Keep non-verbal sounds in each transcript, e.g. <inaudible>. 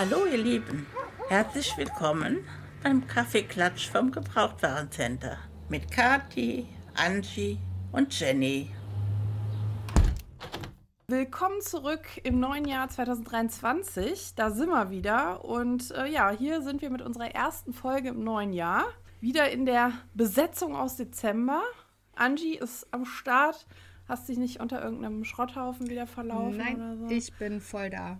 Hallo ihr Lieben, herzlich willkommen beim Kaffeeklatsch vom Gebrauchtwarencenter mit Kati, Angie und Jenny. Willkommen zurück im neuen Jahr 2023. Da sind wir wieder. Und äh, ja, hier sind wir mit unserer ersten Folge im neuen Jahr. Wieder in der Besetzung aus Dezember. Angie ist am Start. Hast dich nicht unter irgendeinem Schrotthaufen wieder verlaufen Nein, oder so? ich bin voll da.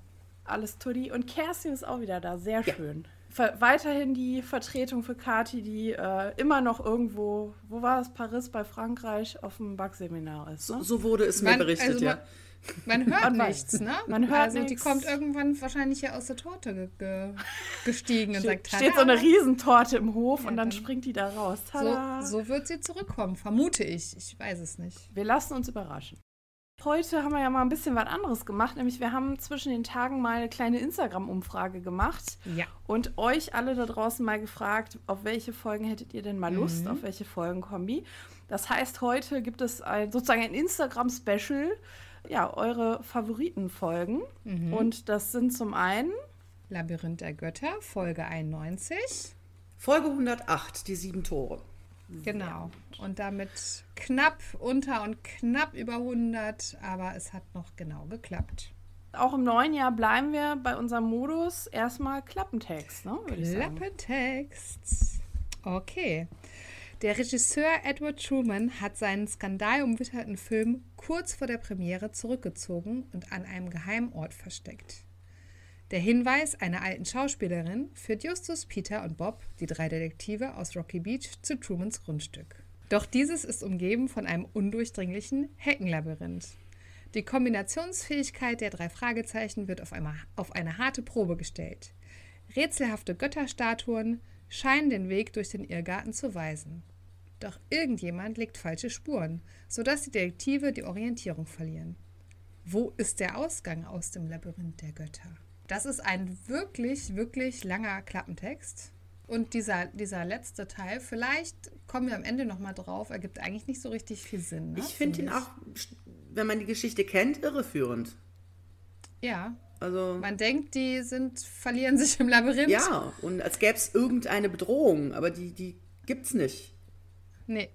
Alles Tutti. Und Kerstin ist auch wieder da. Sehr schön. Ver weiterhin die Vertretung für Kati, die äh, immer noch irgendwo, wo war es, Paris bei Frankreich, auf dem Backseminar ist. Ne? So wurde es mir Man- berichtet, also ja. Man hört Man weiß. nichts, ne? Man hört also die nichts. kommt irgendwann wahrscheinlich hier aus der Torte ge ge gestiegen und sagt, steht so eine "Tada." Riesentorte im Hof Ja, und dann dann- springt die da raus. Tada. so, so wird sie zurückkommen, vermute ich. Ich weiß es nicht. Wir lassen uns überraschen. Heute haben wir ja mal ein bisschen was anderes gemacht, nämlich wir haben zwischen den Tagen mal eine kleine Instagram-Umfrage gemacht Ja. und euch alle da draußen mal gefragt, auf welche Folgen hättet ihr denn mal Lust, Mhm. auf welche Folgenkombi. Das heißt, heute gibt es ein, sozusagen ein Instagram-Special, ja, eure Favoritenfolgen. Mhm. Und das sind zum einen, Labyrinth der Götter, Folge 91. Folge 108, die sieben Tore. Genau. Und damit knapp unter und knapp über 100, aber es hat noch genau geklappt. auch im neuen Jahr bleiben wir bei unserem Modus erstmal Klappentext, ne. Klappentext. Okay. Der Regisseur Edward Truman hat seinen skandalumwitterten Film kurz vor der Premiere zurückgezogen und an einem Geheimort versteckt. Der Hinweis einer alten Schauspielerin führt Justus, Peter und Bob, die drei Detektive aus Rocky Beach, zu Trumans Grundstück. Doch dieses ist umgeben von einem undurchdringlichen Heckenlabyrinth. Die Kombinationsfähigkeit der drei Fragezeichen wird auf, einmal, auf eine harte Probe gestellt. Rätselhafte Götterstatuen scheinen den Weg durch den Irrgarten zu weisen. Doch irgendjemand legt falsche Spuren, sodass die Detektive die Orientierung verlieren. Wo ist der Ausgang aus dem Labyrinth der Götter? Das ist ein wirklich, wirklich langer Klappentext. Und dieser, dieser letzte Teil, vielleicht kommen wir am Ende nochmal drauf, ergibt eigentlich nicht so richtig viel Sinn. Ne? Ich finde ihn auch, wenn man die Geschichte kennt, irreführend. Ja, Also, man denkt, die sind, verlieren sich im Labyrinth. ja, und als gäbe es irgendeine Bedrohung, aber die, die gibt's nicht. Nee,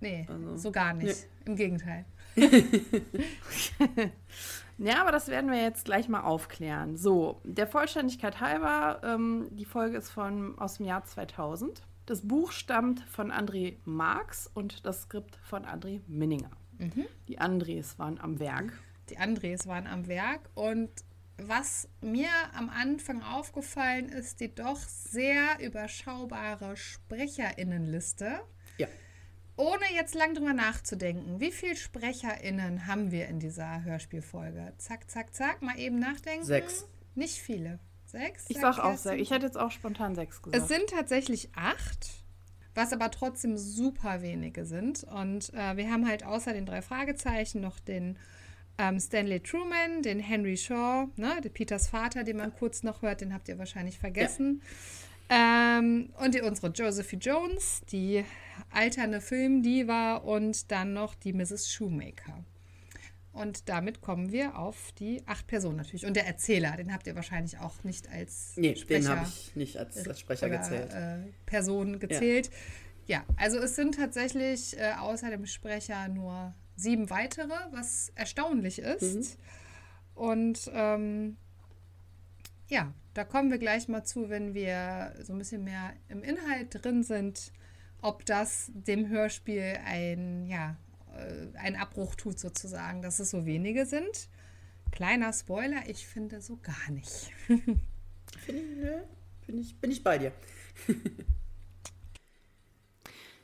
nee, Also, so gar nicht. Im Gegenteil. <laughs> <laughs> Ja, aber das werden wir jetzt gleich mal aufklären. So, der Vollständigkeit halber, ähm, die Folge ist von, aus dem Jahr 2000. Das Buch stammt von André Marx und das Skript von André Minninger. Die Andres waren am Werk. Die Andres waren am Werk und was mir am Anfang aufgefallen ist, die doch sehr überschaubare Sprecherinnenliste. Ja. Ohne jetzt lang drüber nachzudenken, wie viele SprecherInnen haben wir in dieser Hörspielfolge? Zack, zack, zack, mal eben nachdenken. Sechs. Nicht viele. Sechs? Ich sag auch sechs. Ich hätte jetzt auch spontan sechs gesagt. Es sind tatsächlich acht, was aber trotzdem super wenige sind. Und äh, wir haben halt außer den drei Fragezeichen noch den ähm, Stanley Truman, den Henry Shaw, ne, der Peters Vater, den man kurz noch hört, den habt ihr wahrscheinlich vergessen. Ähm, und die, unsere Josephine Jones, die alternde Filmdiva und dann noch die Mrs. Shoemaker. Und damit kommen wir auf die acht Personen natürlich. Und der Erzähler, den habt ihr wahrscheinlich auch nicht als Nee, Sprecher den habe ich nicht als, als Sprecher oder, gezählt. Äh, Person gezählt. Ja. also es sind tatsächlich äh, außer dem Sprecher nur sieben weitere, was erstaunlich ist. Und ähm, ja, da kommen wir gleich mal zu, wenn wir so ein bisschen mehr im Inhalt drin sind, ob das dem Hörspiel ein, ja, äh, einen Abbruch tut sozusagen, dass es so wenige sind. Kleiner Spoiler, ich finde so gar nicht. <laughs> Finde bin ich, bin ich bei dir. <laughs>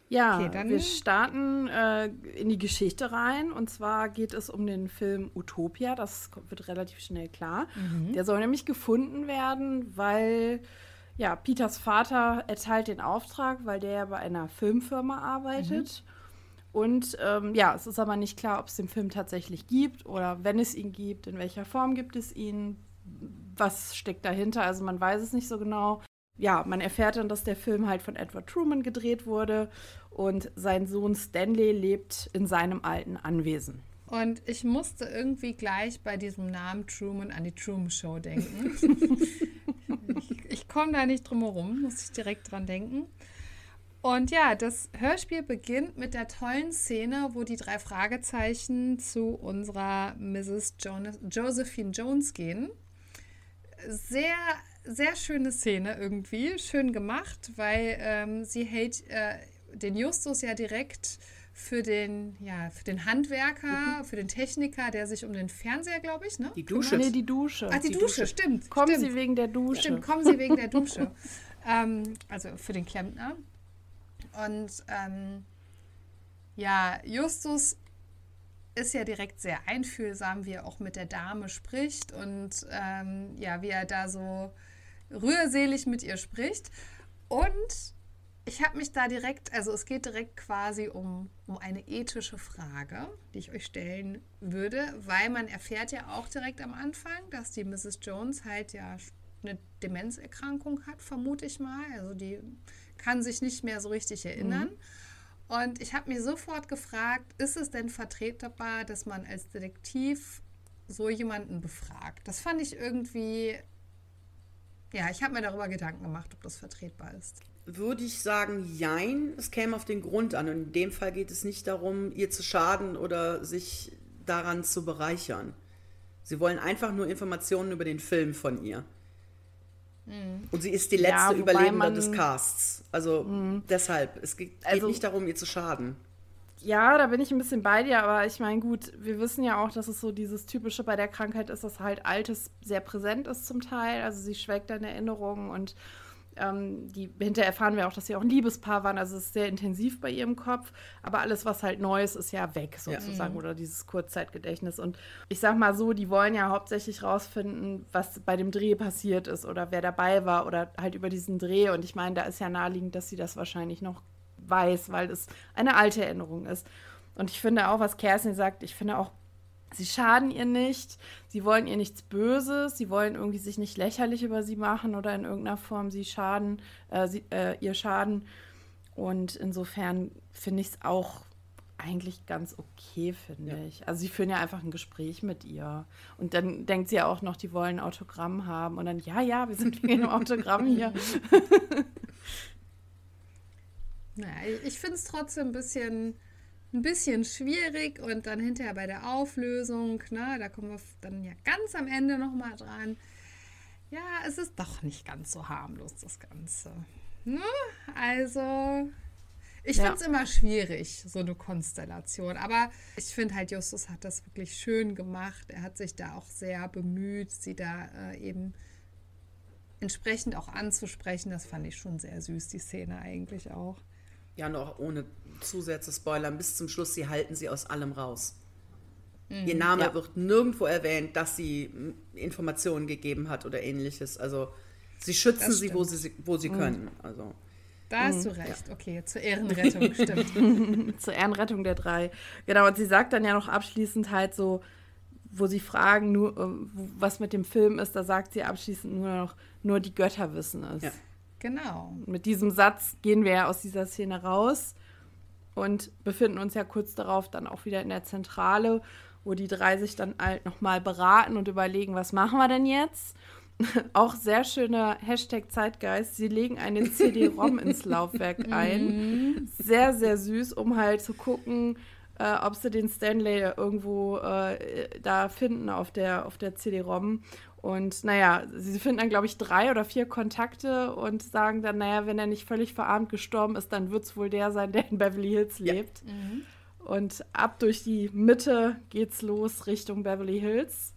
Ja, Okay, dann- wir starten äh, in die Geschichte rein. Und zwar geht es um den Film Utopia. Das wird relativ schnell klar. Der soll nämlich gefunden werden, weil ja, Peters Vater erteilt den Auftrag, weil der ja bei einer Filmfirma arbeitet. Und ähm, ja, es ist aber nicht klar, ob es den Film tatsächlich gibt oder wenn es ihn gibt, in welcher Form gibt es ihn, was steckt dahinter. Also man weiß es nicht so genau ja, man erfährt dann, dass der Film halt von Edward Truman gedreht wurde und sein Sohn Stanley lebt in seinem alten Anwesen. Und ich musste irgendwie gleich bei diesem Namen Truman an die Truman Show denken. <laughs> ich komme da nicht drum herum, muss ich direkt dran denken. Und ja, das Hörspiel beginnt mit der tollen Szene, wo die drei Fragezeichen zu unserer Mrs. Jonas, Josephine Jones gehen. Sehr, sehr schöne Szene irgendwie, schön gemacht, weil ähm, sie hält äh, den Justus ja direkt für den, ja, für den Handwerker, mhm. für den Techniker, der sich um den Fernseher, glaube ich, ne? Die Dusche. Nee, die Dusche. Ach, die, die Dusche, Dusche, stimmt. Kommen stimmt. Sie wegen der Dusche. Stimmt, kommen Sie wegen der Dusche. <laughs> ähm, also für den Klempner. Und ähm, ja, Justus ist ja direkt sehr einfühlsam, wie er auch mit der Dame spricht und ähm, ja, wie er da so rührselig mit ihr spricht. Und ich habe mich da direkt, also es geht direkt quasi um, um eine ethische Frage, die ich euch stellen würde, weil man erfährt ja auch direkt am Anfang, dass die Mrs. Jones halt ja eine Demenzerkrankung hat, vermute ich mal. Also die kann sich nicht mehr so richtig erinnern. Mhm. Und ich habe mir sofort gefragt, ist es denn vertretbar, dass man als Detektiv so jemanden befragt? Das fand ich irgendwie, ja, ich habe mir darüber Gedanken gemacht, ob das vertretbar ist würde ich sagen, jein. Es käme auf den Grund an. Und in dem Fall geht es nicht darum, ihr zu schaden oder sich daran zu bereichern. Sie wollen einfach nur Informationen über den Film von ihr. Mhm. Und sie ist die letzte ja, Überlebende des Casts. Also mhm. deshalb, es geht, also, nicht darum, ihr zu schaden. Ja, da bin ich ein bisschen bei dir, aber ich meine, gut, wir wissen ja auch, dass es so dieses Typische bei der Krankheit ist, dass halt Altes sehr präsent ist zum Teil. Also sie schwelgt an Erinnerungen und ähm, die, hinterher erfahren wir auch, dass sie auch ein Liebespaar waren. Also es ist sehr intensiv bei ihrem Kopf. Aber alles, was halt neu ist, ist ja weg sozusagen. Ja. Oder dieses Kurzzeitgedächtnis. Und ich sag mal so, die wollen ja hauptsächlich rausfinden, was bei dem Dreh passiert ist oder wer dabei war oder halt über diesen Dreh. Und ich meine, da ist ja naheliegend, dass sie das wahrscheinlich noch weiß, weil es eine alte Erinnerung ist. Und ich finde auch, was Kerstin sagt, ich finde auch Sie schaden ihr nicht, sie wollen ihr nichts Böses, sie wollen irgendwie sich nicht lächerlich über sie machen oder in irgendeiner Form sie schaden, äh, sie, äh, ihr schaden. Und insofern finde ich es auch eigentlich ganz okay, finde ja. ich. Also sie führen ja einfach ein Gespräch mit ihr. Und dann denkt sie ja auch noch, die wollen ein Autogramm haben. Und dann, ja, ja, wir sind wegen einem Autogramm hier. <laughs> naja, ich finde es trotzdem ein bisschen ein bisschen schwierig und dann hinterher bei der Auflösung, ne, da kommen wir dann ja ganz am Ende nochmal dran. Ja, es ist doch nicht ganz so harmlos, das Ganze. Ne? Also, ich ja. finde es immer schwierig, so eine Konstellation. Aber ich finde halt, Justus hat das wirklich schön gemacht. Er hat sich da auch sehr bemüht, sie da äh, eben entsprechend auch anzusprechen. Das fand ich schon sehr süß, die Szene eigentlich auch. Ja, noch ohne zu sehr zu spoilern, bis zum Schluss, sie halten sie aus allem raus. Mhm, Ihr Name ja. wird nirgendwo erwähnt, dass sie Informationen gegeben hat oder ähnliches. Also sie schützen sie, wo sie, wo sie mhm. können. Also. Da hast du mhm. recht. Okay, zur Ehrenrettung, <laughs> stimmt. <laughs> zur Ehrenrettung der drei. Genau, und sie sagt dann ja noch abschließend halt so, wo sie fragen, nur, äh, was mit dem Film ist, da sagt sie abschließend nur noch, nur die Götter wissen es. Ja. Genau. Mit diesem Satz gehen wir ja aus dieser Szene raus und befinden uns ja kurz darauf dann auch wieder in der Zentrale, wo die drei sich dann halt nochmal beraten und überlegen, was machen wir denn jetzt? <laughs> auch sehr schöner Hashtag Zeitgeist. Sie legen eine CD-ROM <laughs> ins Laufwerk ein. Sehr, sehr süß, um halt zu gucken, äh, ob sie den Stanley irgendwo äh, da finden auf der, auf der CD-ROM. Und naja, sie finden dann, glaube ich, drei oder vier Kontakte und sagen dann, naja, wenn er nicht völlig verarmt gestorben ist, dann wird es wohl der sein, der in Beverly Hills lebt. Ja. Mhm. Und ab durch die Mitte geht's los Richtung Beverly Hills.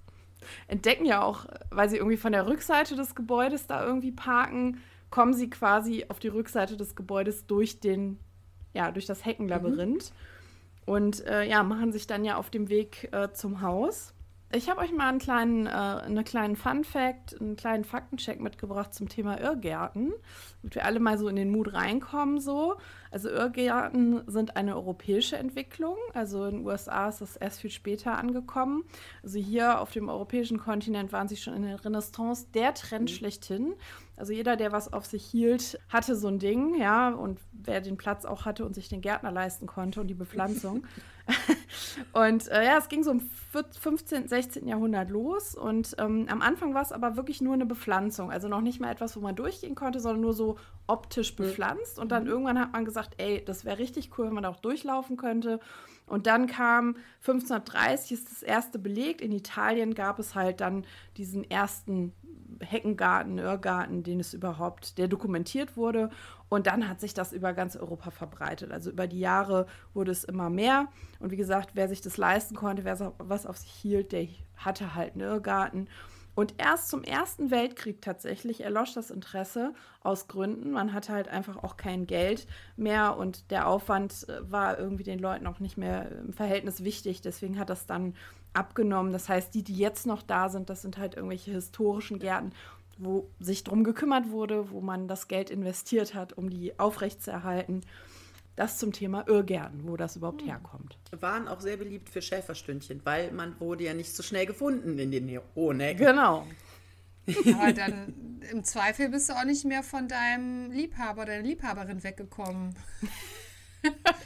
Entdecken ja auch, weil sie irgendwie von der Rückseite des Gebäudes da irgendwie parken, kommen sie quasi auf die Rückseite des Gebäudes durch den, ja, durch das Heckenlabyrinth. Mhm. Und äh, ja, machen sich dann ja auf dem Weg äh, zum Haus. Ich habe euch mal einen kleinen, äh, einen kleinen Fun-Fact, einen kleinen Faktencheck mitgebracht zum Thema Irrgärten, damit wir alle mal so in den Mut reinkommen. So. Also Irrgärten sind eine europäische Entwicklung. Also in den USA ist das erst viel später angekommen. Also hier auf dem europäischen Kontinent waren sie schon in der Renaissance der Trend mhm. schlechthin. Also jeder, der was auf sich hielt, hatte so ein Ding, ja. Und wer den Platz auch hatte und sich den Gärtner leisten konnte und die Bepflanzung. <laughs> <laughs> und äh, ja, es ging so im 15., 16. Jahrhundert los und ähm, am Anfang war es aber wirklich nur eine Bepflanzung, also noch nicht mal etwas, wo man durchgehen konnte, sondern nur so optisch bepflanzt. Und dann mhm. irgendwann hat man gesagt, ey, das wäre richtig cool, wenn man da auch durchlaufen könnte. Und dann kam 1530 ist das erste belegt. In Italien gab es halt dann diesen ersten Heckengarten, Irrgarten, den es überhaupt, der dokumentiert wurde. Und dann hat sich das über ganz Europa verbreitet. Also über die Jahre wurde es immer mehr. Und wie gesagt, wer sich das leisten konnte, wer was auf sich hielt, der hatte halt einen Irrgarten. Und erst zum Ersten Weltkrieg tatsächlich erlosch das Interesse aus Gründen. Man hatte halt einfach auch kein Geld mehr und der Aufwand äh, war irgendwie den Leuten auch nicht mehr im Verhältnis wichtig. Deswegen hat das dann abgenommen. Das heißt, die, die jetzt noch da sind, das sind halt irgendwelche historischen Gärten, wo sich drum gekümmert wurde, wo man das Geld investiert hat, um die aufrechtzuerhalten. Das zum Thema Irrgärten, wo das überhaupt hm. herkommt. Waren auch sehr beliebt für Schäferstündchen, weil man wurde ja nicht so schnell gefunden in den hohen Ecken. Genau. <laughs> Aber dann im Zweifel bist du auch nicht mehr von deinem Liebhaber oder deiner Liebhaberin weggekommen.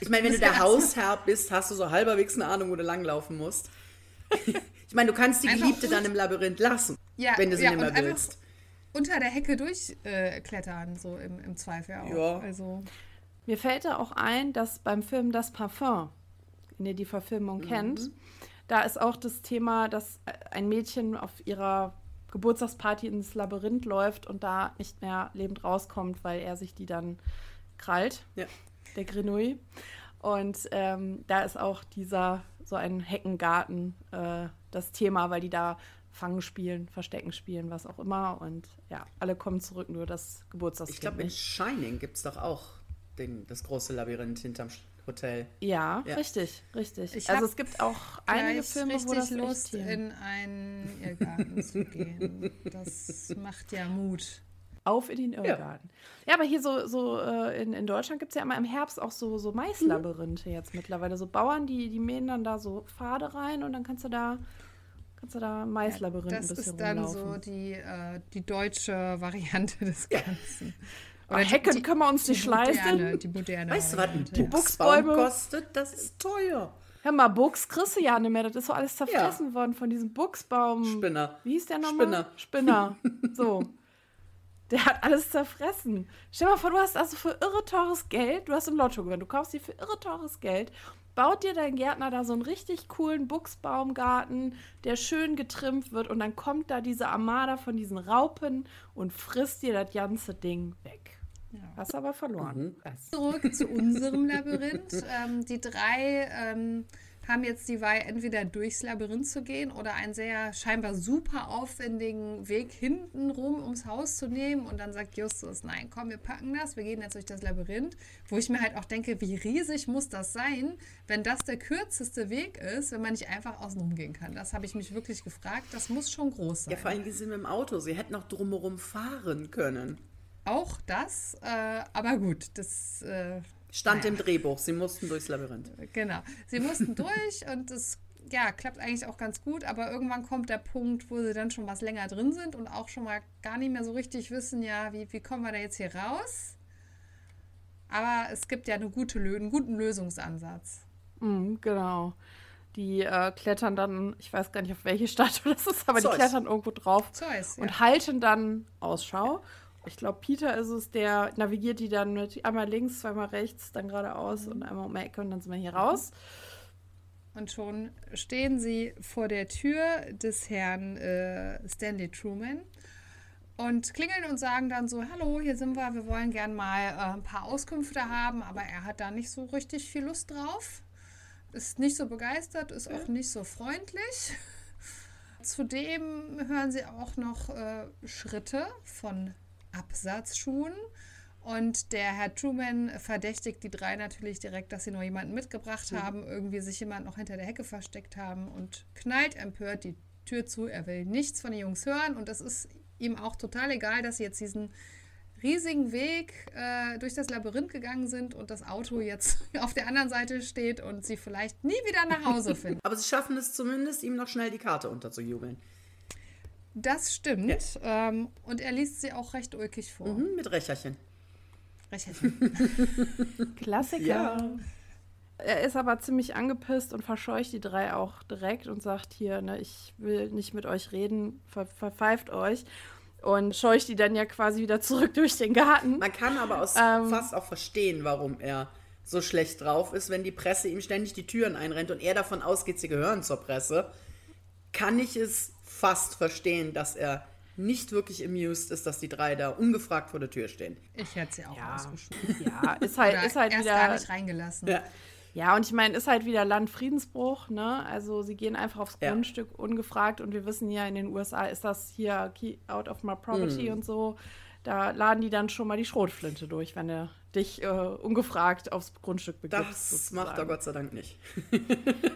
Ich meine, wenn du der Hausherr bist, hast du so halberwegs eine Ahnung, wo du langlaufen musst. <laughs> Ich meine, du kannst die Geliebte dann im Labyrinth lassen, ja, wenn du sie ja, nicht mehr willst. Unter der Hecke durchklettern, äh, so im, im Zweifel auch. Ja. Also. Mir fällt da auch ein, dass beim Film Das Parfum, wenn ihr die Verfilmung mhm. kennt, da ist auch das Thema, dass ein Mädchen auf ihrer Geburtstagsparty ins Labyrinth läuft und da nicht mehr lebend rauskommt, weil er sich die dann krallt, ja. der Grenouille. Und ähm, da ist auch dieser, so ein Heckengarten äh, das Thema, weil die da Fangen spielen, Verstecken spielen, was auch immer. Und ja, alle kommen zurück, nur das Geburtstagskind Ich glaube, in Shining gibt es doch auch den, das große Labyrinth hinterm Hotel. Ja, ja. richtig, richtig. Ich also es gibt auch einige Filme, wo das Lust in einen Irrgarten zu gehen. Das macht ja Mut. Auf in den Irrgarten. Ja, ja aber hier so, so äh, in, in Deutschland gibt es ja immer im Herbst auch so, so Maislabyrinthe mhm. jetzt mittlerweile. So Bauern, die, die mähen dann da so Pfade rein und dann kannst du da kannst du da Maislabyrinth ja, ein bisschen Das ist dann so die, äh, die deutsche Variante des Ganzen. Oder Hecken können wir uns nicht leisten. Die moderne Weißt du, was ein die Buchsbäume kostet? Das ist teuer. Hör mal, Buchs kriegst du ja nicht mehr. Das ist so alles zerfressen ja. worden von diesem Buchsbaum. Spinner. Wie hieß der nochmal? Spinner. Spinner. <laughs> So. Der hat alles zerfressen. Stell dir mal vor, du hast also für irre teures Geld, du hast im Lotto gewonnen, du kaufst dir für irre teures Geld, baut dir dein Gärtner da so einen richtig coolen Buchsbaumgarten, der schön getrimmt wird und dann kommt da diese Armada von diesen Raupen und frisst dir das ganze Ding weg. Ja. Hast aber verloren. Mhm. Zurück zu unserem Labyrinth. ähm, die drei ähm, haben jetzt die Wahl, entweder durchs Labyrinth zu gehen oder einen sehr scheinbar super aufwendigen Weg hinten rum ums Haus zu nehmen. Und dann sagt Justus, nein, komm, wir packen das, wir gehen jetzt durch das Labyrinth. Wo ich mir halt auch denke, wie riesig muss das sein, wenn das der kürzeste Weg ist, wenn man nicht einfach außen gehen kann. Das habe ich mich wirklich gefragt. Das muss schon groß sein. Ja, vor allem, die sind mit dem Auto. Sie hätten noch drumherum fahren können. Auch das, äh, aber gut, das... Äh, Stand naja. im Drehbuch, sie mussten durchs Labyrinth. Genau, sie mussten <laughs> durch und es ja, klappt eigentlich auch ganz gut, aber irgendwann kommt der Punkt, wo sie dann schon was länger drin sind und auch schon mal gar nicht mehr so richtig wissen, ja, wie, wie kommen wir da jetzt hier raus? Aber es gibt ja eine gute, einen guten Lösungsansatz. Mhm, genau. Die äh, klettern dann, ich weiß gar nicht, auf welche Statue das ist, aber Zeus. die klettern irgendwo drauf Zeus, und halten dann Ausschau. Ich glaube, Peter ist es, der navigiert die dann mit einmal links, zweimal rechts, dann geradeaus mhm. und einmal um die Ecke und dann sind wir hier raus. Und schon stehen sie vor der Tür des Herrn äh, Stanley Truman und klingeln und sagen dann so, hallo, hier sind wir, wir wollen gern mal äh, ein paar Auskünfte haben, aber er hat da nicht so richtig viel Lust drauf. Ist nicht so begeistert, ist auch nicht so freundlich. <laughs> Zudem hören sie auch noch äh, Schritte von Absatzschuhen. Und der Herr Truman verdächtigt die drei natürlich direkt, dass sie noch jemanden mitgebracht mhm. haben, irgendwie sich jemand noch hinter der Hecke versteckt haben und knallt empört die Tür zu. Er will nichts von den Jungs hören und es ist ihm auch total egal, dass sie jetzt diesen riesigen Weg äh, durch das Labyrinth gegangen sind und das Auto jetzt <laughs> auf der anderen Seite steht und sie vielleicht nie wieder nach Hause finden. <laughs> Aber sie schaffen es zumindest, ihm noch schnell die Karte unterzujubeln. Das stimmt. Ja. Ähm, und er liest sie auch recht ulkig vor. Mhm, mit Rächerchen. Recherchen. <laughs> Klassiker. Ja. Er ist aber ziemlich angepisst und verscheucht die drei auch direkt und sagt hier, ne, ich will nicht mit euch reden, ver verpfeift euch. Und scheucht die dann ja quasi wieder zurück <laughs> durch den Garten. Man kann aber aus Ähm. fast auch verstehen, warum er so schlecht drauf ist, wenn die Presse ihm ständig die Türen einrennt und er davon ausgeht, sie gehören zur Presse. Kann ich es fast verstehen, dass er nicht wirklich amused ist, dass die drei da ungefragt vor der Tür stehen. Ich hätte sie auch Ja. ausgeschoben. <laughs> Ja, ist halt, Oder ist halt erst wieder. gar nicht reingelassen. Ja. Ja, und ich meine, ist halt wieder Landfriedensbruch, ne? Also sie gehen einfach aufs Ja. Grundstück ungefragt und wir wissen ja, in den USA ist das hier key out of my property Mhm. und so. Da laden die dann schon mal die Schrotflinte durch, wenn er dich äh, ungefragt aufs Grundstück begibt. Das sozusagen. macht er Gott sei Dank nicht.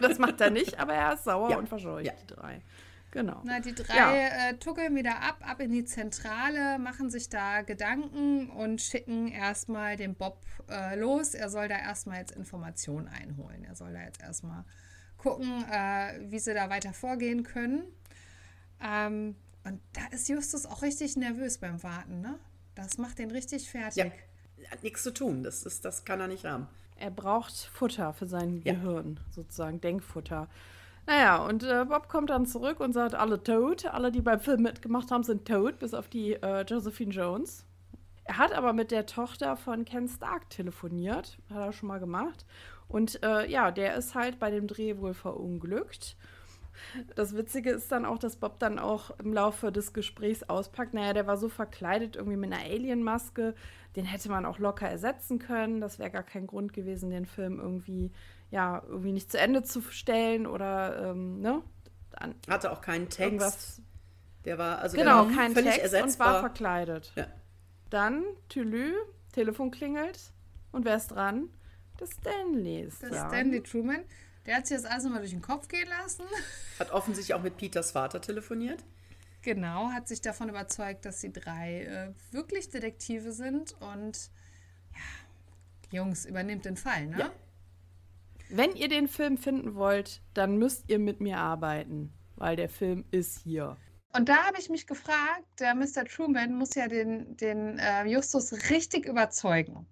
Das macht er nicht, aber er ist sauer Ja. und verscheucht Ja. die drei. Genau. Na, die drei Ja. äh, tuckeln wieder ab, ab in die Zentrale, machen sich da Gedanken und schicken erstmal den Bob äh, los. Er soll da erstmal jetzt Informationen einholen. Er soll da jetzt erstmal gucken, äh, wie sie da weiter vorgehen können. Ähm, und da ist Justus auch richtig nervös beim Warten, ne? Das macht den richtig fertig. Ja. Hat nichts zu tun. Das, ist, das kann er nicht haben. Er braucht Futter für sein Ja. Gehirn, sozusagen Denkfutter. Naja, und äh, Bob kommt dann zurück und sagt, alle tot. Alle, die beim Film mitgemacht haben, sind tot, bis auf die äh, Josephine Jones. Er hat aber mit der Tochter von Ken Stark telefoniert, hat er schon mal gemacht. Und äh, ja, der ist halt bei dem Dreh wohl verunglückt. Das Witzige ist dann auch, dass Bob dann auch im Laufe des Gesprächs auspackt. Naja, der war so verkleidet irgendwie mit einer Alien-Maske, den hätte man auch locker ersetzen können. Das wäre gar kein Grund gewesen, den Film irgendwie, ja, irgendwie nicht zu Ende zu stellen oder, ähm, ne? An Hatte auch keinen Text. irgendwas. Der war also Genau, der war kein völlig Text und war ersetzbar. verkleidet. Ja. Dann Tülü, Telefon klingelt. Und wer ist dran? Das Stanley ist Das dran. Stanley Truman, der hat sich das alles nochmal durch den Kopf gehen lassen. <laughs> Hat offensichtlich auch mit Peters Vater telefoniert. Genau, hat sich davon überzeugt, dass die drei äh, wirklich Detektive sind und ja, Jungs, übernehmt den Fall, ne? Ja. Wenn ihr den Film finden wollt, dann müsst ihr mit mir arbeiten, weil der Film ist hier. Und da habe ich mich gefragt, der Mr. Truman muss ja den, den äh, Justus richtig überzeugen.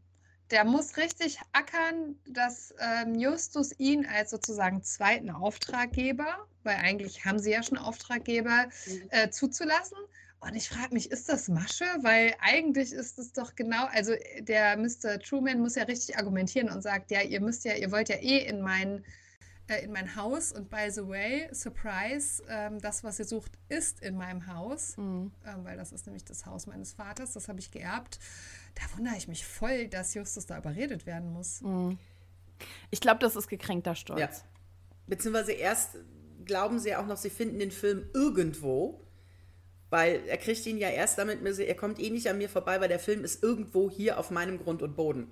Der muss richtig ackern, dass ähm, Justus ihn als sozusagen zweiten Auftraggeber, weil eigentlich haben sie ja schon Auftraggeber, äh, zuzulassen. Und ich frage mich, ist das Masche? Weil eigentlich ist es doch genau, also äh, der Mr. Truman muss ja richtig argumentieren und sagt, ja, ihr müsst ja, ihr wollt ja eh in mein, äh, in mein Haus und by the way, Surprise, ähm, das, was ihr sucht, ist in meinem Haus, ähm, weil das ist nämlich das Haus meines Vaters, das habe ich geerbt. Da wundere ich mich voll, dass Justus da überredet werden muss. Ich glaube, das ist gekränkter Stolz. Ja. Beziehungsweise erst glauben sie ja auch noch, sie finden den Film irgendwo, weil er kriegt ihn ja erst damit, mit, er kommt eh nicht an mir vorbei, weil der Film ist irgendwo hier auf meinem Grund und Boden.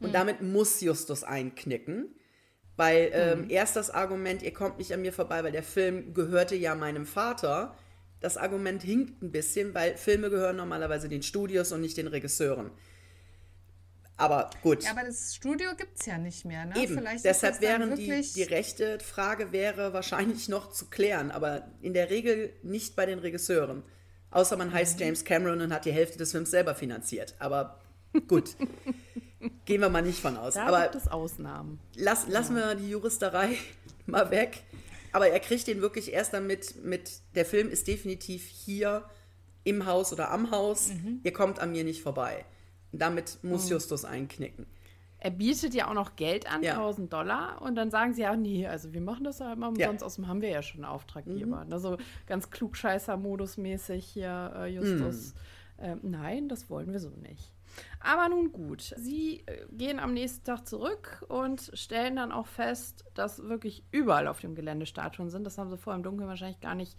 Und damit muss Justus einknicken, weil ähm, erst das Argument, ihr kommt nicht an mir vorbei, weil der Film gehörte ja meinem Vater. Das Argument hinkt ein bisschen, weil Filme gehören normalerweise den Studios und nicht den Regisseuren. Aber gut. Ja, aber das Studio gibt es ja nicht mehr, ne? Eben, Vielleicht deshalb wären die, die rechte Frage wäre wahrscheinlich noch zu klären, aber in der Regel nicht bei den Regisseuren. Außer man Mhm. heißt James Cameron und hat die Hälfte des Films selber finanziert. Aber gut, <laughs> gehen wir mal nicht von aus. Da aber gibt es Ausnahmen. lass, lassen wir die Juristerei <laughs> mal weg. Aber er kriegt den wirklich erst damit mit, der Film ist definitiv hier im Haus oder am Haus. Mhm. Ihr kommt an mir nicht vorbei. Damit muss Justus einknicken. Er bietet ja auch noch Geld an, Ja. 1000 Dollar. Und dann sagen sie ja, nee, also wir machen das ja immer Ja. umsonst, außerdem haben wir ja schon einen Auftraggeber. Also ganz klugscheißer-Modus-mäßig hier, äh, Justus. Ähm, nein, das wollen wir so nicht. Aber nun gut, sie äh, gehen am nächsten Tag zurück und stellen dann auch fest, dass wirklich überall auf dem Gelände Statuen sind. Das haben sie vorher im Dunkeln wahrscheinlich gar nicht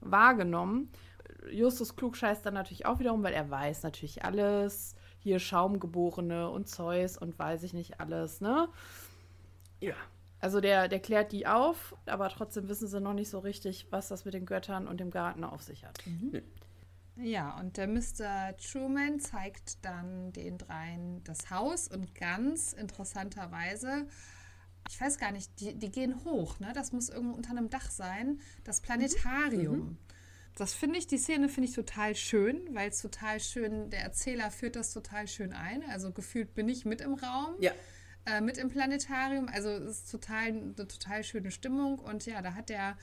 wahrgenommen. Justus klug scheißt dann natürlich auch wiederum, weil er weiß natürlich alles. Hier Schaumgeborene und Zeus und weiß ich nicht alles, ne? Ja. Also der, der klärt die auf, aber trotzdem wissen sie noch nicht so richtig, was das mit den Göttern und dem Garten auf sich hat. Ja, und der Mr. Truman zeigt dann den dreien das Haus und ganz interessanterweise, ich weiß gar nicht, die, die gehen hoch, ne? Das muss irgendwo unter einem Dach sein. Das Planetarium. Das finde ich, die Szene finde ich total schön, weil es total schön, der Erzähler führt das total schön ein. Also gefühlt bin ich mit im Raum. Ja. Äh, mit im Planetarium. Also es ist total, eine total schöne Stimmung. Und ja, da hat der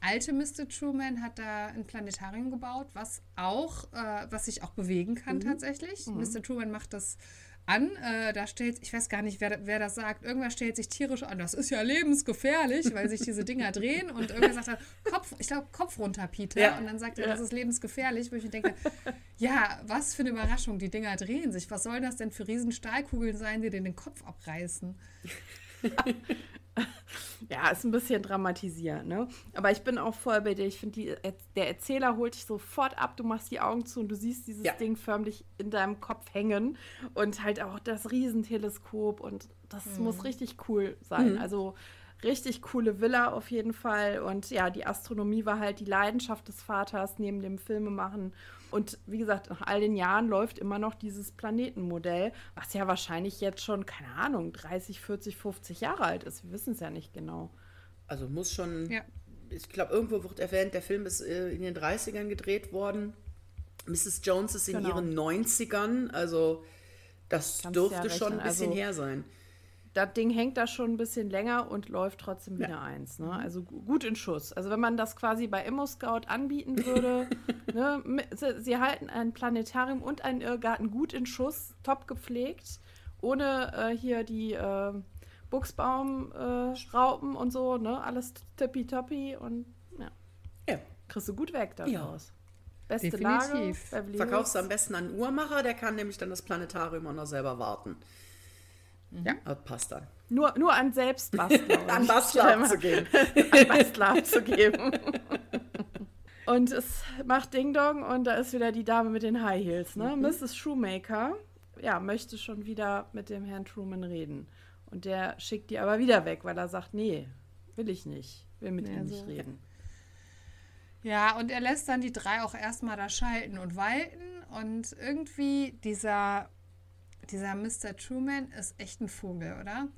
alte Mr. Truman hat da ein Planetarium gebaut, was auch, äh, was sich auch bewegen kann tatsächlich. Mr. Truman macht das an. Äh, da stellt, ich weiß gar nicht, wer, wer das sagt. Irgendwer stellt sich tierisch an. Das ist ja lebensgefährlich, weil sich diese Dinger <laughs> drehen. Und irgendwer sagt dann, Kopf, ich glaube, Kopf runter, Peter. Ja. Und dann sagt er, das ist lebensgefährlich. Wo ich mir denke, ja, was für eine Überraschung. Die Dinger drehen sich. Was sollen das denn für riesen Stahlkugeln sein, die dir den Kopf abreißen? <laughs> <laughs> Ja, ist ein bisschen dramatisiert, ne? Aber ich bin auch voll bei dir. Ich finde, die- der Erzähler holt dich sofort ab, du machst die Augen zu und du siehst dieses Ja. Ding förmlich in deinem Kopf hängen. Und halt auch das Riesenteleskop und das muss richtig cool sein. Also richtig coole Villa auf jeden Fall. Und ja, die Astronomie war halt die Leidenschaft des Vaters neben dem Filmemachen. Und wie gesagt, nach all den Jahren läuft immer noch dieses Planetenmodell, was ja wahrscheinlich jetzt schon, keine Ahnung, 30, 40, 50 Jahre alt ist. Wir wissen es ja nicht genau. Also muss schon. Ja. Ich glaube, irgendwo wird erwähnt, der Film ist äh, in den 30ern gedreht worden. Mrs. Jones ist in Genau. ihren 90ern. Also das Kannst dürfte ja schon ein bisschen also- her sein. Das Ding hängt da schon ein bisschen länger und läuft trotzdem wieder eins. Ne? Also gu- gut in Schuss. Also wenn man das quasi bei ImmoScout anbieten würde, <laughs> ne? sie, sie halten ein Planetarium und einen Irrgarten gut in Schuss, top gepflegt, ohne äh, hier die äh, Buchsbaumraupen äh, und so, ne? Alles tippitoppi und ja, Ja. kriegst du gut weg Ja. daraus. Beste Definitiv. Lage, Verkaufst du am besten an einen Uhrmacher, der kann nämlich dann das Planetarium auch noch selber warten. Ja. Das passt dann. Nur, nur an Selbstbastler. <laughs> An Und Bastler abzugeben. <laughs> an Bastler abzugeben. <laughs> Und es macht Ding Dong und da ist wieder die Dame mit den High Heels, ne? Mhm. Mrs. Shoemaker, ja, möchte schon wieder mit dem Herrn Truman reden. Und der schickt die aber wieder weg, weil er sagt, nee, will ich nicht, will mit Ja, ihm so. nicht reden. Ja, und er lässt dann die drei auch erstmal da schalten und walten. Und irgendwie dieser, dieser Mr. Truman ist echt ein Vogel, oder?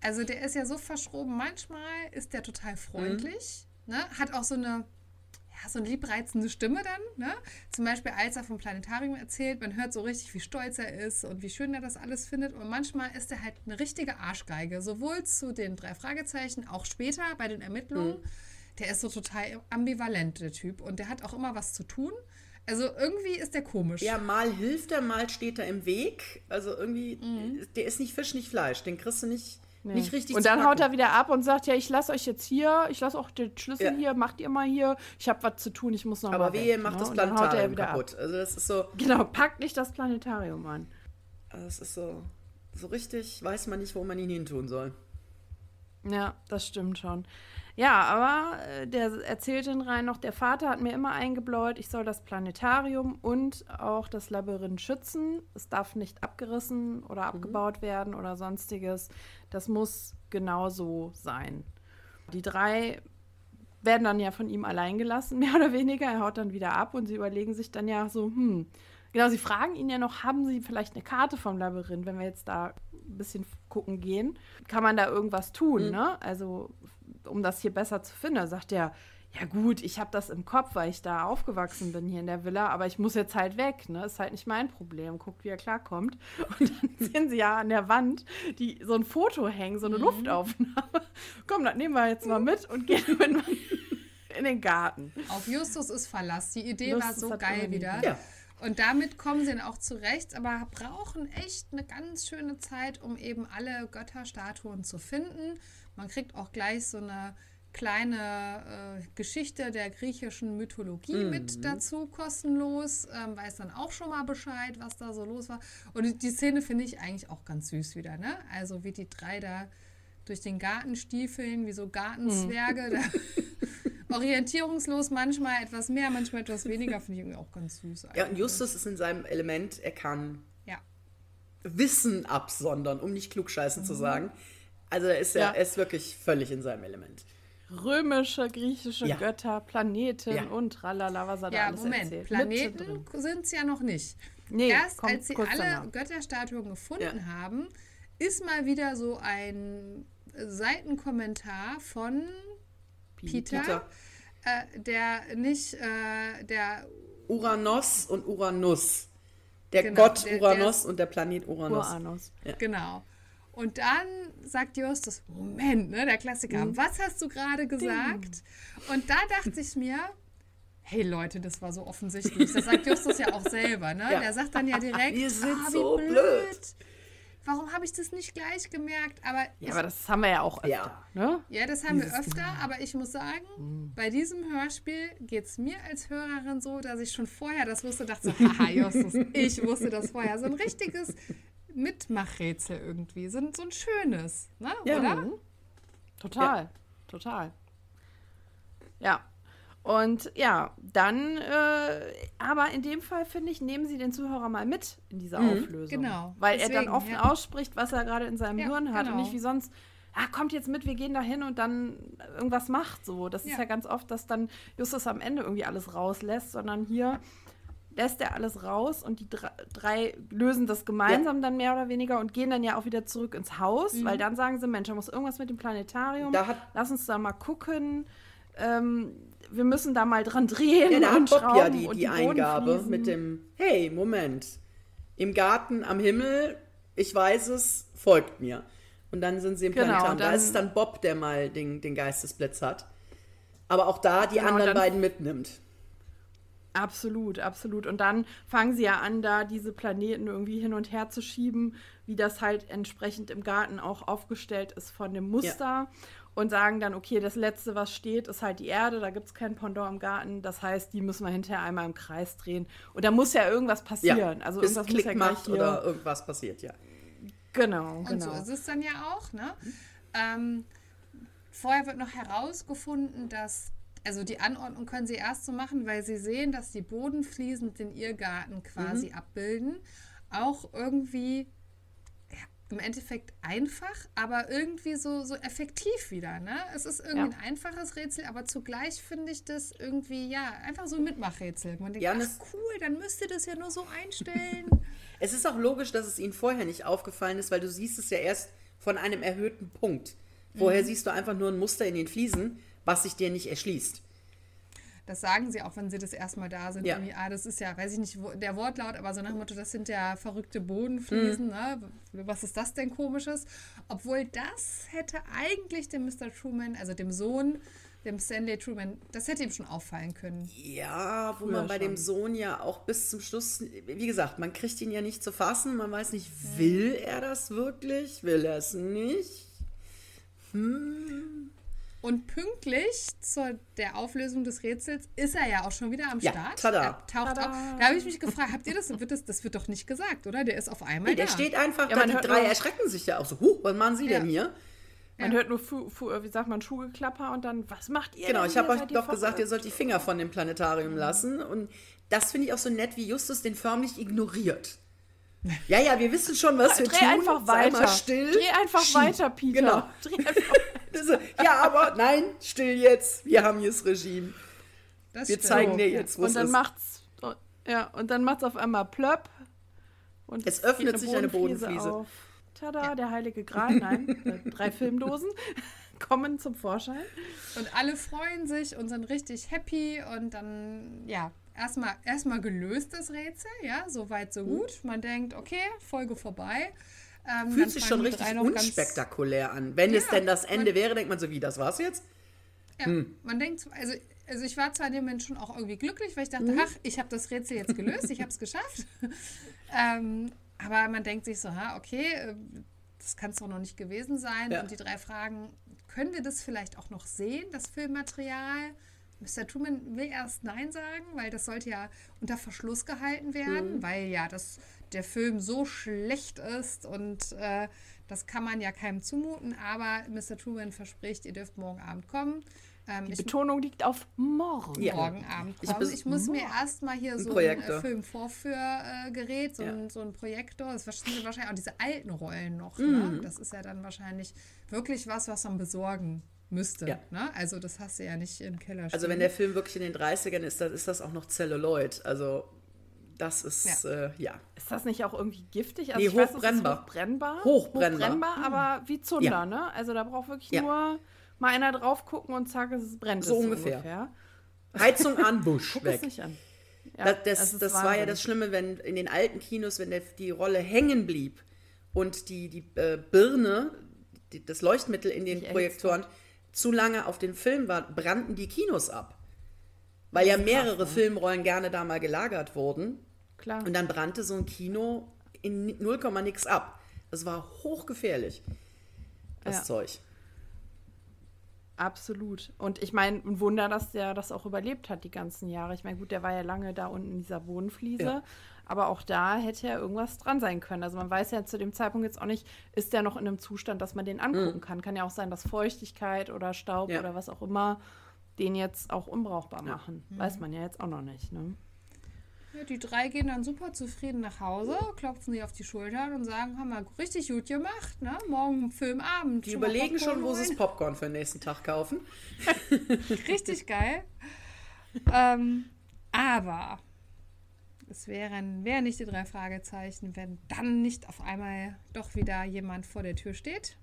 Also der ist ja so verschroben. Manchmal ist der total freundlich, ne? hat auch so eine, ja, so eine liebreizende Stimme dann. Ne? Zum Beispiel, als er vom Planetarium erzählt, man hört so richtig, wie stolz er ist und wie schön er das alles findet. Und manchmal ist er halt eine richtige Arschgeige, sowohl zu den drei Fragezeichen, auch später bei den Ermittlungen. Der ist so total ambivalent, der Typ. Und der hat auch immer was zu tun. Also irgendwie ist der komisch. Ja, mal hilft er, mal steht er im Weg. Also irgendwie, der ist nicht Fisch, nicht Fleisch. Den kriegst du nicht, Nee. nicht richtig und dann haut er wieder ab und sagt, ja, ich lasse euch jetzt hier, ich lasse auch den Schlüssel Ja. hier, macht ihr mal hier, ich habe was zu tun, ich muss noch Aber mal wehe, weg, macht ne? das er Planetarium wieder ab. kaputt. Also das ist so, Genau, packt nicht das Planetarium an. das ist so, so richtig, weiß man nicht, wo man ihn hin tun soll. Ja, das stimmt schon. Ja, aber äh, der erzählt den Rhein noch, der Vater hat mir immer eingebläut, ich soll das Planetarium und auch das Labyrinth schützen. Es darf nicht abgerissen oder abgebaut werden oder sonstiges. Das muss genauso sein. Die drei werden dann ja von ihm allein gelassen, <laughs> mehr oder weniger. Er haut dann wieder ab und sie überlegen sich dann ja so, hm, genau, sie fragen ihn ja noch, haben sie vielleicht eine Karte vom Labyrinth, wenn wir jetzt da ein bisschen gucken gehen, kann man da irgendwas tun, ne? Also, um das hier besser zu finden. Da sagt er, ja gut, ich habe das im Kopf, weil ich da aufgewachsen bin hier in der Villa, aber ich muss jetzt halt weg, ne? Ist halt nicht mein Problem. Guckt, wie er klarkommt. Und dann <laughs> sehen sie ja an der Wand die, so ein Foto hängen, so eine Luftaufnahme. <laughs> Komm, das nehmen wir jetzt mal mit und gehen <laughs> mit in den Garten. Auf Justus ist Verlass. Die Idee Justus war so geil wieder. Ja. Und damit kommen sie dann auch zurecht, aber brauchen echt eine ganz schöne Zeit, um eben alle Götterstatuen zu finden. Man kriegt auch gleich so eine kleine äh, Geschichte der griechischen Mythologie mit dazu, kostenlos. Ähm, weiß dann auch schon mal Bescheid, was da so los war. Und die, die Szene finde ich eigentlich auch ganz süß wieder, ne? Also wie die drei da durch den Garten stiefeln, wie so Gartenzwerge. <laughs> Da orientierungslos, manchmal etwas mehr, manchmal etwas weniger, finde ich irgendwie auch ganz süß. Ja, und eigentlich. Justus ist in seinem Element, er kann Ja. Wissen absondern, um nicht klugscheißen zu sagen. Also er ist, ja. Ja. er ist wirklich völlig in seinem Element. Römische, griechische Ja. Götter, Planeten Ja. und tralala, was er da Ja, alles Moment, erzählt. Planeten sind es ja noch nicht. Nee, Erst kommt als sie kurz alle danach. Götterstatuen gefunden Ja. haben, ist mal wieder so ein Seitenkommentar von Peter, Peter. äh, der nicht, äh, der Uranus und Uranus. Der Genau, Gott der- der Uranus ist- und der Planet Uranus. Uranus. Genau. Und dann sagt Justus, Moment, ne, der Klassiker, Mhm. was hast du gerade gesagt? Und da dachte ich mir, hey Leute, das war so offensichtlich. Das sagt Justus ja auch selber, ne? Ja. Der sagt dann ja direkt, Wir sind ah, wie so blöd. blöd. Warum habe ich das nicht gleich gemerkt? Aber ich, Ja, aber das haben wir ja auch öfter. Ja. Ne? ja, das haben wir öfter, aber ich muss sagen, bei diesem Hörspiel geht es mir als Hörerin so, dass ich schon vorher das wusste, dachte so, <laughs> haha, Justus, ich wusste das vorher. So ein richtiges Mitmachrätsel irgendwie, so, ein- so ein schönes, ne? Ja. oder? Total, total. Ja. Und ja, dann, äh, aber in dem Fall finde ich, nehmen Sie den Zuhörer mal mit in diese Auflösung. genau. Weil er Deswegen, dann offen ja. ausspricht, was er gerade in seinem Ja, Hirn hat genau. und nicht wie sonst, ah, kommt jetzt mit, wir gehen da hin und dann irgendwas macht so. Das ist Ja. ja ganz oft, dass dann Justus am Ende irgendwie alles rauslässt, sondern hier lässt er alles raus und die drei, lösen das gemeinsam dann mehr oder weniger und gehen dann ja auch wieder zurück ins Haus, Mhm. weil dann sagen sie, Mensch, da muss irgendwas mit dem Planetarium, lass uns da mal gucken. Ähm, wir müssen da mal dran drehen Ja, da und hat Bob ja die, und die Eingabe mit dem, hey, Moment, im Garten am Himmel, ich weiß es, folgt mir. Und dann sind sie im Genau, Planetarium. Da ist es dann Bob, der mal den, den Geistesblitz hat. Aber auch da die Genau, anderen beiden mitnimmt. Absolut, absolut. Und dann fangen sie ja an, da diese Planeten irgendwie hin und her zu schieben, wie das halt entsprechend im Garten auch aufgestellt ist von dem Muster. Und sagen dann, okay, das Letzte, was steht, ist halt die Erde, da gibt es kein Pendant im Garten. Das heißt, die müssen wir hinterher einmal im Kreis drehen. Und da muss ja irgendwas Ja, passieren. also bis irgendwas muss Klick ja gleich macht hier. oder irgendwas passiert, ja. Genau, Und genau. so ist es dann ja auch, ne? Ähm, vorher wird noch herausgefunden, dass, also die Anordnung können sie erst so machen, weil sie sehen, dass die Bodenfliesen den Irrgarten quasi Mhm. abbilden. Auch irgendwie ja, im Endeffekt einfach, aber irgendwie so, so effektiv wieder, ne? Es ist irgendwie Ja. ein einfaches Rätsel, aber zugleich finde ich das irgendwie, ja, einfach so ein Mitmachrätsel. Man denkt, Ja, ach cool, dann müsst ihr das ja nur so einstellen. <laughs> Es ist auch logisch, dass es ihnen vorher nicht aufgefallen ist, weil du siehst es ja erst von einem erhöhten Punkt. Vorher siehst du einfach nur ein Muster in den Fliesen, was sich dir nicht erschließt. Das sagen sie auch, wenn sie das erstmal da sind. Ja. Ah, das ist ja, weiß ich nicht, der Wortlaut, aber so nach dem Motto, das sind ja verrückte Bodenfliesen. Ne? Was ist das denn komisches? Obwohl das hätte eigentlich dem Mr. Truman, also dem Sohn, dem Stanley Truman, das hätte ihm schon auffallen können. Ja, wo Früher man bei dem schon. Sohn ja auch bis zum Schluss, wie gesagt, man kriegt ihn ja nicht zu fassen, man weiß nicht, will er das wirklich, will er es nicht? Und pünktlich zu der Auflösung des Rätsels ist er ja auch schon wieder am Ja, Start. tada. Er taucht Tada. auf. Da habe ich mich gefragt, habt ihr das? Wird das? Das wird doch nicht gesagt, oder? Der ist auf einmal Nee, der da. steht einfach Ja, da, man die hört drei nur- erschrecken sich ja auch so, huh, was machen sie Ja. denn hier? Man Ja. hört nur, fu, fu, wie sagt man, Schuhgeklapper und dann, was macht ihr? Genau, denn ich habe euch doch gesagt, ihr sollt die Finger von dem Planetarium lassen und das finde ich auch so nett, wie Justus den förmlich ignoriert. Ja, ja, wir wissen schon, was wir Dreh tun. einfach Sei mal weiter. still. Dreh einfach Schieb. weiter, Peter. Genau. Dreh einfach <laughs> Ja, aber nein, still jetzt. Wir haben hier das Regime. Das Wir stimmt. zeigen dir jetzt, wo und es dann ist. macht's ja und dann macht's auf einmal plöpp und Es öffnet sich eine Bodenfliese. auf. Tada, der heilige Gral, nein, äh, drei Filmdosen <laughs> kommen zum Vorschein. Und alle freuen sich und sind richtig happy und dann, ja, erstmal erstmal gelöst das Rätsel, ja, so weit, so gut. Man denkt, okay, Folge vorbei. Ähm, Fühlt sich schon richtig unspektakulär an. Wenn es Ja, denn das Ende man- wäre, denkt man so, wie, das war's jetzt? Ja, Hm. man denkt, also, also ich war zwar in dem Moment schon auch irgendwie glücklich, weil ich dachte, ach, ich habe das Rätsel jetzt gelöst, ich habe es geschafft. <laughs> ähm, aber man denkt sich so, ha, okay, äh, das kann es doch noch nicht gewesen sein. Ja. Und die drei Fragen, können wir das vielleicht auch noch sehen, das Filmmaterial? Mr. Truman will erst Nein sagen, weil das sollte ja unter Verschluss gehalten werden, Mhm. weil ja das, der Film so schlecht ist und äh, das kann man ja keinem zumuten. Aber Mr. Truman verspricht, ihr dürft morgen Abend kommen. Ähm, Die ich Betonung liegt auf morgen. Ja. morgen Abend Ich kommen. bis- Ich, muss mir erstmal hier so ein Projektor. äh, Filmvorführgerät, so, Ja. ein, so ein Projektor, das sind wahrscheinlich auch diese alten Rollen noch. Mhm. Ne? Das ist ja dann wahrscheinlich wirklich was, was man besorgen müsste. Ja. Ne? Also das hast du ja nicht im Keller stehen. Also wenn der Film wirklich in den 30ern ist, dann ist das auch noch Celluloid. Also das ist, ja. Äh, ja. Ist das nicht auch irgendwie giftig? Nee, ich weiß, hochbrennbar. hochbrennbar. Hochbrennbar. Hochbrennbar, aber wie Zunder, Ja. ne? Also da braucht wirklich Ja. nur mal einer drauf gucken und zack, es brennt So es ungefähr. Heizung an, <laughs> Busch Guck weg. es nicht an. Ja, das das, das war ja das Schlimme, wenn in den alten Kinos, wenn der, die Rolle hängen blieb und die, die äh, Birne, die, das Leuchtmittel in den Projektoren zu lange auf den Film war, brannten die Kinos ab. Weil ja mehrere Filmrollen gerne da mal gelagert wurden. Klar. Und dann brannte so ein Kino in 0, nix ab. Das war hochgefährlich, das Ja. Zeug. Absolut. Und ich meine, ein Wunder, dass der das auch überlebt hat die ganzen Jahre. Ich meine, gut, der war ja lange da unten in dieser Bodenfliese. Ja. Aber auch da hätte ja irgendwas dran sein können. Also man weiß ja zu dem Zeitpunkt jetzt auch nicht, ist der noch in einem Zustand, dass man den angucken kann. Kann ja auch sein, dass Feuchtigkeit oder Staub Ja. oder was auch immer den jetzt auch unbrauchbar machen. Weiß man ja jetzt auch noch nicht. Ne? Ja, die drei gehen dann super zufrieden nach Hause, klopfen sich auf die Schultern und sagen, haben wir richtig gut gemacht, ne? Morgen Filmabend. Die schon überlegen schon, wo sie das Popcorn für den nächsten Tag kaufen. <laughs> Richtig geil. ähm, aber es wären, wären nicht die drei Fragezeichen, wenn dann nicht auf einmal doch wieder jemand vor der Tür steht.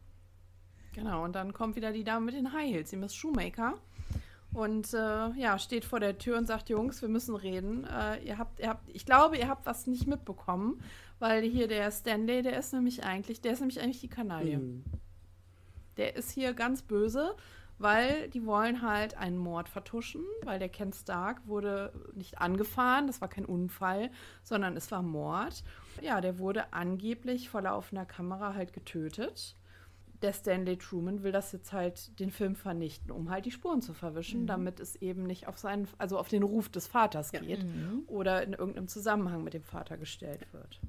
Genau, und dann kommt wieder die Dame mit den High Heels, die Miss Shoemaker. Und äh, ja, steht vor der Tür und sagt, Jungs, wir müssen reden. Äh, ihr habt, ihr habt, ich glaube, ihr habt was nicht mitbekommen, weil hier der Stanley, der ist nämlich eigentlich, der ist nämlich eigentlich die Kanaille. Der ist hier ganz böse, weil die wollen halt einen Mord vertuschen, weil der Ken Stark wurde nicht angefahren, das war kein Unfall, sondern es war Mord. Ja, der wurde angeblich vor laufender Kamera halt getötet. Der Stanley Truman will das jetzt halt den Film vernichten, um halt die Spuren zu verwischen, damit es eben nicht auf seinen, also auf den Ruf des Vaters geht oder in irgendeinem Zusammenhang mit dem Vater gestellt wird.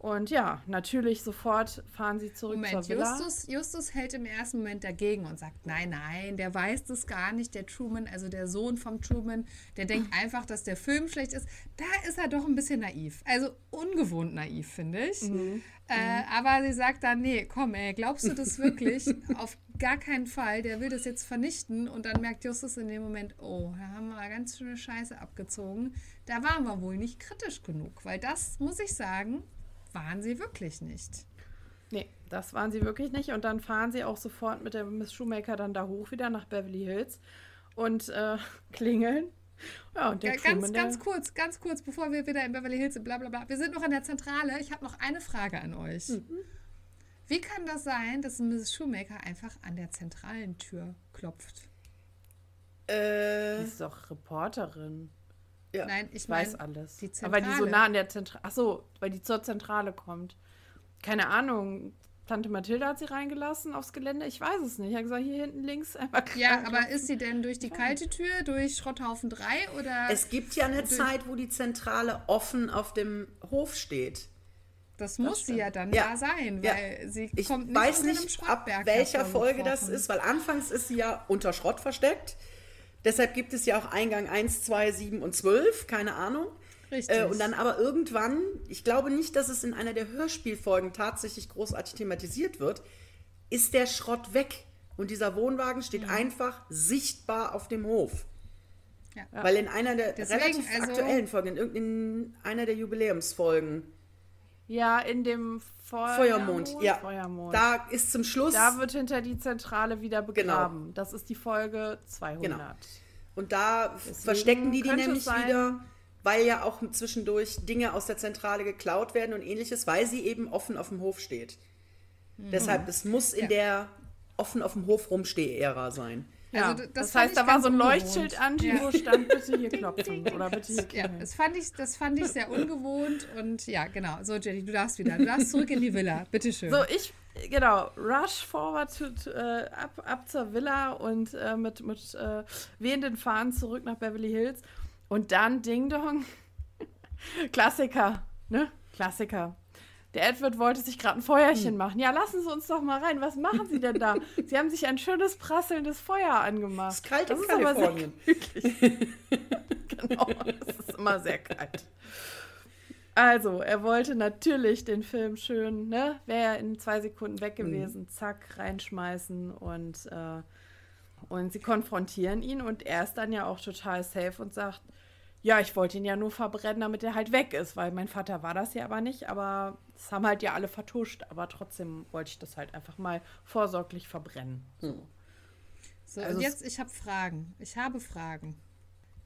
Und ja, natürlich sofort fahren sie zurück Moment, zur Villa. Justus, Justus hält im ersten Moment dagegen und sagt, nein, nein, der weiß das gar nicht, der Truman, also der Sohn vom Truman, der denkt <laughs> einfach, dass der Film schlecht ist. Da ist er doch ein bisschen naiv. Also ungewohnt naiv, finde ich. Äh, aber sie sagt dann, nee, komm, ey, glaubst du das wirklich? <laughs> Auf gar keinen Fall, der will das jetzt vernichten. Und dann merkt Justus in dem Moment, oh, da haben wir ganz schöne Scheiße abgezogen. Da waren wir wohl nicht kritisch genug, weil das, muss ich sagen, waren sie wirklich nicht. Nee, das waren sie wirklich nicht. Und dann fahren sie auch sofort mit der Miss Shoemaker dann da hoch wieder nach Beverly Hills und äh, <laughs> klingeln. Ja, und der ganz, Truman, der, ganz kurz, ganz kurz, bevor wir wieder in Beverly Hills sind, bla bla bla. Wir sind noch an der Zentrale. Ich habe noch eine Frage an euch. Mhm. Wie kann das sein, dass Mrs. Shoemaker einfach an der zentralen Tür klopft? Äh, die ist doch Reporterin. Ja, Nein, ich Ich weiß meine, alles. die Aber die so Zentrale. nah an der Zentrale. Ach so, weil die zur Zentrale kommt. Keine Ahnung. Tante Mathilda hat sie reingelassen aufs Gelände. Ich weiß es nicht. Ich habe gesagt, hier hinten links einmal ja, aber ist sie denn durch die kalte Tür, durch Schrotthaufen 3 oder es gibt ja eine Zeit, wo die Zentrale offen auf dem Hof steht. das muss sie ja dann Ja. da sein, Ja. weil sie Ich kommt nicht weiß nicht, ab welcher Folge das ist, weil anfangs ist sie ja unter Schrott versteckt. Deshalb gibt es ja auch Eingang 1, 2, 7 und 12, keine Ahnung. Richtig. Äh, und dann aber irgendwann, ich glaube nicht, dass es in einer der Hörspielfolgen tatsächlich großartig thematisiert wird, ist der Schrott weg. Und dieser Wohnwagen steht Mhm. einfach sichtbar auf dem Hof. Ja. Weil in einer der Deswegen, relativ also- aktuellen Folgen, in einer der Jubiläumsfolgen, Ja, in dem Feuermond. Feuermond, ja, Feuermond. da ist zum Schluss Da wird hinter die Zentrale wieder Genau. begraben. Das ist die Folge 200. Und da verstecken die die nämlich sein- wieder, weil ja auch zwischendurch Dinge aus der Zentrale geklaut werden und ähnliches, weil sie eben offen auf dem Hof steht. Deshalb, es muss in Mhm. Ja. der offen auf dem Hof rumsteh-Ära sein. Ja, Also, das das, heißt, da war so ein ungewohnt. Leuchtschild an, Ja. wo stand, bitte hier klopfen <laughs> oder bitte hier Ja, das fand, ich, das fand ich sehr ungewohnt und ja, genau. So, Jenny, du darfst wieder. Du darfst zurück in die Villa. Bitteschön. So, ich, genau, rush forward to, to, äh, ab, ab zur Villa und äh, mit, mit äh, wehenden Fahnen zurück nach Beverly Hills. Und dann Ding Dong. <laughs> Klassiker, ne? Klassiker. Der Edward wollte sich gerade ein Feuerchen machen. Ja, lassen Sie uns doch mal rein. Was machen Sie denn da? <laughs> Sie haben sich ein schönes prasselndes Feuer angemacht. Es ist kalt das in ist Kalifornien. <laughs> <laughs> genau, es ist immer sehr kalt. Also, er wollte natürlich den Film schön, ne? Wäre in zwei Sekunden weg gewesen, zack, reinschmeißen und, äh, und sie konfrontieren ihn und er ist dann ja auch total safe und sagt, ja, ich wollte ihn ja nur verbrennen, damit er halt weg ist, weil mein Vater war das ja aber nicht, aber das haben halt ja alle vertuscht, aber trotzdem wollte ich das halt einfach mal vorsorglich verbrennen. So. So, Also und es- jetzt, ich habe Fragen. Ich habe Fragen.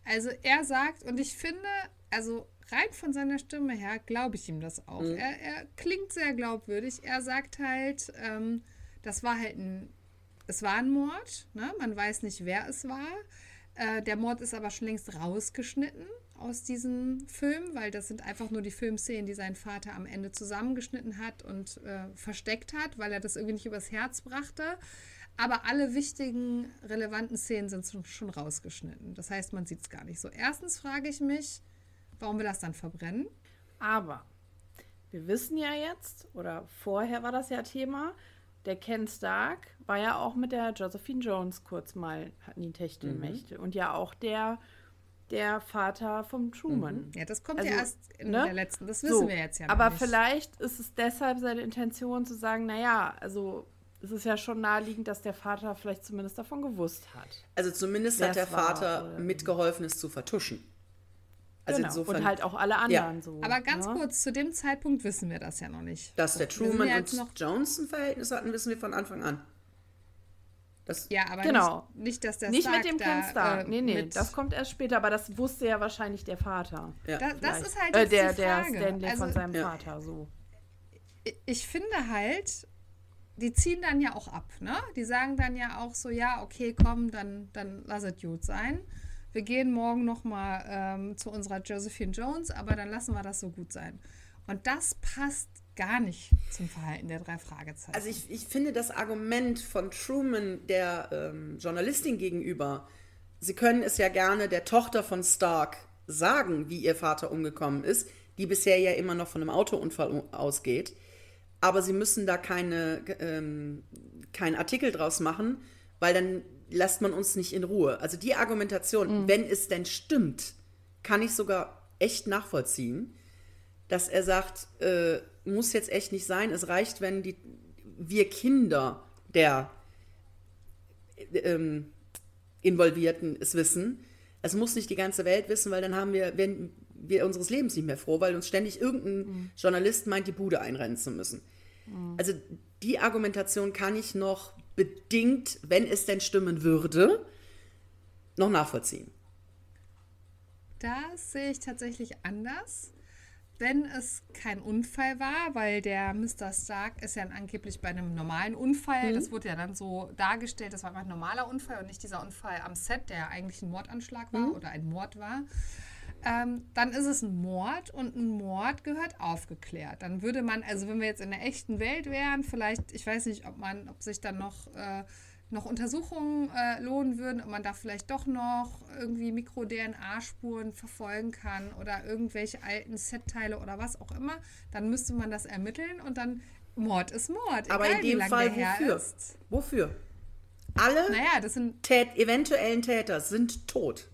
Also er sagt, und ich finde, also rein von seiner Stimme her, glaube ich ihm das auch. Mhm. Er, er klingt sehr glaubwürdig. Er sagt halt, ähm, das war halt ein, es war ein Mord, ne? man weiß nicht, wer es war. Äh, der Mord ist aber schon längst rausgeschnitten aus diesem Film, weil das sind einfach nur die Filmszenen, die sein Vater am Ende zusammengeschnitten hat und äh, versteckt hat, weil er das irgendwie nicht übers Herz brachte. Aber alle wichtigen, relevanten Szenen sind schon, schon rausgeschnitten. Das heißt, man sieht es gar nicht so. Erstens frage ich mich, warum wir das dann verbrennen. Aber wir wissen ja jetzt, oder vorher war das ja Thema, der Ken Stark war ja auch mit der Josephine Jones kurz mal, hatten die Techtelmächte. Und ja auch der, der Vater vom Truman. Ja, das kommt Also, ja erst in ne? der letzten. Das wissen So, wir jetzt ja noch Aber nicht. vielleicht ist es deshalb seine Intention zu sagen, naja, also es ist ja schon naheliegend, dass der Vater vielleicht zumindest davon gewusst hat. Also zumindest hat der war, Vater mitgeholfen, es zu vertuschen. Also genau. insofern, Und halt auch alle anderen so. Aber ganz ne? kurz, zu dem Zeitpunkt wissen wir das ja noch nicht. dass der Truman ja und jetzt noch Jones ein Verhältnis hatten, wissen wir von Anfang an. Das, Ja, aber Genau. nicht, nicht, dass der Nicht Stark mit dem Ken Stark. äh, nee, nee, mit- das kommt erst später, aber das wusste ja wahrscheinlich der Vater. ja. Da, das ist halt äh, jetzt der, die der Frage. Stanley also, von seinem Ja. Vater, so. ich- ich finde halt, die ziehen dann ja auch ab, ne? Die sagen dann ja auch so, ja, okay, komm, dann, dann lass es gut sein. Wir gehen morgen noch mal ähm, zu unserer Josephine Jones, aber dann lassen wir das so gut sein. Und das passt gar nicht zum Verhalten der drei Fragezeichen. Also ich, ich finde das Argument von Truman der ähm, Journalistin gegenüber, sie können es ja gerne der Tochter von Stark sagen, wie ihr Vater umgekommen ist, die bisher ja immer noch von einem Autounfall ausgeht. Aber sie müssen da keine, ähm, keinen Artikel draus machen, weil dann lässt man uns nicht in Ruhe. Also die Argumentation, wenn es denn stimmt, kann ich sogar echt nachvollziehen, dass er sagt, äh, muss jetzt echt nicht sein, es reicht, wenn die, wir Kinder der ähm, Involvierten es wissen. Es muss nicht die ganze Welt wissen, weil dann haben wir, wenn wir unseres Lebens nicht mehr froh, weil uns ständig irgendein Journalist meint, die Bude einrennen zu müssen. Also die Argumentation kann ich noch bedingt, wenn es denn stimmen würde, noch nachvollziehen. Das sehe ich tatsächlich anders. Wenn es kein Unfall war, weil der Mr. Stark ist ja angeblich bei einem normalen Unfall, das wurde ja dann so dargestellt, das war einfach ein normaler Unfall und nicht dieser Unfall am Set, der eigentlich ein Mordanschlag war oder ein Mord war. Ähm, dann ist es ein Mord und ein Mord gehört aufgeklärt. Dann würde man, also wenn wir jetzt in der echten Welt wären, vielleicht, ich weiß nicht, ob man, ob sich dann noch, äh, noch Untersuchungen äh, lohnen würden, ob man da vielleicht doch noch irgendwie Mikro-DNA-Spuren verfolgen kann oder irgendwelche alten Set-Teile oder was auch immer, dann müsste man das ermitteln und dann Mord ist Mord. Aber egal, in dem Fall wofür? Ist. Wofür? Alle Naja, Tät eventuellen Täter sind tot.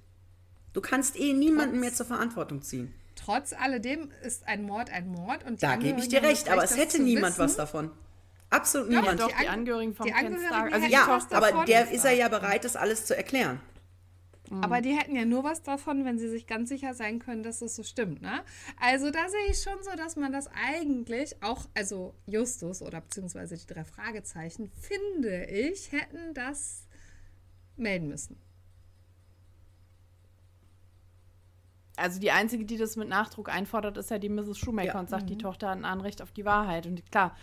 Du kannst eh niemanden Trotz- mehr zur Verantwortung ziehen. trotz alledem ist ein Mord ein Mord und die Da gebe ich dir recht, aber es hätte niemand wissen. was davon. Absolut Doch, niemand. Doch, die die An- Angehörigen vom die Ken Angehörigen Stark. Also hätten die ja, Tochter aber der ist er ja bereit, das alles zu erklären. Aber die hätten ja nur was davon, wenn sie sich ganz sicher sein können, dass das so stimmt, ne? Also da sehe ich schon so, dass man das eigentlich auch, also Justus oder beziehungsweise die drei Fragezeichen, finde ich, hätten das melden müssen. Also die einzige, die das mit Nachdruck einfordert, ist ja die Mrs. Shoemaker Ja. und sagt, die Tochter hat ein Anrecht auf die Wahrheit. Und klar,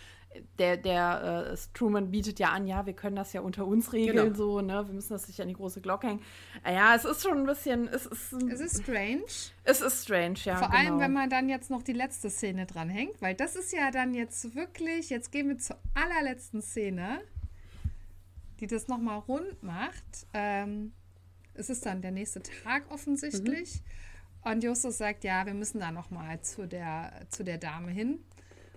der, der äh, Truman bietet ja an, ja, wir können das ja unter uns regeln, Genau. so, ne? Wir müssen das nicht an die große Glocke hängen. Äh, Ja, es ist schon ein bisschen, es ist, Es ist strange. es ist strange, ja. Vor genau. allem, wenn man dann jetzt noch die letzte Szene dranhängt, weil das ist ja dann jetzt wirklich, jetzt gehen wir zur allerletzten Szene, die das nochmal rund macht. Ähm, es ist dann der nächste Tag offensichtlich. Und Justus sagt, ja, wir müssen da nochmal zu der, zu der Dame hin.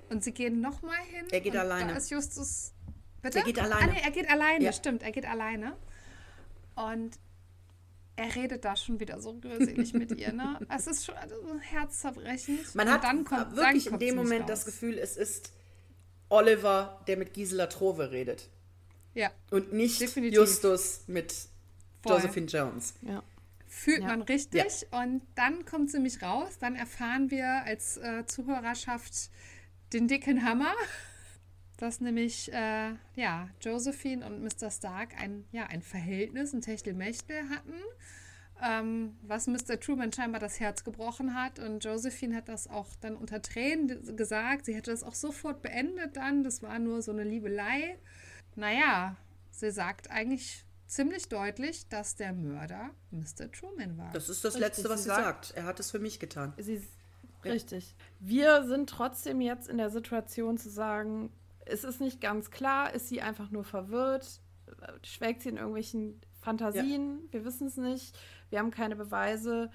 Und sie gehen nochmal hin. Er geht und alleine. Da ist Justus. Bitte? Er geht alleine. Ah, nee, er geht alleine, Ja. stimmt, er geht alleine. Und er redet da schon wieder so rührselig mit ihr, ne? <laughs> Es ist schon also, herzzerbrechend. Man Und hat dann kommt, wirklich dann in dem Moment raus. das Gefühl, es ist Oliver, der mit Gisela Trove redet. Ja, Und nicht Definitiv. Justus mit Voll. Josephine Jones. ja. Fühlt Ja. man richtig. Und dann kommt sie mich raus. Dann erfahren wir als äh, Zuhörerschaft den dicken Hammer. <laughs> Dass nämlich, äh, ja, Josephine und Mr. Stark ein, ja, ein Verhältnis, ein Techtelmechtel hatten. ähm, was Mr. Truman scheinbar das Herz gebrochen hat. Und Josephine hat das auch dann unter Tränen gesagt. Sie hätte das auch sofort beendet dann. Das war nur so eine Liebelei. Naja, sie sagt eigentlich ziemlich deutlich, dass der Mörder Mr. Truman war. Das ist das Richtig, Letzte, was sie sagt- sagt. Er hat es für mich getan. Sie, richtig. Wir sind trotzdem jetzt in der Situation zu sagen, es ist nicht ganz klar, ist sie einfach nur verwirrt, schwelgt sie in irgendwelchen Fantasien, wir wissen es nicht, wir haben keine Beweise.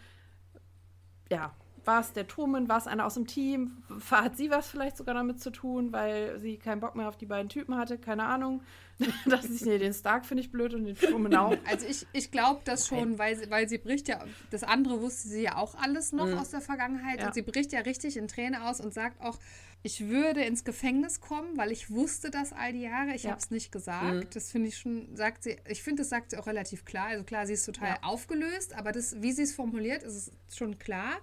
Ja, war es der Truman, war es einer aus dem Team, <laughs> hat sie was vielleicht sogar damit zu tun, weil sie keinen Bock mehr auf die beiden Typen hatte, keine Ahnung. <laughs> Dass ich, nee, den Stark finde ich blöd und den Truman auch. <laughs> Also ich, ich glaube das schon, weil sie, weil sie bricht ja, das andere wusste sie ja auch alles noch aus der Vergangenheit Ja. und sie bricht ja richtig in Tränen aus und sagt auch, ich würde ins Gefängnis kommen, weil ich wusste das all die Jahre, ich Ja. habe es nicht gesagt. Das finde ich schon, sagt sie, ich finde, das sagt sie auch relativ klar. Also klar, sie ist total Ja. aufgelöst, aber das, wie sie es formuliert, ist es schon klar.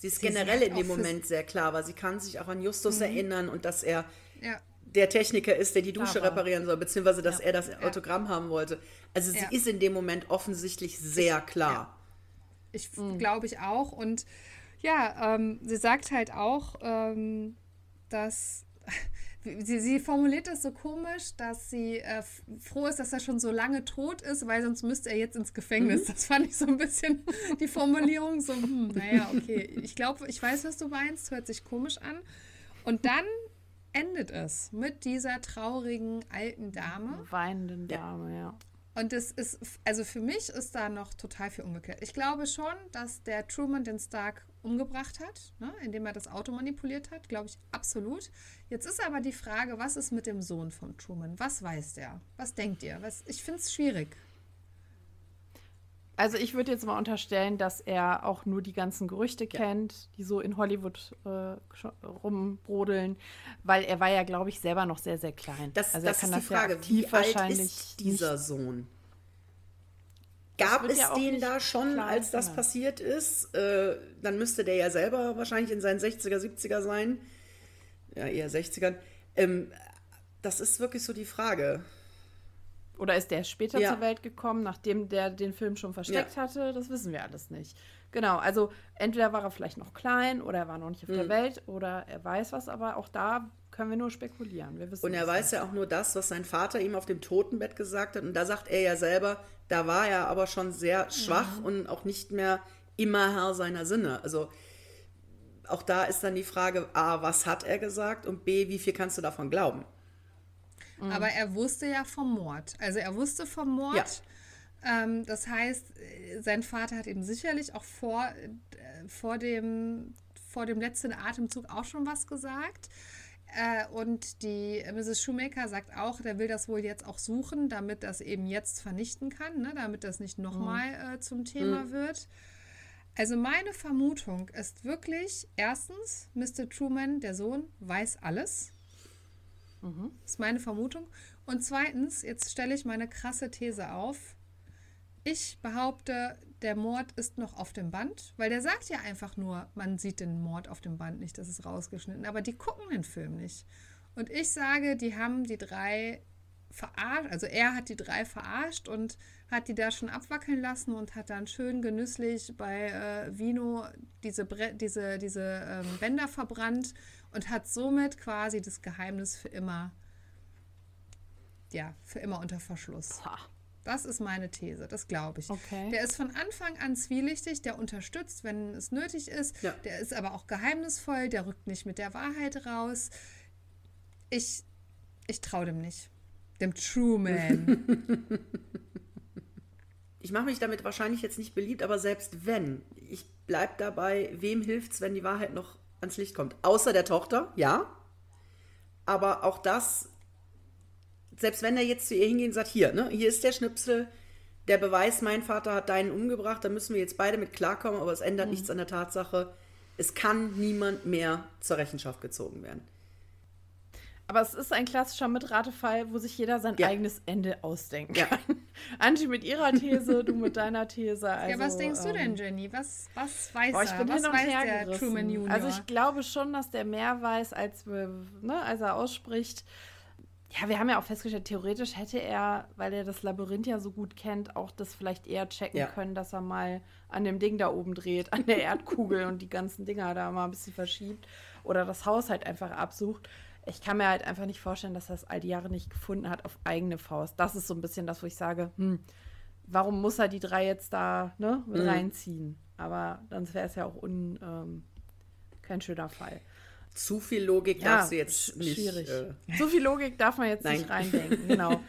Sie ist Sie generell in dem Moment sehr klar, weil sie kann sich auch an Justus erinnern und dass er Ja. der Techniker ist, der die Dusche Aber- reparieren soll, beziehungsweise dass er das Autogramm haben wollte. Also sie Ja. ist in dem Moment offensichtlich sehr klar. Ich glaube ich auch. Und ja, ähm, sie sagt halt auch, ähm, dass sie, sie formuliert das so komisch, dass sie äh, froh ist, dass er schon so lange tot ist, weil sonst müsste er jetzt ins Gefängnis. Das fand ich so ein bisschen <laughs> die Formulierung so, hm, naja, okay. Ich glaube, ich weiß, was du meinst, hört sich komisch an. Und dann endet es mit dieser traurigen alten Dame. Weinenden Dame, ja. Und es ist, also für mich ist da noch total viel umgekehrt. Ich glaube schon, dass der Truman den Stark umgebracht hat, ne, indem er das Auto manipuliert hat, glaube ich absolut. Jetzt ist aber die Frage, was ist mit dem Sohn von Truman? Was weiß der? Was denkt ihr? Was, ich finde es schwierig. Also ich würde jetzt mal unterstellen, dass er auch nur die ganzen Gerüchte kennt, die so in Hollywood äh, rumbrodeln, weil er war ja, glaube ich, selber noch sehr, sehr klein. Das, also das kann ist die ja Frage, aktiv wie alt wahrscheinlich ist dieser nicht- Sohn? Gab es ja den da schon, als das genannt. passiert ist? Äh, dann müsste der ja selber wahrscheinlich in seinen 60er, 70er sein. Ja, eher 60ern. Ähm, das ist wirklich so die Frage. Oder ist der später Ja. zur Welt gekommen, nachdem der den Film schon versteckt Ja. hatte? Das wissen wir alles nicht. Genau, also entweder war er vielleicht noch klein oder er war noch nicht auf Mhm. der Welt oder er weiß was, aber auch da können wir nur spekulieren. Wir wissen Und er weiß ja auch nur das, was sein Vater ihm auf dem Totenbett gesagt hat. Und da sagt er ja selber, da war er aber schon sehr schwach und auch nicht mehr immer Herr seiner Sinne. Also auch da ist dann die Frage, A, was hat er gesagt? Und B, wie viel kannst du davon glauben? Aber er wusste ja vom Mord. Also er wusste vom Mord. Ähm, das heißt, äh, sein Vater hat ihm sicherlich auch vor, äh, vor, dem, vor dem letzten Atemzug auch schon was gesagt. Äh, und die Mrs. Shoemaker sagt auch, der will das wohl jetzt auch suchen, damit das eben jetzt vernichten kann, ne? damit das nicht nochmal äh, zum Thema wird. Also meine Vermutung ist wirklich, erstens, Mr. Truman, der Sohn, weiß alles. Das ist meine Vermutung. Und zweitens, jetzt stelle ich meine krasse These auf. Ich behaupte, der Mord ist noch auf dem Band, weil der sagt ja einfach nur, man sieht den Mord auf dem Band nicht, das ist rausgeschnitten, aber die gucken den Film nicht. Und ich sage, die haben die drei verarscht, also er hat die drei verarscht und hat die da schon abwackeln lassen und hat dann schön genüsslich bei äh, Vino diese, Bre diese, diese ähm, Bänder verbrannt und hat somit quasi das Geheimnis für immer, ja, für immer unter Verschluss. Ha. Das ist meine These, das glaube ich. Okay. Der ist von Anfang an zwielichtig, der unterstützt, wenn es nötig ist. Ja. Der ist aber auch geheimnisvoll, der rückt nicht mit der Wahrheit raus. Ich, ich traue dem nicht. Dem Truman. <laughs> Ich mache mich damit wahrscheinlich jetzt nicht beliebt, aber selbst wenn, ich bleib dabei, wem hilft's, wenn die Wahrheit noch ans Licht kommt? Außer der Tochter, ja. Aber auch das, selbst wenn er jetzt zu ihr hingeht und sagt, hier, ne, hier ist der Schnipsel, der Beweis, mein Vater hat deinen umgebracht, da müssen wir jetzt beide mit klarkommen, aber es ändert nichts an der Tatsache, es kann niemand mehr zur Rechenschaft gezogen werden. Aber es ist ein klassischer Mitratefall, wo sich jeder sein Ja. eigenes Ende ausdenken Ja. kann. <laughs> Angie mit ihrer These, du mit deiner These. Also, ja, was denkst du denn, ähm, Jenny? Was, was weiß Boah, ich er? bin was hin und weiß her der gerissen. Truman Junior? Also ich glaube schon, dass der mehr weiß, als, wir, ne, als er ausspricht. Ja, wir haben ja auch festgestellt, theoretisch hätte er, weil er das Labyrinth ja so gut kennt, auch das vielleicht eher checken Ja. können, dass er mal an dem Ding da oben dreht, an der Erdkugel und die ganzen Dinger da mal ein bisschen verschiebt oder das Haus halt einfach absucht. Ich kann mir halt einfach nicht vorstellen, dass er es all die Jahre nicht gefunden hat auf eigene Faust. Das ist so ein bisschen das, wo ich sage, hm, warum muss er die drei jetzt da ne, Mhm. reinziehen? Aber dann wäre es ja auch un, ähm, kein schöner Fall. Zu viel Logik Ja, darfst du jetzt nicht. schwierig. Äh, So viel Logik darf man jetzt Nein. nicht reindenken, genau.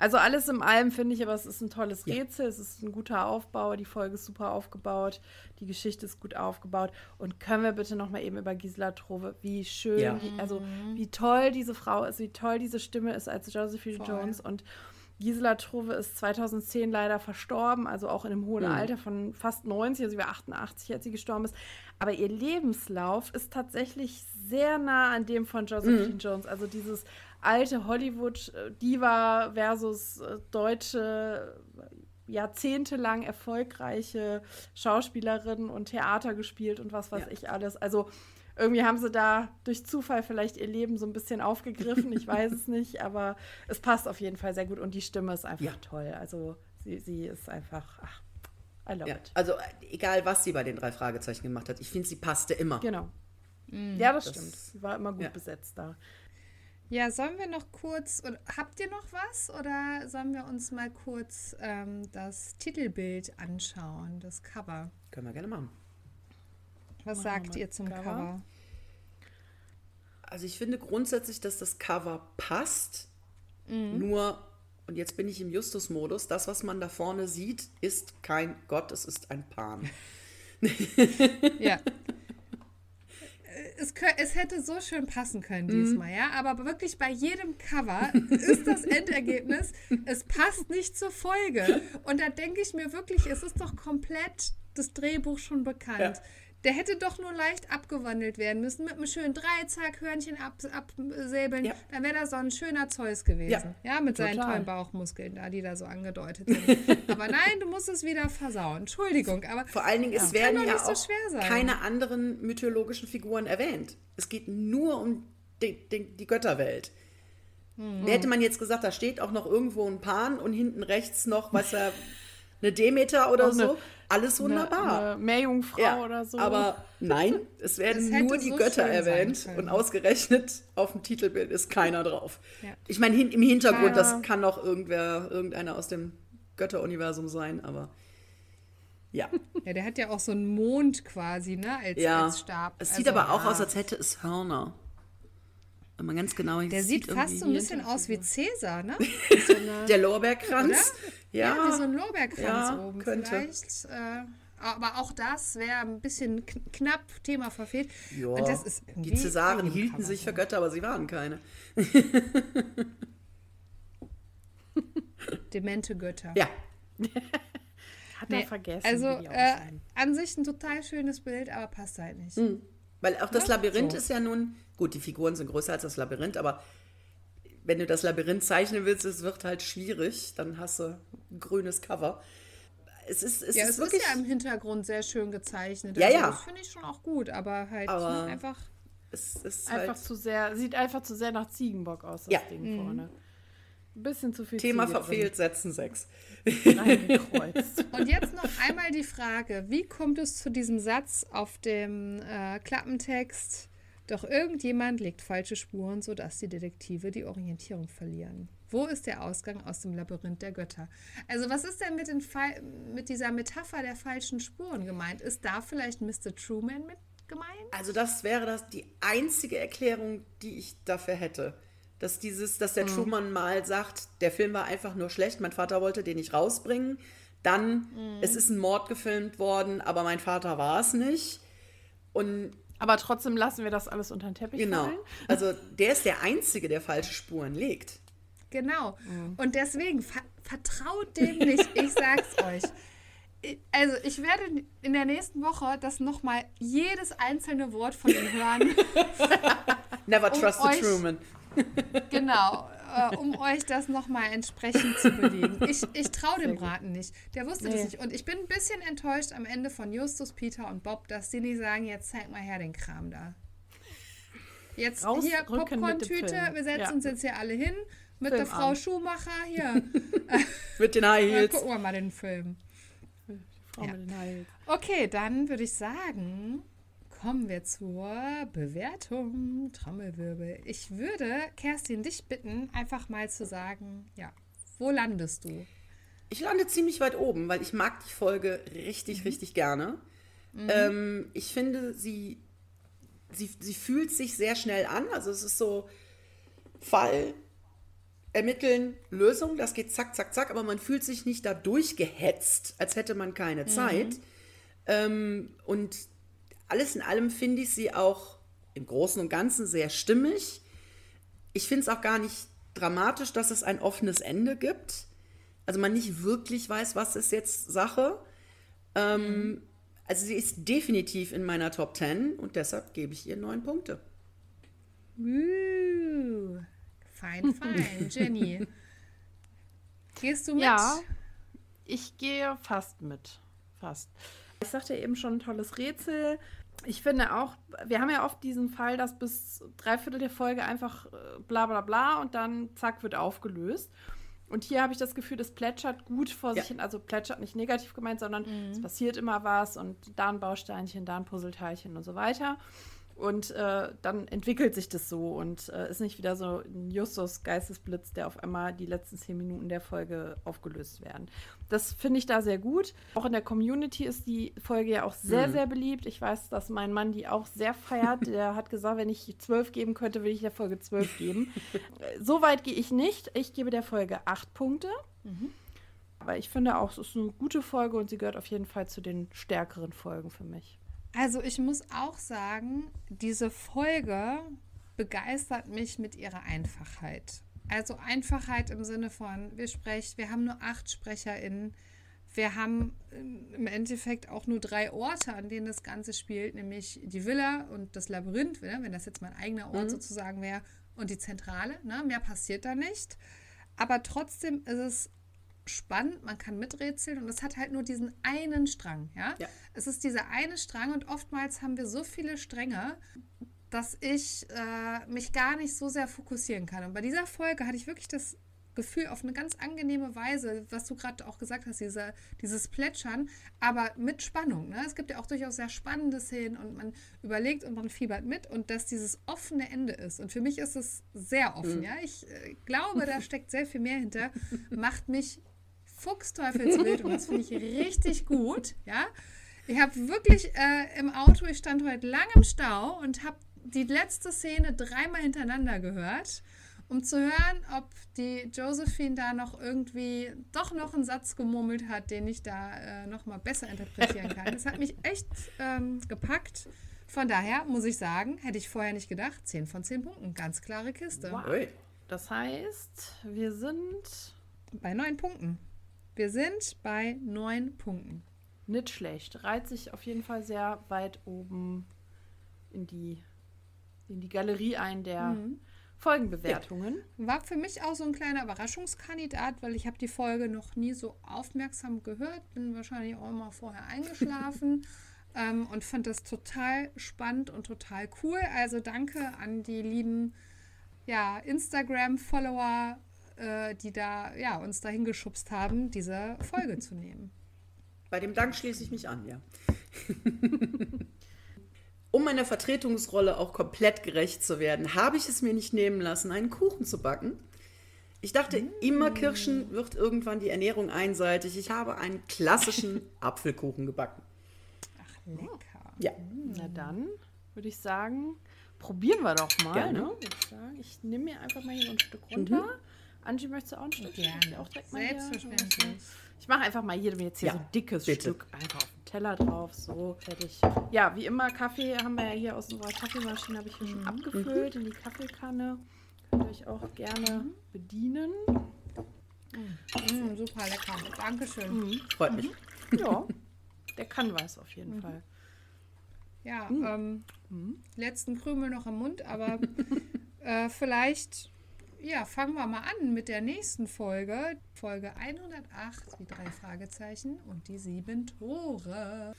Also alles im allem finde ich, aber es ist ein tolles Ja. Rätsel, es ist ein guter Aufbau, die Folge ist super aufgebaut, die Geschichte ist gut aufgebaut. Und können wir bitte noch mal eben über Gisela Trove, wie schön, Ja. die, also wie toll diese Frau ist, wie toll diese Stimme ist als Josephine Voll. Jones und Gisela Trove ist 2010 leider verstorben, also auch in einem hohen Mhm. Alter von fast 90, also über 88, als sie gestorben ist. Aber ihr Lebenslauf ist tatsächlich sehr nah an dem von Josephine Mhm. Jones. Also dieses alte Hollywood-Diva versus äh, deutsche, äh, jahrzehntelang erfolgreiche Schauspielerin und Theater gespielt und was weiß Ja. ich alles. Also irgendwie haben sie da durch Zufall vielleicht ihr Leben so ein bisschen aufgegriffen. Ich weiß es nicht, <laughs> aber es passt auf jeden Fall sehr gut und die Stimme ist einfach Ja. toll. Also sie, sie ist einfach, ach, I love ja. it. Also äh, egal, was sie bei den drei Fragezeichen gemacht hat, ich finde, sie passte immer. Genau. Ja, das, Das- stimmt. Sie war immer gut ja. besetzt da. Ja, sollen wir noch kurz, oder habt ihr noch was oder sollen wir uns mal kurz ähm, das Titelbild anschauen, das Cover? Können wir gerne machen. Was sagt ihr zum Cover. Cover? Also ich finde grundsätzlich, dass das Cover passt. Mhm. Nur, und jetzt bin ich im Justus-Modus, das, was man da vorne sieht, ist kein Gott, es ist ein Pan. <laughs> <laughs> Ja. Es, es hätte so schön passen können diesmal, ja. Aber wirklich bei jedem Cover ist das <laughs> Endergebnis, es passt nicht zur Folge. Und da denke ich mir wirklich, es ist doch komplett das Drehbuch schon bekannt. Ja. Der hätte doch nur leicht abgewandelt werden müssen, mit einem schönen Dreizack-Hörnchen ab, absäbeln. Ja. Dann wäre da so ein schöner Zeus gewesen. Ja, mit seinen Total. tollen Bauchmuskeln da, die da so angedeutet sind. <laughs> aber nein, du musst es wieder versauen. Entschuldigung, aber Vor allen Dingen, es werden ja nicht so auch keine anderen mythologischen Figuren erwähnt. Es geht nur um die, die, die Götterwelt. Hm. Da hätte man jetzt gesagt, da steht auch noch irgendwo ein Pan und hinten rechts noch, was er, eine Demeter oder Auch eine- so. Alles wunderbar. Eine, eine Meerjungfrau Ja, oder so. Aber <laughs> nein, es werden nur die so Götter erwähnt und ausgerechnet auf dem Titelbild ist keiner drauf. Ja. Ich meine, hin, im Hintergrund, das Keiner. kann auch irgendwer, irgendeiner aus dem Götteruniversum sein, aber ja. <laughs> Ja, der hat ja auch so einen Mond quasi, ne, als, Ja. als Stab. Es sieht Also, aber auch ja. aus, als hätte es Hörner. Wenn man ganz genau Der sieht fast so ein bisschen aus wie Cäsar, ne? <laughs> Der Lorbeerkranz. Ja, Ja, wie so ein Lorbeerkranz Ja, oben. könnte. Vielleicht. Äh, aber auch das wäre ein bisschen kn knapp Thema verfehlt. ja. Und das ist die Cäsaren hielten sich für. Götter, aber sie waren keine. <laughs> Demente Götter. Ja, <laughs> Hat Nee, er vergessen, Also wie die äh, an sich ein total schönes Bild, aber passt halt nicht. Hm. weil auch das Ja, Labyrinth so. ist ja nun, gut, die Figuren sind größer als das Labyrinth, aber wenn du das Labyrinth zeichnen willst, es wird halt schwierig, dann hast du ein grünes Cover. Es ist, es Ja, ist es wirklich, ist ja im Hintergrund sehr schön gezeichnet. Ja, also ja. Das finde ich schon auch gut, aber halt Aber- einfach. es ist Einfach halt zu sehr, sieht einfach zu sehr nach Ziegenbock aus, das Ja. Ding vorne. Ein bisschen zu viel Thema Ziege verfehlt, Sätzen 6. drin reingekreuzt. <laughs> Und jetzt noch einmal die Frage, wie kommt es zu diesem Satz auf dem äh, Klappentext? Doch irgendjemand legt falsche Spuren, sodass die Detektive die Orientierung verlieren. Wo ist der Ausgang aus dem Labyrinth der Götter? Also was ist denn mit, mit dieser Metapher der falschen Spuren gemeint? Ist da vielleicht Mr. Truman mit gemeint? Also das wäre das die einzige Erklärung, die ich dafür hätte. Dass dieses, dass der Truman mal sagt, der Film war einfach nur schlecht, mein Vater wollte den nicht rausbringen. Dann, es ist ein Mord gefilmt worden, aber mein Vater war es nicht. Und Aber trotzdem lassen wir das alles unter den Teppich genau, fallen. also der ist der Einzige, der falsche Spuren legt. Genau. Und deswegen ver vertraut dem nicht. Ich sag's <laughs> euch. Also ich werde in der nächsten Woche das nochmal jedes einzelne Wort von ihm hören. <laughs> Never Um trust euch- the Truman. genau. Äh, um euch das nochmal entsprechend zu belegen. Ich, ich traue dem Braten nicht. Der wusste das Nee. nicht. Und ich bin ein bisschen enttäuscht am Ende von Justus, Peter und Bob, dass die nicht sagen, jetzt zeig mal her den Kram da. Jetzt hier mit dem Popcorn-Tüte, wir setzen Ja. uns jetzt hier alle hin Mit Film der Frau an. Schumacher hier. <laughs> <laughs> Mit den High Heels. gucken wir mal den Film. Frau Ja. mit den Heils. Okay, dann würde ich sagen, kommen wir zur Bewertung. Trommelwirbel. Ich würde, Kerstin, dich bitten, einfach mal zu sagen, ja, wo landest du? Ich lande ziemlich weit oben, weil ich mag die Folge richtig, richtig gerne. Ähm, ich finde, sie, sie, sie fühlt sich sehr schnell an. Also es ist so Fall, ermitteln, Lösung. Das geht zack, zack, zack. Aber man fühlt sich nicht da durchgehetzt, als hätte man keine Zeit. Ähm, und alles in allem finde ich sie auch im Großen und Ganzen sehr stimmig. Ich finde es auch gar nicht dramatisch, dass es ein offenes Ende gibt. Also man nicht wirklich weiß, was ist jetzt Sache. Ähm, also sie ist definitiv in meiner Top 10 und deshalb gebe ich ihr neun Punkte. Uh, fein, <laughs> fein. Jenny. Gehst du mit? Ja, ich gehe fast mit. Fast. Ich sagte ja eben schon ein tolles Rätsel. Ich finde auch, wir haben ja oft diesen Fall, dass bis drei Viertel der Folge einfach äh, bla bla bla und dann zack wird aufgelöst. Und hier habe ich das Gefühl, es plätschert gut vor Ja. sich hin. Also plätschert nicht negativ gemeint, sondern es passiert immer was und da ein Bausteinchen, da ein Puzzleteilchen und so weiter. Und äh, dann entwickelt sich das so und äh, ist nicht wieder so ein Justus Geistesblitz, der auf einmal die letzten zehn Minuten der Folge aufgelöst werden. Das finde ich da sehr gut. Auch in der Community ist die Folge ja auch sehr, sehr beliebt. Ich weiß, dass mein Mann die auch sehr feiert. <laughs> Der hat gesagt, wenn ich zwölf geben könnte, würde ich der Folge zwölf geben. <laughs> So weit gehe ich nicht. Ich gebe der Folge acht Punkte. Aber ich finde auch, es ist eine gute Folge und sie gehört auf jeden Fall zu den stärkeren Folgen für mich. Also ich muss auch sagen, diese Folge begeistert mich mit ihrer Einfachheit. Also Einfachheit im Sinne von, wir sprechen, wir haben nur acht SprecherInnen, wir haben ähm, im Endeffekt auch nur drei Orte, an denen das Ganze spielt, nämlich die Villa und das Labyrinth, ne, wenn das jetzt mein eigener Ort sozusagen wäre, und die Zentrale. Ne, mehr passiert da nicht. Aber trotzdem ist es spannend, man kann miträtseln und es hat halt nur diesen einen Strang, ja? Ja. Es ist dieser eine Strang und oftmals haben wir so viele Stränge, dass ich äh, mich gar nicht so sehr fokussieren kann. Und bei dieser Folge hatte ich wirklich das Gefühl auf eine ganz angenehme Weise, was du gerade auch gesagt hast, diese, dieses Plätschern, aber mit Spannung. Ne? Es gibt ja auch durchaus sehr spannende Szenen und man überlegt und man fiebert mit und dass dieses offene Ende ist. Und für mich ist es sehr offen. Ja? Ich äh, glaube, da steckt sehr viel mehr hinter, macht mich fuchsteufelswild und das finde ich richtig gut. Ja? Ich habe wirklich äh, im Auto, ich stand heute lang im Stau und habe die letzte Szene dreimal hintereinander gehört, um zu hören, ob die Josephine da noch irgendwie doch noch einen Satz gemurmelt hat, den ich da äh, noch mal besser interpretieren kann. Das hat mich echt ähm, gepackt. Von daher muss ich sagen, hätte ich vorher nicht gedacht, 10 von 10 Punkten, ganz klare Kiste. Wow. Das heißt, wir sind Bei 9 Punkten. Wir sind bei 9 Punkten. nicht schlecht. Reiht sich auf jeden Fall sehr weit oben in die, in die Galerie ein der Folgenbewertungen. War für mich auch so ein kleiner Überraschungskandidat, weil ich habe die Folge noch nie so aufmerksam gehört, bin wahrscheinlich auch immer vorher <laughs> eingeschlafen ähm, und fand das total spannend und total cool. Also danke an die lieben ja, Instagram-Follower, äh, die da ja, uns dahin geschubst haben, diese Folge <laughs> zu nehmen. Bei dem Dank schließe ich mich an, ja. <laughs> um meiner Vertretungsrolle auch komplett gerecht zu werden, habe ich es mir nicht nehmen lassen, einen Kuchen zu backen. Ich dachte, immer Kirschen wird irgendwann die Ernährung einseitig. Ich habe einen klassischen <laughs> Apfelkuchen gebacken. Ach, lecker. Ja, Na dann würde ich sagen, probieren wir doch mal. Gerne. Ne? Ich, ich nehme mir einfach mal hier so ein Stück runter. Angie, möchtest du auch ein Stück? Gerne. Ich auch direkt mal hier. Selbstverständlich. Ich mache einfach mal jedem jetzt hier Ja, so ein dickes bitte. Stück einfach auf den Teller drauf. So, fertig. Ja, wie immer, Kaffee haben wir ja hier aus unserer Kaffeemaschine, habe ich hier schon abgefüllt in die Kaffeekanne. Könnt ihr euch auch gerne bedienen. Mm, super lecker. Dankeschön. freut mich. Ja, der kann was auf jeden Fall. Ja, ähm, letzten Krümel noch im Mund, aber <laughs> äh, vielleicht ja, fangen wir mal an mit der nächsten Folge. Folge 108, die drei Fragezeichen und die sieben Tore.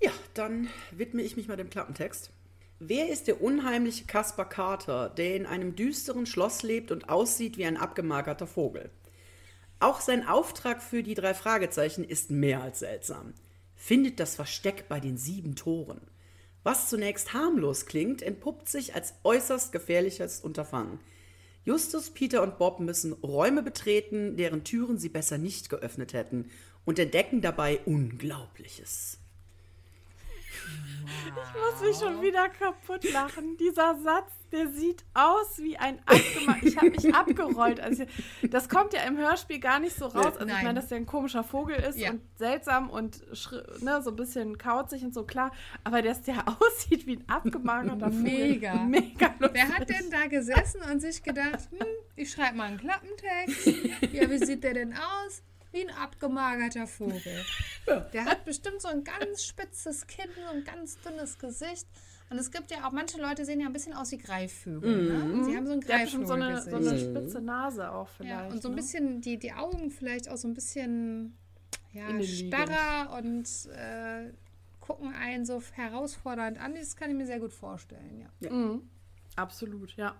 Ja, dann widme ich mich mal dem Klappentext. Wer ist der unheimliche Kaspar Carter, der in einem düsteren Schloss lebt und aussieht wie ein abgemagerter Vogel? Auch sein Auftrag für die drei Fragezeichen ist mehr als seltsam. Findet das Versteck bei den sieben Toren. Was zunächst harmlos klingt, entpuppt sich als äußerst gefährliches Unterfangen. Justus, Peter und Bob müssen Räume betreten, deren Türen sie besser nicht geöffnet hätten, und entdecken dabei Unglaubliches. Ich muss mich schon wieder kaputt lachen. Dieser Satz, der sieht aus wie ein abgemacht. Ich habe mich abgerollt. Also das kommt ja im Hörspiel gar nicht so raus. Also ich Nein. meine, dass der ein komischer Vogel ist Ja. und seltsam und ne, so ein bisschen kauzig und so klar. Aber dass der <laughs> aussieht wie ein abgemagerter Vogel. Mega. Mega lustig. Wer hat denn da gesessen und sich gedacht, hm, ich schreibe mal einen Klappentext. Ja, wie sieht der denn aus? Wie ein abgemagerter Vogel. <laughs> Der hat bestimmt so ein ganz spitzes Kinn, so ein ganz dünnes Gesicht. Und es gibt ja auch, manche Leute sehen ja ein bisschen aus wie Greifvögel. Ne? Sie haben so ein bestimmt so eine, so eine spitze Nase auch vielleicht. ja, und so ein ne? bisschen, die, die Augen vielleicht auch so ein bisschen ja, starrer und äh, gucken einen so herausfordernd an. Das kann ich mir sehr gut vorstellen, ja. Mhm. Absolut, ja.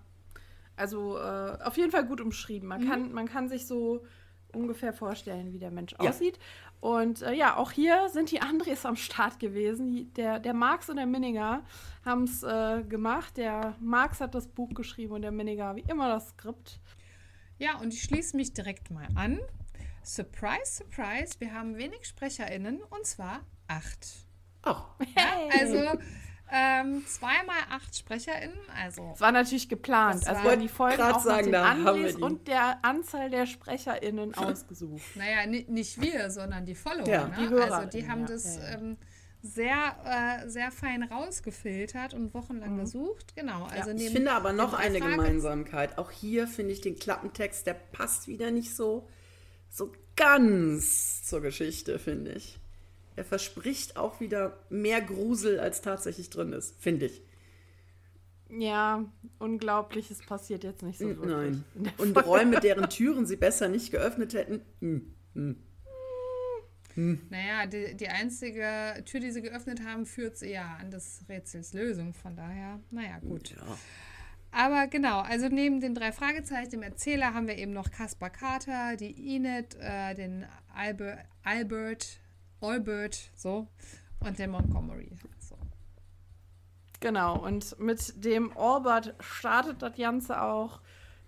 Also äh, auf jeden Fall gut umschrieben. Man, kann, man kann sich so ungefähr vorstellen, wie der Mensch Ja. aussieht. Und äh, ja, auch hier sind die Andres am Start gewesen. Die, der, der Marx und der Minninger haben es äh, gemacht. Der Marx hat das Buch geschrieben und der Minninger wie immer das Skript. Ja, und ich schließe mich direkt mal an. Surprise, surprise, wir haben wenig SprecherInnen und zwar acht. Ach, Hey. Also ähm, zweimal acht SprecherInnen, also Es war natürlich geplant. Also war- die Folgen Grad auch nach sagen, wir Andres die. und der Anzahl der SprecherInnen <laughs> ausgesucht. naja, ni- nicht wir, sondern die Follower. Ja, ne? die also die haben ja. das Ja. Ähm, sehr, äh, sehr fein rausgefiltert und wochenlang gesucht. Genau, also ich finde aber noch eine Frage- Gemeinsamkeit. Auch hier finde ich den Klappentext, der passt wieder nicht so, so ganz zur Geschichte, finde ich. Er verspricht auch wieder mehr Grusel, als tatsächlich drin ist, finde ich. Ja, Unglaubliches passiert jetzt nicht so wirklich. Nein. Und Räume, deren Türen sie besser nicht geöffnet hätten. Hm. Naja, die, die einzige Tür, die sie geöffnet haben, führt sie ja an des Rätsels Lösung. Von daher, naja, gut. Ja. Aber genau, also neben den drei Fragezeichen, dem Erzähler, haben wir eben noch Caspar Carter, die Enid, äh, den Albert, Albert, Albert, so, und den Montgomery. So. Genau, und mit dem Albert startet das Ganze auch.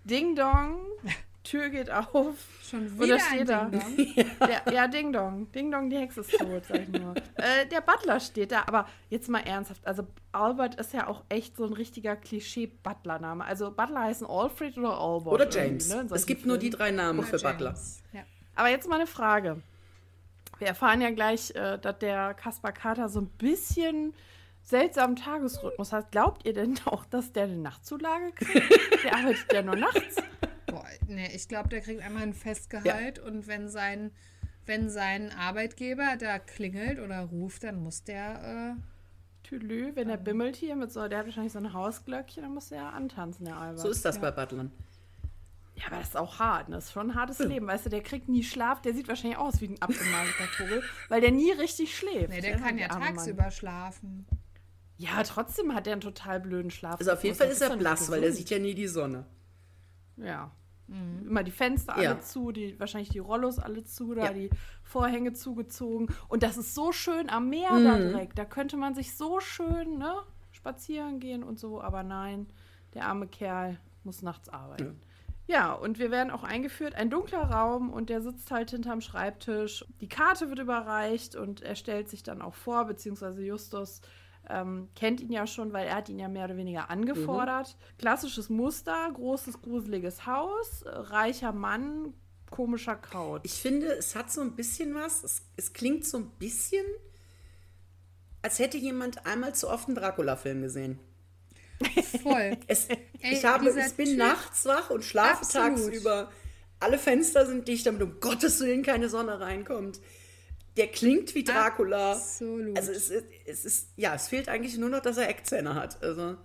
Ding Dong, <laughs> Tür geht auf. Schon wieder steht da. ein Ding-Dong. Der, <laughs> ja, Ding Dong. Ding Dong, die Hexe ist tot, sag ich nur. <laughs> äh, der Butler steht da, aber jetzt mal ernsthaft. Also, Albert ist ja auch echt so ein richtiger Klischee-Butler-Name. Also, Butler heißen Alfred oder Albert. Oder James. ne, es gibt nur die Filmen. drei Namen für James. Butler. Ja. Aber jetzt mal eine Frage. Wir erfahren ja gleich, äh, dass der Kaspar Kater so ein bisschen seltsamen Tagesrhythmus hat. Glaubt ihr denn auch, dass der eine Nachtzulage kriegt? <laughs> der arbeitet ja nur nachts. Boah, nee, ich glaube, der kriegt einmal ein Festgehalt und wenn sein, wenn sein Arbeitgeber da klingelt oder ruft, dann muss der, äh, Tülü, wenn der bimmelt hier mit so, der hat wahrscheinlich so ein Hausglöckchen, dann muss der ja antanzen, der Albert. So ist das bei Butlern. Ja, aber das ist auch hart. ne? Das ist schon ein hartes Leben. Weißt du, der kriegt nie Schlaf. Der sieht wahrscheinlich aus wie ein abgemagelter <laughs> Vogel, weil der nie richtig schläft. nee, der kann ja arme Mann. tagsüber schlafen. Ja, trotzdem hat der einen total blöden Schlaf. Also auf jeden Fall ist er blass, weil er gesund. sieht ja nie die Sonne. Ja. Immer die Fenster alle Ja. zu, die, wahrscheinlich die Rollos alle zu, da Ja. die Vorhänge zugezogen. Und das ist so schön am Meer Mhm. da direkt. Da könnte man sich so schön ne, spazieren gehen und so. Aber nein, der arme Kerl muss nachts arbeiten. Ja. und wir werden auch eingeführt. Ein dunkler Raum und der sitzt halt hinterm Schreibtisch. Die Karte wird überreicht und er stellt sich dann auch vor, beziehungsweise Justus ähm, kennt ihn ja schon, weil er hat ihn ja mehr oder weniger angefordert. Klassisches Muster, großes, gruseliges Haus, reicher Mann, komischer Couch. Ich finde, es hat so ein bisschen was. Es, es klingt so ein bisschen, als hätte jemand einmal zu oft einen Dracula-Film gesehen. Voll. <laughs> Es, Ey, ich, habe, ich bin Typ- nachts wach und schlafe Absolut. tagsüber. Alle Fenster sind dicht, damit um Gottes Willen keine Sonne reinkommt. Der klingt wie Dracula. Absolut. Also es, ist- es ist, ja, es fehlt eigentlich nur noch, dass er Eckzähne hat. Also,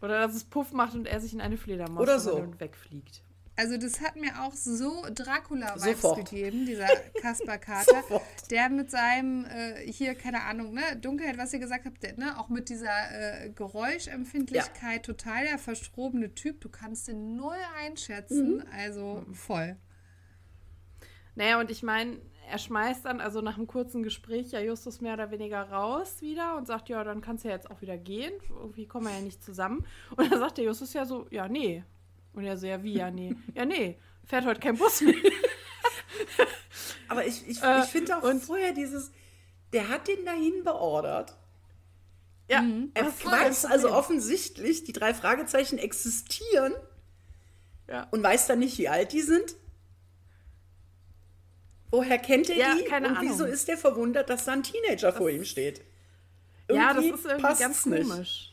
Oder dass es Puff macht und er sich in eine Fledermaus Oder verwandelt so. und wegfliegt. Also das hat mir auch so Dracula-Vibes gegeben, dieser <laughs> Kaspar Kater, Sofort. der mit seinem, äh, hier, keine Ahnung, ne, Dunkelheit, was ihr gesagt habt, der, ne, auch mit dieser äh, Geräuschempfindlichkeit, total der verstrobene Typ, du kannst den null einschätzen, Mhm. also voll. Naja, und ich meine, er schmeißt dann also nach einem kurzen Gespräch ja Justus mehr oder weniger raus wieder und sagt, ja, dann kannst du ja jetzt auch wieder gehen. Irgendwie kommen wir ja nicht zusammen. Und dann sagt der Justus ja so, ja, nee. Und er so, ja, wie, ja, nee. Ja, nee, fährt heute kein Bus mehr. <laughs> Aber ich, ich, Äh, ich finde auch und- vorher dieses, der hat den dahin beordert. Ja, Er das war das weiß also offensichtlich, die drei Fragezeichen existieren Ja. und weiß dann nicht, wie alt die sind. Woher kennt er Ja, die? keine und Ahnung. wieso ist er verwundert, dass da ein Teenager vor ihm steht? Ja, das Irgendwie ist irgendwie ganz nicht. komisch.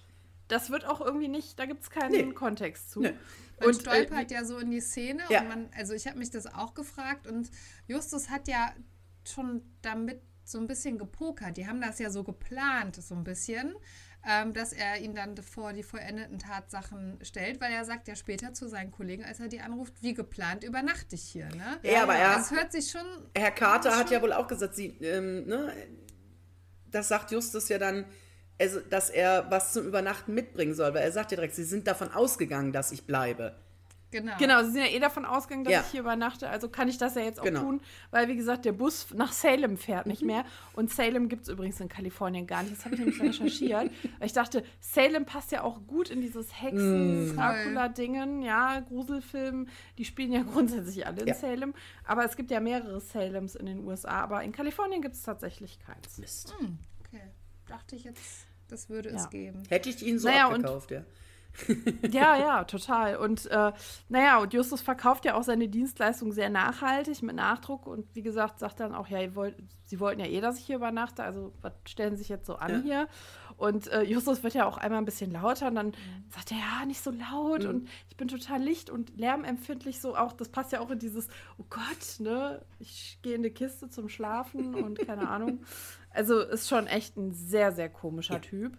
Das wird auch irgendwie nicht, da gibt es keinen Nee. Kontext zu. Nee. Man Und, äh, stolpert ja so in die Szene Ja. und man, also ich habe mich das auch gefragt und Justus hat ja schon damit so ein bisschen gepokert. Die haben das ja so geplant, so ein bisschen, ähm, dass er ihn dann vor die vollendeten Tatsachen stellt, weil er sagt ja später zu seinen Kollegen, als er die anruft, wie geplant übernachte ich hier. Ne? Ja, aber er- Das hört sich schon. Herr Carter hat ja wohl auch gesagt, sie, ähm, ne, das sagt Justus ja dann, also, dass er was zum Übernachten mitbringen soll, weil er sagt ja direkt, sie sind davon ausgegangen, dass ich bleibe. Genau. Genau, sie sind ja eh davon ausgegangen, dass Ja. ich hier übernachte, also kann ich das ja jetzt auch Genau. tun, weil wie gesagt, der Bus nach Salem fährt nicht mehr. Und Salem gibt es übrigens in Kalifornien gar nicht. Das habe ich nämlich recherchiert. Weil ich dachte, Salem passt ja auch gut in dieses Hexen-Dracula-Dingen, ja, Gruselfilm. Die spielen ja <laughs> grundsätzlich alle in Ja. Salem. Aber es gibt ja mehrere Salems in den USA. Aber in Kalifornien gibt es tatsächlich keins. Mist. Okay. Dachte ich jetzt, das würde Ja. es geben. Hätte ich ihn so Naja, abgekauft, ja. <laughs> Ja, ja, <laughs> total. Und äh, naja, und Justus verkauft ja auch seine Dienstleistung sehr nachhaltig, mit Nachdruck. Und wie gesagt, sagt dann auch, ja, ihr wollt, sie wollten ja eh, dass ich hier übernachte, also was stellen sie sich jetzt so an Ja. hier? Und äh, Justus wird ja auch einmal ein bisschen lauter und dann Mhm. sagt er, ja, nicht so laut und ich bin total licht- und lärmempfindlich so auch, das passt ja auch in dieses, oh Gott, ne, ich gehe in die Kiste zum Schlafen und keine Ahnung. <laughs> Also ist schon echt ein sehr, sehr komischer Ja. Typ.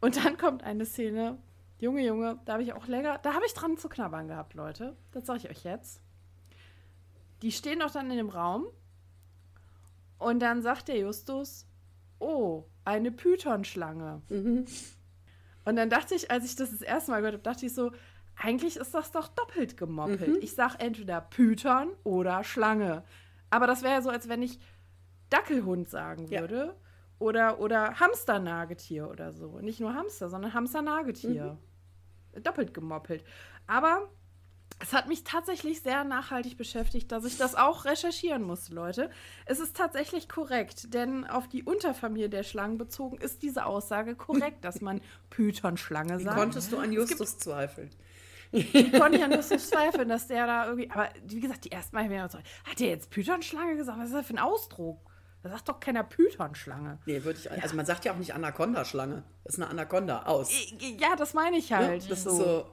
Und dann kommt eine Szene, Junge, Junge, da habe ich auch länger, da habe ich dran zu knabbern gehabt, Leute. Das sage ich euch jetzt. Die stehen doch dann in dem Raum und dann sagt der Justus, oh, eine Pythonschlange. Und dann dachte ich, als ich das das erste Mal gehört habe, dachte ich so, eigentlich ist das doch doppelt gemoppelt. Ich sage entweder Python oder Schlange. Aber das wäre ja so, als wenn ich Dackelhund sagen Ja. würde. Oder, oder Hamsternagetier oder so. Nicht nur Hamster, sondern Hamsternagetier. Doppelt gemoppelt. Aber es hat mich tatsächlich sehr nachhaltig beschäftigt, dass ich das auch recherchieren musste, Leute. Es ist tatsächlich korrekt, denn auf die Unterfamilie der Schlangen bezogen ist diese Aussage korrekt, dass man <laughs> Python-Schlange Wie sagt. konntest du an Justus zweifeln? Ich konnte ja nur so zweifeln, dass der da irgendwie. Aber wie gesagt, die ersten Mal habe ich mir gedacht, hat der jetzt Python-Schlange gesagt? Was ist das für ein Ausdruck? Da sagt doch keiner Python-Schlange. Nee, würde ich, also man sagt ja auch nicht Anaconda-Schlange. Das ist eine Anaconda, aus. Ja, das meine ich halt. Ja, das so. ist so,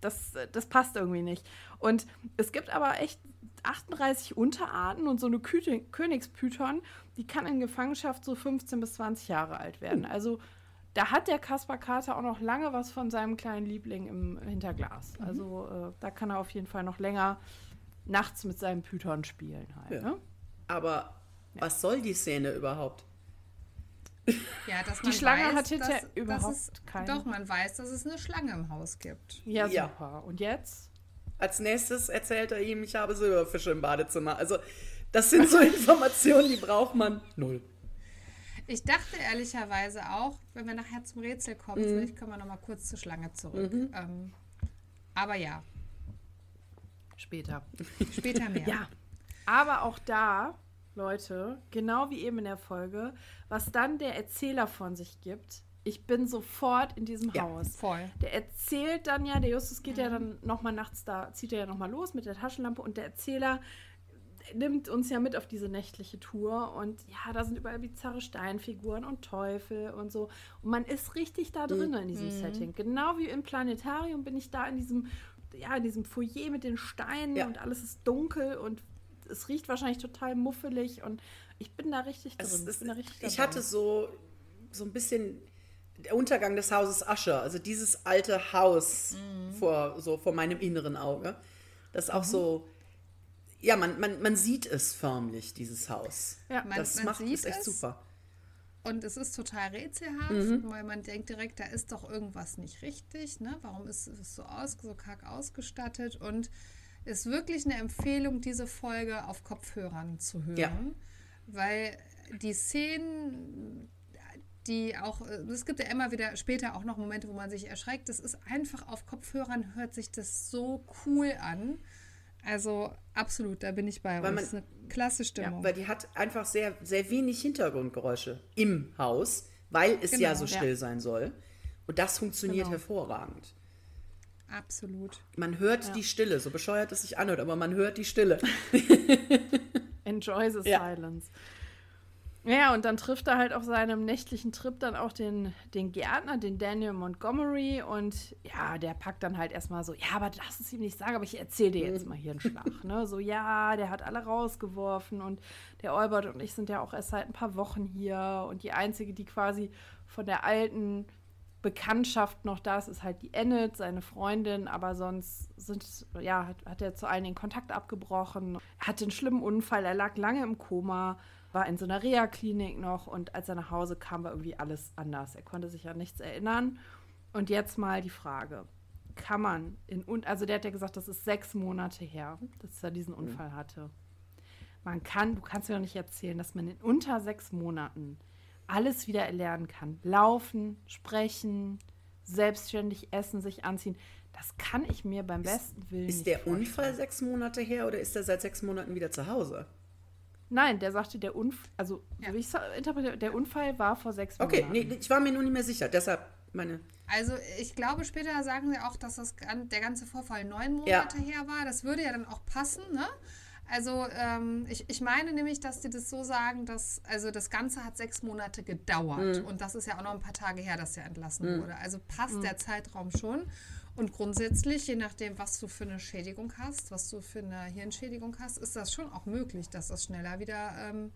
das, das passt irgendwie nicht. Und es gibt aber echt 38 Unterarten und so eine Kü Königspython, die kann in Gefangenschaft so 15 bis 20 Jahre alt werden. Also da hat der Kaspar Kater auch noch lange was von seinem kleinen Liebling im Hinterglas. Also äh, da kann er auf jeden Fall noch länger nachts mit seinem Python spielen halt. Ja. Ne? Aber was soll die Szene überhaupt? Ja, dass Die man Schlange weiß, hat hinterher dass, überhaupt dass es, keine- Doch, man weiß, dass es eine Schlange im Haus gibt. Ja, Ja. super. Und jetzt? Als nächstes erzählt er ihm, ich habe Silberfische im Badezimmer. Also, das sind so <laughs> Informationen, die braucht man null. Ich dachte ehrlicherweise auch, wenn wir nachher zum Rätsel kommen, Mhm. vielleicht kommen wir noch mal kurz zur Schlange zurück. Ähm, aber ja, Später. später mehr. Ja, aber auch da, Leute, genau wie eben in der Folge, was dann der Erzähler von sich gibt, ich bin sofort in diesem Ja, Haus. Voll. Der erzählt dann ja, der Justus geht ja dann nochmal nachts da, zieht er ja nochmal los mit der Taschenlampe und der Erzähler nimmt uns ja mit auf diese nächtliche Tour und ja, da sind überall bizarre Steinfiguren und Teufel und so. Und man ist richtig da drin in diesem Setting. Genau wie im Planetarium bin ich da in diesem, ja, in diesem Foyer mit den Steinen Ja. und alles ist dunkel und es riecht wahrscheinlich total muffelig und ich bin da richtig drin. Es ist, bin da richtig ich hatte so, so ein bisschen der Untergang des Hauses Ascher, also dieses alte Haus Mhm. vor, so vor meinem inneren Auge. Das ist auch so, ja, man, man, man sieht es förmlich, dieses Haus. Ja. Man- das man macht sieht ist echt es. super. Und es ist total rätselhaft, Mhm. weil man denkt direkt, da ist doch irgendwas nicht richtig. Ne? Warum ist es so, aus, so karg ausgestattet? Und ist wirklich eine Empfehlung, diese Folge auf Kopfhörern zu hören. Ja. Weil die Szenen, die auch, es gibt ja immer wieder später auch noch Momente, wo man sich erschreckt. Das ist einfach auf Kopfhörern, hört sich das so cool an. Also absolut, da bin ich bei Weil uns. man- Das ist eine klasse Stimmung. Weil die hat einfach sehr, sehr wenig Hintergrundgeräusche im Haus, weil es ja Genau, so ja. still sein soll. Und das funktioniert Genau. hervorragend. Absolut. Man hört die Stille, so bescheuert es sich anhört, aber man hört die Stille. <laughs> Enjoy the Ja. silence. Ja, und dann trifft er halt auf seinem nächtlichen Trip dann auch den, den Gärtner, den Daniel Montgomery. Und ja, der packt dann halt erstmal so, ja, aber lass es ihm nicht sagen, aber ich erzähle dir jetzt mal hier einen Schlag. Ne? So, ja, der hat alle rausgeworfen und der Albert und ich sind ja auch erst seit ein paar Wochen hier. Und die einzige, die quasi von der alten Bekanntschaft noch da ist, ist halt die Enid, seine Freundin, aber sonst sind, ja, hat, hat er zu allen den Kontakt abgebrochen, hatte einen schlimmen Unfall, er lag lange im Koma, war in so einer Reha-Klinik noch und als er nach Hause kam, war irgendwie alles anders. Er konnte sich an nichts erinnern. Und jetzt mal die Frage: Kann man in, und also der hat ja gesagt, das ist sechs Monate her, dass er diesen Unfall hatte. Man kann, du kannst mir doch nicht erzählen, dass man in unter sechs Monaten alles wieder erlernen kann. Laufen, sprechen, selbstständig essen, sich anziehen. Das kann ich mir beim besten Willen Ist nicht der vorstellen. Unfall sechs Monate her oder ist er seit sechs Monaten wieder zu Hause? Nein, der sagte, der Unfall, also Ja. so wie ich interpretiere, der Unfall war vor sechs Okay, Monaten. nee, ich war mir nur nicht mehr sicher. Deshalb meine. Also ich glaube, später sagen sie auch, dass das, der ganze Vorfall neun Ja. Monate her war. Das würde ja dann auch passen, ne? Also ähm, ich, ich meine nämlich, dass die das so sagen, dass also das Ganze hat sechs Monate gedauert. Und das ist ja auch noch ein paar Tage her, dass er entlassen wurde. Also passt der Zeitraum schon. Und grundsätzlich, je nachdem, was du für eine Schädigung hast, was du für eine Hirnschädigung hast, ist das schon auch möglich, dass das schneller wieder, ähm,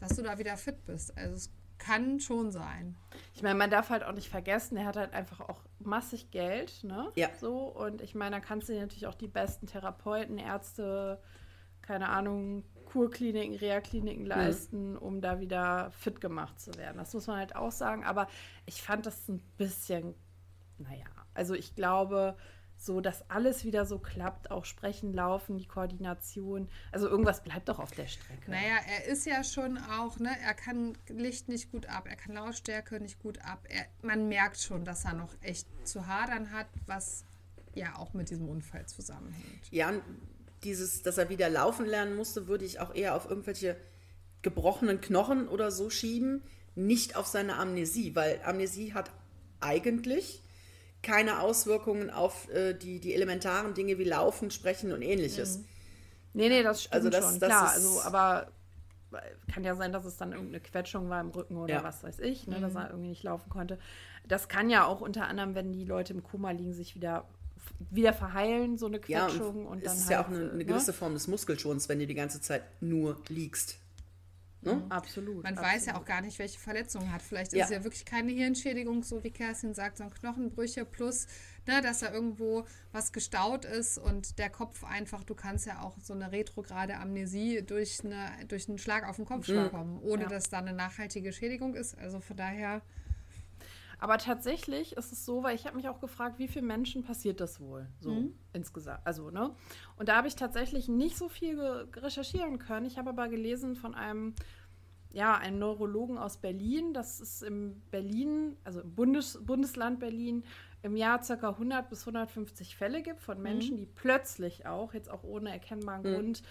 dass du da wieder fit bist. Also es kann schon sein. Ich meine, man darf halt auch nicht vergessen, er hat halt einfach auch massig Geld, ne? Ja. So, und ich meine, da kannst du natürlich auch die besten Therapeuten, Ärzte, keine Ahnung, Kurkliniken, Reha-Kliniken leisten, um da wieder fit gemacht zu werden. Das muss man halt auch sagen. Aber ich fand das ein bisschen, naja, also ich glaube, so, dass alles wieder so klappt, auch Sprechen, Laufen, die Koordination. Also irgendwas bleibt doch auf der Strecke. Naja, er ist ja schon auch, ne, er kann Licht nicht gut ab, er kann Lautstärke nicht gut ab. Er, man merkt schon, dass er noch echt zu hadern hat, was ja auch mit diesem Unfall zusammenhängt. Ja, und dieses, dass er wieder laufen lernen musste, würde ich auch eher auf irgendwelche gebrochenen Knochen oder so schieben, nicht auf seine Amnesie, weil Amnesie hat eigentlich keine Auswirkungen auf äh, die, die elementaren Dinge wie Laufen, Sprechen und ähnliches. Nee, nee, das stimmt Also das- schon, das klar. Also, aber kann ja sein, dass es dann irgendeine Quetschung war im Rücken oder Ja. was weiß ich, ne, Mhm. dass er irgendwie nicht laufen konnte. Das kann ja auch unter anderem, wenn die Leute im Koma liegen, sich wieder, wieder verheilen, so eine Ja, Quetschung. und und es dann ist halt, ja auch eine, äh, eine ne? gewisse Form des Muskelschons, wenn du die ganze Zeit nur liegst. Ne? Absolut. Man absolut. weiß ja auch gar nicht, welche Verletzungen er hat. Vielleicht Ja. ist es ja wirklich keine Hirnschädigung, so wie Kerstin sagt, sondern Knochenbrüche plus, ne, dass da irgendwo was gestaut ist und der Kopf einfach, du kannst ja auch so eine retrograde Amnesie durch, eine, durch einen Schlag auf den Kopf bekommen, ohne Ja. dass da eine nachhaltige Schädigung ist. Also von daher, Aber tatsächlich ist es so, weil ich habe mich auch gefragt, wie vielen Menschen passiert das wohl so insgesamt. Also, ne? Und da habe ich tatsächlich nicht so viel recherchieren können. Ich habe aber gelesen von einem, ja, einem Neurologen aus Berlin, dass es im Berlin, also im Bundes Bundesland Berlin, im Jahr ca. 100 bis 150 Fälle gibt von Menschen, die plötzlich auch, jetzt auch ohne erkennbaren Grund,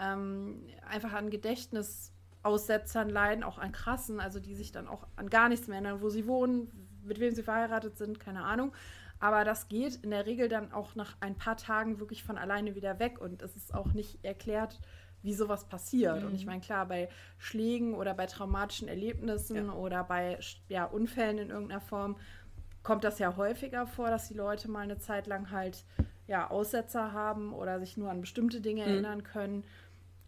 ähm, einfach an Gedächtnisaussetzern leiden, auch an krassen, also die sich dann auch an gar nichts mehr erinnern, wo sie wohnen, mit wem sie verheiratet sind, keine Ahnung. Aber das geht in der Regel dann auch nach ein paar Tagen wirklich von alleine wieder weg und es ist auch nicht erklärt, wie sowas passiert. Und ich meine, klar, bei Schlägen oder bei traumatischen Erlebnissen Ja. oder bei ja, Unfällen in irgendeiner Form kommt das ja häufiger vor, dass die Leute mal eine Zeit lang halt ja, Aussetzer haben oder sich nur an bestimmte Dinge erinnern können.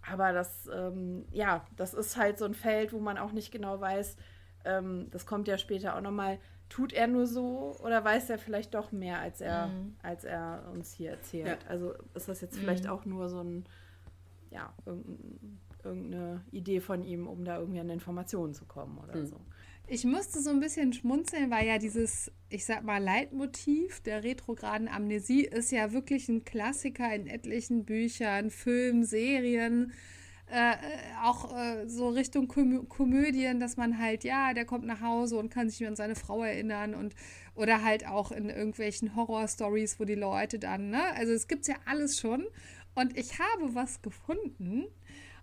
Aber das, ähm, ja, das ist halt so ein Feld, wo man auch nicht genau weiß, ähm, das kommt ja später auch nochmal, tut er nur so oder weiß er vielleicht doch mehr, als er, mhm. als er uns hier erzählt? Ja. Also ist das jetzt vielleicht mhm. auch nur so ein, ja, irgendeine Idee von ihm, um da irgendwie an Informationen zu kommen oder mhm. so. Ich musste so ein bisschen schmunzeln, weil ja dieses, ich sag mal, Leitmotiv der retrograden Amnesie ist ja wirklich ein Klassiker in etlichen Büchern, Filmen, Serien äh, auch äh, so Richtung Komö Komödien, dass man halt, ja, der kommt nach Hause und kann sich an seine Frau erinnern und oder halt auch in irgendwelchen Horror-Stories, wo die Leute dann, ne? Also es gibt ja alles schon. Und ich habe was gefunden.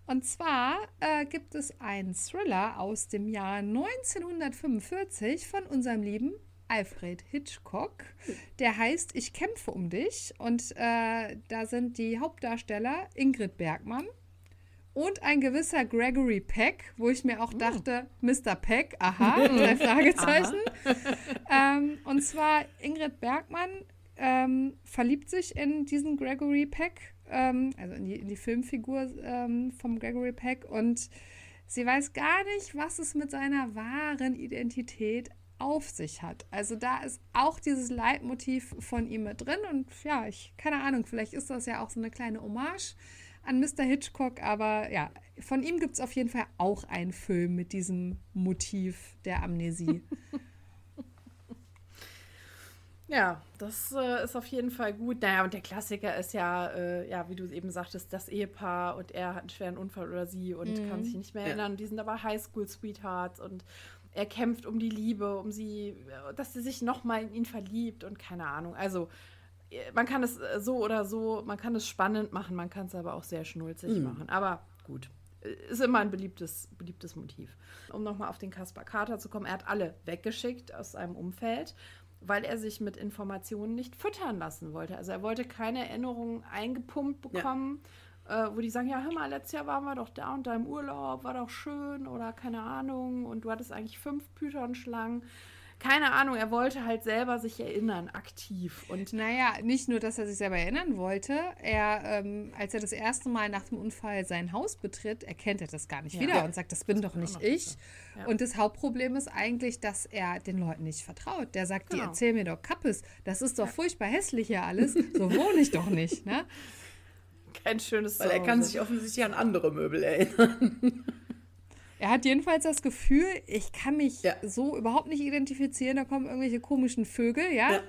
Und zwar äh, gibt es einen Thriller aus dem Jahr 1945 von unserem lieben Alfred Hitchcock. Der heißt Ich kämpfe um dich. Und äh, da sind die Hauptdarsteller Ingrid Bergmann, und ein gewisser Gregory Peck, wo ich mir auch oh. dachte, oh. Mr. Peck, aha, <laughs> drei Fragezeichen. <laughs> ähm, und zwar Ingrid Bergmann ähm, verliebt sich in diesen Gregory Peck, ähm, also in die, in die Filmfigur ähm, vom Gregory Peck und sie weiß gar nicht, was es mit seiner wahren Identität auf sich hat. Also da ist auch dieses Leitmotiv von ihm mit drin und ja, ich keine Ahnung, vielleicht ist das ja auch so eine kleine Hommage an Mr. Hitchcock, aber ja, von ihm gibt es auf jeden Fall auch einen Film mit diesem Motiv der Amnesie. <laughs> Ja, das äh, ist auf jeden Fall gut. Naja, und der Klassiker ist ja, äh, ja, wie du eben sagtest, das Ehepaar und er hat einen schweren Unfall oder sie und mhm. kann sich nicht mehr erinnern. Ja. Die sind aber Highschool-Sweethearts und er kämpft um die Liebe, um sie, dass sie sich nochmal in ihn verliebt und keine Ahnung. Also man kann es äh, so oder so, man kann es spannend machen, man kann es aber auch sehr schnulzig mhm. machen. Aber gut, äh, ist immer ein beliebtes, beliebtes Motiv. Um nochmal auf den Kaspar Kater zu kommen, er hat alle weggeschickt aus seinem Umfeld, weil er sich mit Informationen nicht füttern lassen wollte. Also er wollte keine Erinnerungen eingepumpt bekommen, ja. äh, wo die sagen, ja, hör mal, letztes Jahr waren wir doch da und da im Urlaub, war doch schön oder keine Ahnung und du hattest eigentlich fünf Python-Schlangen keine Ahnung, er wollte halt selber sich erinnern, aktiv. Und naja, nicht nur, dass er sich selber erinnern wollte, er, ähm, als er das erste Mal nach dem Unfall sein Haus betritt, erkennt er das gar nicht ja. wieder und sagt, das bin das doch nicht ich. Ja. Und das Hauptproblem ist eigentlich, dass er den Leuten nicht vertraut. Der sagt, genau. die erzählen mir doch Kappes, das ist doch ja. furchtbar hässlich hier alles, so wohne ich doch nicht, ne? <laughs> Kein schönes Weil er kann sich offensichtlich an andere Möbel erinnern. <laughs> Er hat jedenfalls das Gefühl, ich kann mich ja. so überhaupt nicht identifizieren, da kommen irgendwelche komischen Vögel, ja. ja.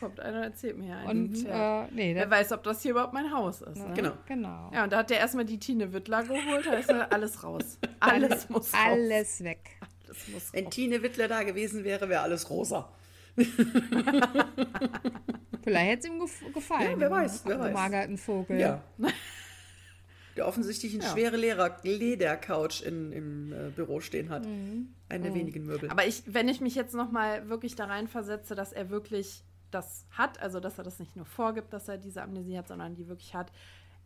Kommt einer, erzählt mir einen. Und ja. äh, nee, Wer weiß, ob das hier überhaupt mein Haus ist. Ne? Genau. genau. Ja, und da hat der erstmal die Tine Wittler geholt, da ist <laughs> alles raus. Alles, muss raus. Alles weg. Alles muss Wenn raus. Tine Wittler da gewesen wäre, wäre alles rosa. Vielleicht hätte es ihm gefallen. Ja, wer weiß. Wer weiß. Magerten Vogel. Ja. <laughs> der offensichtlich eine ja. schwere Ledercouch in, im äh, Büro stehen hat. Mhm. Eine der mhm. wenigen Möbel. Aber ich, wenn ich mich jetzt noch mal wirklich da reinversetze, dass er wirklich das hat, also dass er das nicht nur vorgibt, dass er diese Amnesie hat, sondern die wirklich hat,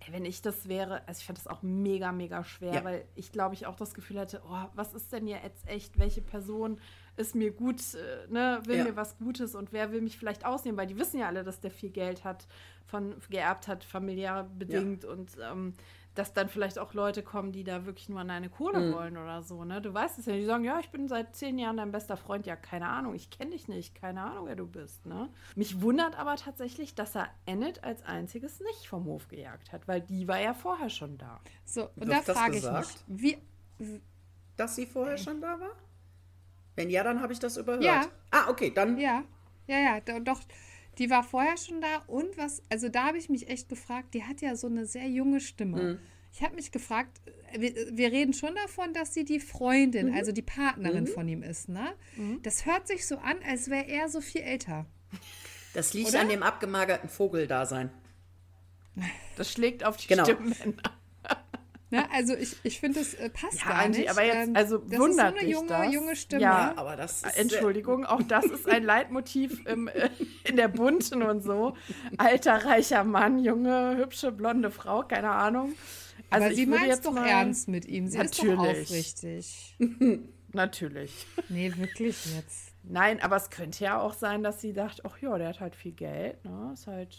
ey, wenn ich das wäre, also ich fände das auch mega, mega schwer, ja. weil ich glaube, ich auch das Gefühl hätte, oh, was ist denn jetzt echt, welche Person ist mir gut, äh, ne, will ja. mir was Gutes und wer will mich vielleicht ausnehmen, weil die wissen ja alle, dass der viel Geld hat, von geerbt hat, familiär bedingt ja. und ähm, dass dann vielleicht auch Leute kommen, die da wirklich nur an deine Kohle mhm. wollen oder so, ne? Du weißt es ja, die sagen, ja, ich bin seit zehn Jahren dein bester Freund. Ja, keine Ahnung, ich kenne dich nicht, keine Ahnung, wer du bist, ne? Mich wundert aber tatsächlich, dass er Enid als einziges nicht vom Hof gejagt hat, weil die war ja vorher schon da. So, und da frage ich mich, wie... Dass sie vorher schon da war? Wenn ja, dann habe ich das überhört. Ja. Ah, okay, dann... Ja, ja, ja, doch... Die war vorher schon da und was, also da habe ich mich echt gefragt, die hat ja so eine sehr junge Stimme. Mhm. Ich habe mich gefragt, wir, wir, reden schon davon, dass sie die Freundin, mhm. also die Partnerin mhm. von ihm ist, ne? Mhm. Das hört sich so an, als wäre er so viel älter. Das liegt Oder? an dem abgemagerten Vogeldasein. Das schlägt auf die genau. Stimmbänder. Ne? Also ich, ich finde, das äh, passt ja, gar Angie, nicht. aber jetzt, ähm, also das wundert ist so eine junge, das? junge Stimme. Ja, aber das ist Entschuldigung, auch das ist ein Leitmotiv im, äh, <laughs> in der Bunten und so. Alter, reicher Mann, junge, hübsche, blonde Frau, keine Ahnung. Also aber sie meint es doch mal, ernst mit ihm. Sie natürlich. ist doch aufrichtig. <laughs> natürlich. Nee, wirklich jetzt. Nein, aber es könnte ja auch sein, dass sie dachte, ach ja, der hat halt viel Geld, ne? Ist halt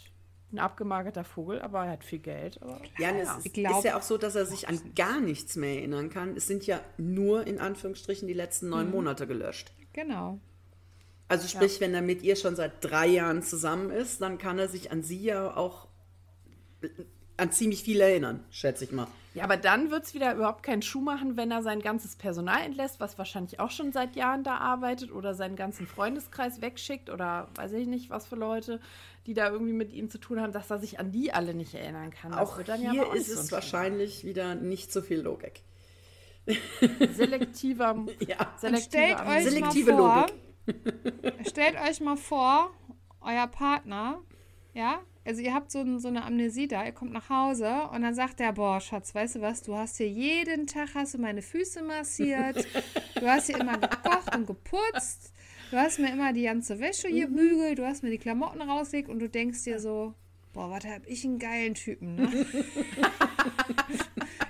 ein abgemagerter Vogel, aber er hat viel Geld. Aber, ja, ja. es ist, glaub, ist, ja auch so, dass er sich an gar nichts mehr erinnern kann. Es sind ja nur in Anführungsstrichen die letzten neun mhm. Monate gelöscht. Genau. Also sprich, wenn er mit ihr schon seit drei Jahren zusammen ist, dann kann er sich an sie ja auch an ziemlich viel erinnern, schätze ich mal. Ja, aber dann wird es wieder überhaupt keinen Schuh machen, wenn er sein ganzes Personal entlässt, was wahrscheinlich auch schon seit Jahren da arbeitet oder seinen ganzen Freundeskreis wegschickt oder weiß ich nicht, was für Leute, die da irgendwie mit ihm zu tun haben, dass er sich an die alle nicht erinnern kann. Auch wird dann hier ja auch ist es ein wahrscheinlich wieder nicht so viel Logik. Selektiver, <laughs> Ja. Selektiver euch Selektive mal vor, Logik. stellt euch mal vor, euer Partner, ja, also ihr habt so, so eine Amnesie da, ihr kommt nach Hause und dann sagt der, boah, Schatz, weißt du was, du hast hier jeden Tag hast du meine Füße massiert, <laughs> du hast hier immer gekocht und geputzt, du hast mir immer die ganze Wäsche hier bügelt, du hast mir die Klamotten rausgelegt und du denkst dir so, boah, was hab ich einen geilen Typen, ne? <laughs>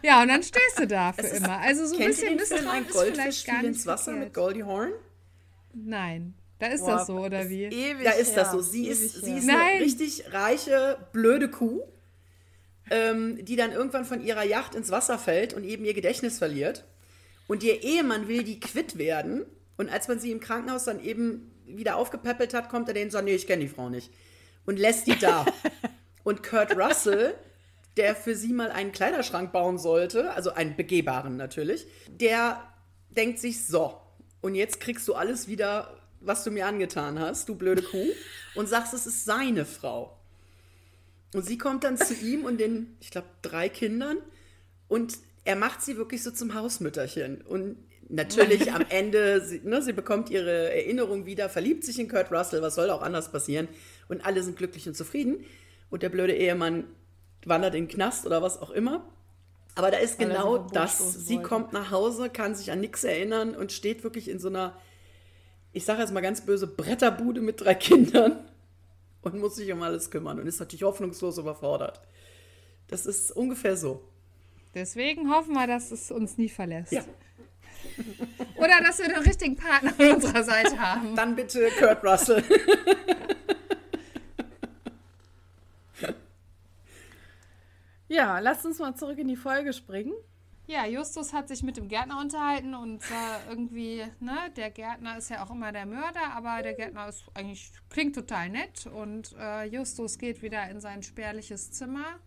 ja, und dann stehst du da für ist- immer. Also so ein bisschen Misstrauen Ein ist vielleicht gar nicht ins Wasser verkehrt. mit Goldie Hawn? Nein, da ist Boah, das so, oder wie? Ewig Da ist das her, so. Sie ist, ewig sie her. ist Nein. eine richtig reiche, blöde Kuh, ähm, die dann irgendwann von ihrer Yacht ins Wasser fällt und eben ihr Gedächtnis verliert. Und ihr Ehemann will die quitt werden. Und als man sie im Krankenhaus dann eben wieder aufgepäppelt hat, kommt er denen und sagt, nee, ich kenne die Frau nicht. Und lässt die da. <laughs> und Kurt Russell, der für sie mal einen Kleiderschrank bauen sollte, also einen begehbaren natürlich, der denkt sich, so, und jetzt kriegst du alles wieder, was du mir angetan hast, du blöde Kuh, und sagst, es ist seine Frau. Und sie kommt dann zu ihm und den, ich glaube, drei Kindern und er macht sie wirklich so zum Hausmütterchen. Und natürlich am <laughs> Ende, sie, ne, sie bekommt ihre Erinnerung wieder, verliebt sich in Kurt Russell, was soll auch anders passieren? Und alle sind glücklich und zufrieden. Und der blöde Ehemann wandert in den Knast oder was auch immer. Aber da ist Weil genau das. Sie kommt nach Hause, kann sich an nichts erinnern und steht wirklich in so einer, ich sage jetzt mal ganz böse, Bretterbude mit drei Kindern und muss sich um alles kümmern und ist natürlich hoffnungslos überfordert. Das ist ungefähr so. Deswegen hoffen wir, dass es uns nie verlässt. Ja. <laughs> Oder dass wir den richtigen Partner an unserer Seite haben. Dann bitte Kurt Russell. <laughs> Ja, lasst uns mal zurück in die Folge springen. Ja, Justus hat sich mit dem Gärtner unterhalten und äh, irgendwie, ne, der Gärtner ist ja auch immer der Mörder, aber der Gärtner ist eigentlich, klingt total nett und äh, Justus geht wieder in sein spärliches Zimmer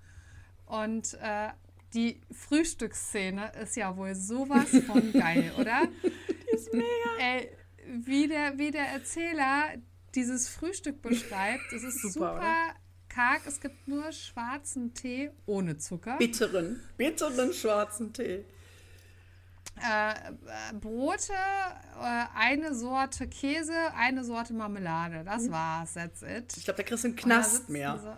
und äh, die Frühstücksszene ist ja wohl sowas von <laughs> geil, oder? Die ist mega. Ey, wie der, wie der Erzähler dieses Frühstück beschreibt, es ist Super, super? Karg, es gibt nur schwarzen Tee ohne Zucker. Bitteren, bitteren schwarzen Tee. äh, äh, Brote, äh, eine Sorte Käse, eine Sorte Marmelade. Das war's, that's it. Ich glaube, da kriegst du einen Knast mehr.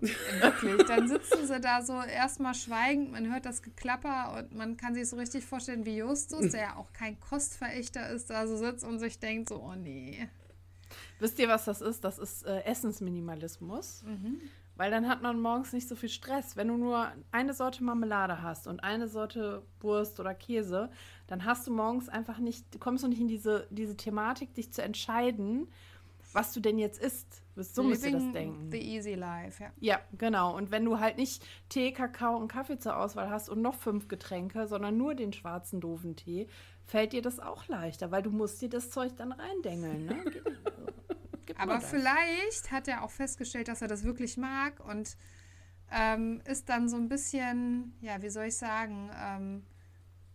Sie, wirklich, dann sitzen sie da so erstmal schweigend, man hört das Geklapper und man kann sich so richtig vorstellen, wie Justus, <laughs> der ja auch kein Kostverächter ist, da so sitzt und sich denkt so, oh nee. Wisst ihr, was das ist? Das ist äh, Essensminimalismus. Weil dann hat man morgens nicht so viel Stress. Wenn du nur eine Sorte Marmelade hast und eine Sorte Wurst oder Käse, dann hast du morgens einfach nicht, kommst du nicht in diese, diese Thematik, dich zu entscheiden, was du denn jetzt isst. So müsst ihr das denken. The easy life, ja. Ja, genau. Und wenn du halt nicht Tee, Kakao und Kaffee zur Auswahl hast und noch fünf Getränke, sondern nur den schwarzen doofen Tee, fällt dir das auch leichter, weil du musst dir das Zeug dann reindengeln. Ne? <laughs> Aber vielleicht hat er auch festgestellt, dass er das wirklich mag und ähm, ist dann so ein bisschen, ja, wie soll ich sagen, ähm,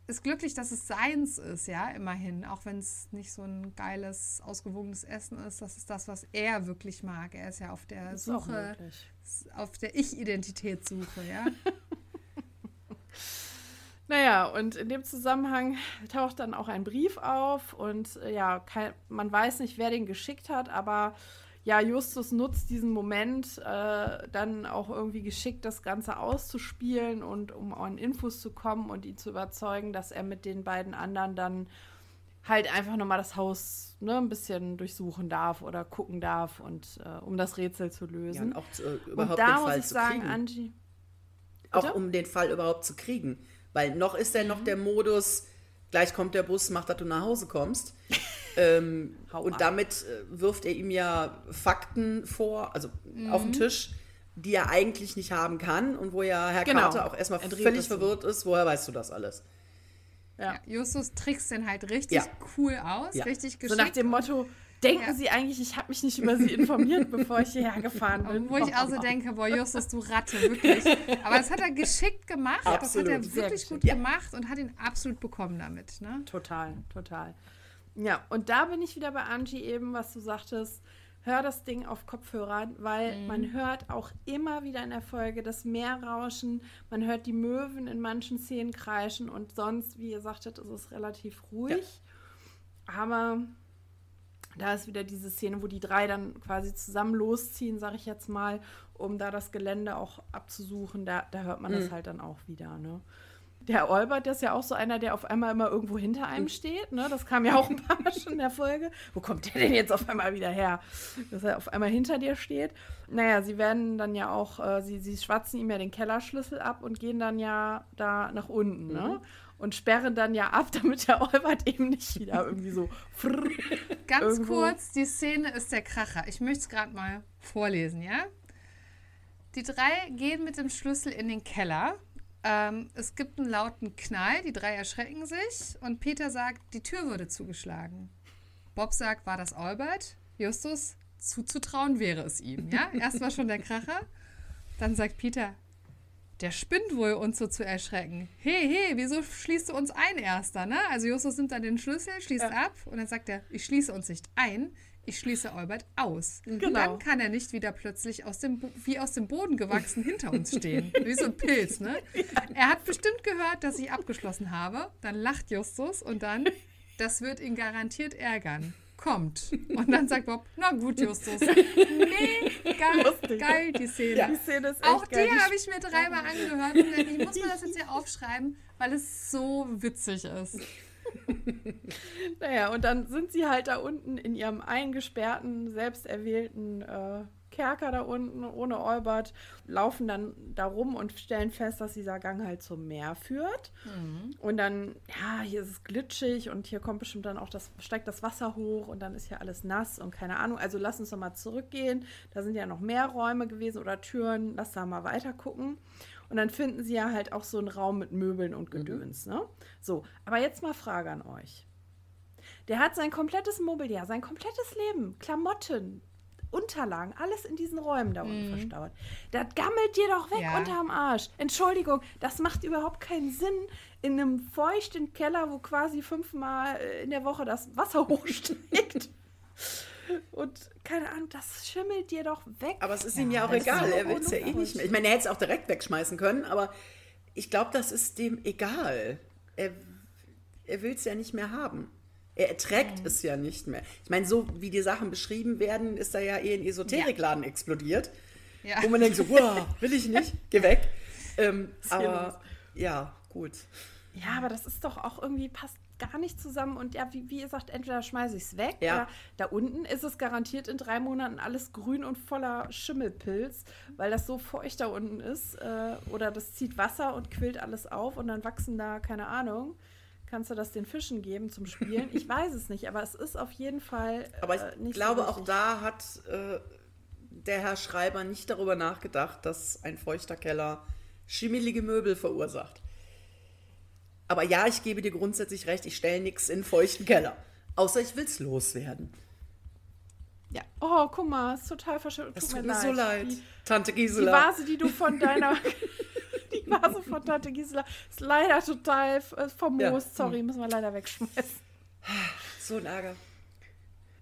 ist glücklich, dass es seins ist, ja, immerhin. Auch wenn es nicht so ein geiles, ausgewogenes Essen ist. Das ist das, was er wirklich mag. Er ist ja auf der ist Suche, auf der Ich-Identitätssuche, ja. <laughs> Naja, und in dem Zusammenhang taucht dann auch ein Brief auf und äh, ja, kein, man weiß nicht, wer den geschickt hat, aber ja, Justus nutzt diesen Moment äh, dann auch irgendwie geschickt, das Ganze auszuspielen und um an Infos zu kommen und ihn zu überzeugen, dass er mit den beiden anderen dann halt einfach nochmal das Haus ne, ein bisschen durchsuchen darf oder gucken darf und äh, um das Rätsel zu Ja, lösen. und auch äh, und überhaupt da den muss Fall ich zu sagen, kriegen. Angie, auch um den Fall überhaupt zu kriegen. Weil noch ist ja Mhm. noch der Modus, gleich kommt der Bus, macht, dass du nach Hause kommst. <laughs> ähm, und damit äh, wirft er ihm ja Fakten vor, also auf Mhm. den Tisch, die er eigentlich nicht haben kann und wo ja Herr Genau. Carter auch erstmal Er dreht völlig so. verwirrt ist. Woher weißt du das alles? ja. ja. Justus trickst den halt richtig Ja. cool aus, Ja. richtig So geschickt. nach dem Motto, Denken Ja. Sie eigentlich, ich habe mich nicht über Sie informiert, <laughs> bevor ich hierher gefahren bin? Wo ich auch so denke, boah, Justus, du Ratte, wirklich. Aber das hat er geschickt gemacht. Absolut. Das hat er wirklich gut gemacht und hat ihn absolut bekommen damit. Ne? Total, total. Ja, und da bin ich wieder bei Angie eben, was du sagtest. Hör das Ding auf Kopfhörern, weil Mhm. man hört auch immer wieder in der Folge das Meer rauschen. Man hört die Möwen in manchen Szenen kreischen und sonst, wie ihr sagtet, ist es relativ ruhig. Aber da ist wieder diese Szene, wo die drei dann quasi zusammen losziehen, sag ich jetzt mal, um da das Gelände auch abzusuchen. Da, da hört man das halt dann auch wieder. Ne? Der Olbert, der ist ja auch so einer, der auf einmal immer irgendwo hinter einem steht. Ne? Das kam ja auch ein paar Mal schon in der Folge. Wo kommt der denn jetzt auf einmal wieder her? Dass er auf einmal hinter dir steht. Naja, sie werden dann ja auch, äh, sie, sie schwatzen ihm ja den Kellerschlüssel ab und gehen dann ja da nach unten. Ne? Und sperren dann ja ab, <laughs> damit der Olbert eben nicht wieder irgendwie so. Ganz Irgendwo- kurz, die Szene ist der Kracher. Ich möchte es gerade mal vorlesen, ja? Die drei gehen mit dem Schlüssel in den Keller. Ähm, es gibt einen lauten Knall, die drei erschrecken sich und Peter sagt, die Tür wurde zugeschlagen. Bob sagt, war das Albert? Justus, zuzutrauen wäre es ihm, ja? <laughs> Erst war schon der Kracher. Dann sagt Peter, der spinnt wohl, uns so zu erschrecken. Hey, hey, wieso schließt du uns ein, Erster? Ne? Also Justus nimmt dann den Schlüssel, schließt ab und dann sagt er, ich schließe uns nicht ein, ich schließe Albert aus. Genau. Und dann kann er nicht wieder plötzlich aus dem, wie aus dem Boden gewachsen hinter uns stehen. <laughs> Wie so ein Pilz, ne? Er hat bestimmt gehört, dass ich abgeschlossen habe. Dann lacht Justus und dann, das wird ihn garantiert ärgern. Kommt. Und dann sagt Bob, na gut, Justus. <laughs> Mega Lustig. geil, die Szene. Die Szene ist echt Auch geil. die habe ich mir dreimal angehört und denke, ich muss mir das jetzt hier aufschreiben, weil es so witzig ist. <laughs> Naja, und dann sind sie halt da unten in ihrem eingesperrten, selbsterwählten äh, Kerker da unten ohne Olbert, laufen dann da rum und stellen fest, dass dieser Gang halt zum Meer führt. Und dann, ja, hier ist es glitschig und hier kommt bestimmt dann auch das, steigt das Wasser hoch und dann ist hier alles nass und keine Ahnung. Also lass uns doch mal zurückgehen. Da sind ja noch mehr Räume gewesen oder Türen. Lass da mal weiter gucken. Und dann finden sie ja halt auch so einen Raum mit Möbeln und Gedöns, ne? So, aber jetzt mal Frage an euch. Der hat sein komplettes Mobiliar, sein komplettes Leben, Klamotten, Unterlagen, alles in diesen Räumen da unten verstaut. Das gammelt dir doch weg Ja. unterm Arsch. Entschuldigung, das macht überhaupt keinen Sinn in einem feuchten Keller, wo quasi fünfmal äh, in der Woche das Wasser <laughs> hochsteigt. Und keine Ahnung, das schimmelt dir doch weg. Aber es ist ihm ja auch egal. so Er will es ja eh nicht mehr. Ich meine, er hätte es auch direkt wegschmeißen können, aber ich glaube, das ist dem egal. Er, er will es ja nicht mehr haben. Er erträgt es ja nicht mehr. Ich meine, so wie die Sachen beschrieben werden, ist da ja eh ein Esoterikladen explodiert. Ja. Wo man denkt so, wow, will ich nicht, geh weg. <laughs> Ähm, aber ja, gut. Ja, aber das ist doch auch irgendwie passt gar nicht zusammen. Und ja, wie, wie ihr sagt, entweder schmeiße ich es weg Ja. oder da unten ist es garantiert in drei Monaten alles grün und voller Schimmelpilz, weil das so feucht da unten ist. Äh, oder das zieht Wasser und quillt alles auf und dann wachsen da, keine Ahnung. Kannst du das den Fischen geben zum Spielen? Ich weiß es nicht, aber es ist auf jeden Fall. <laughs> Aber ich äh, nicht glaube, so auch da hat äh, der Herr Schreiber nicht darüber nachgedacht, dass ein feuchter Keller schimmelige Möbel verursacht. Aber ja, ich gebe dir grundsätzlich recht, ich stelle nichts in feuchten Keller. Außer ich will es loswerden. Ja. Oh, guck mal, ist total verschön. Es Tut tut mir mir so leid. Die, Tante die Gisela. Vase, die du von <laughs> deiner. <laughs> die Vase von Tante Gisela ist leider total äh, vermoost. Ja. Sorry, müssen wir leider wegschmeißen. <sighs> So ein Ärger.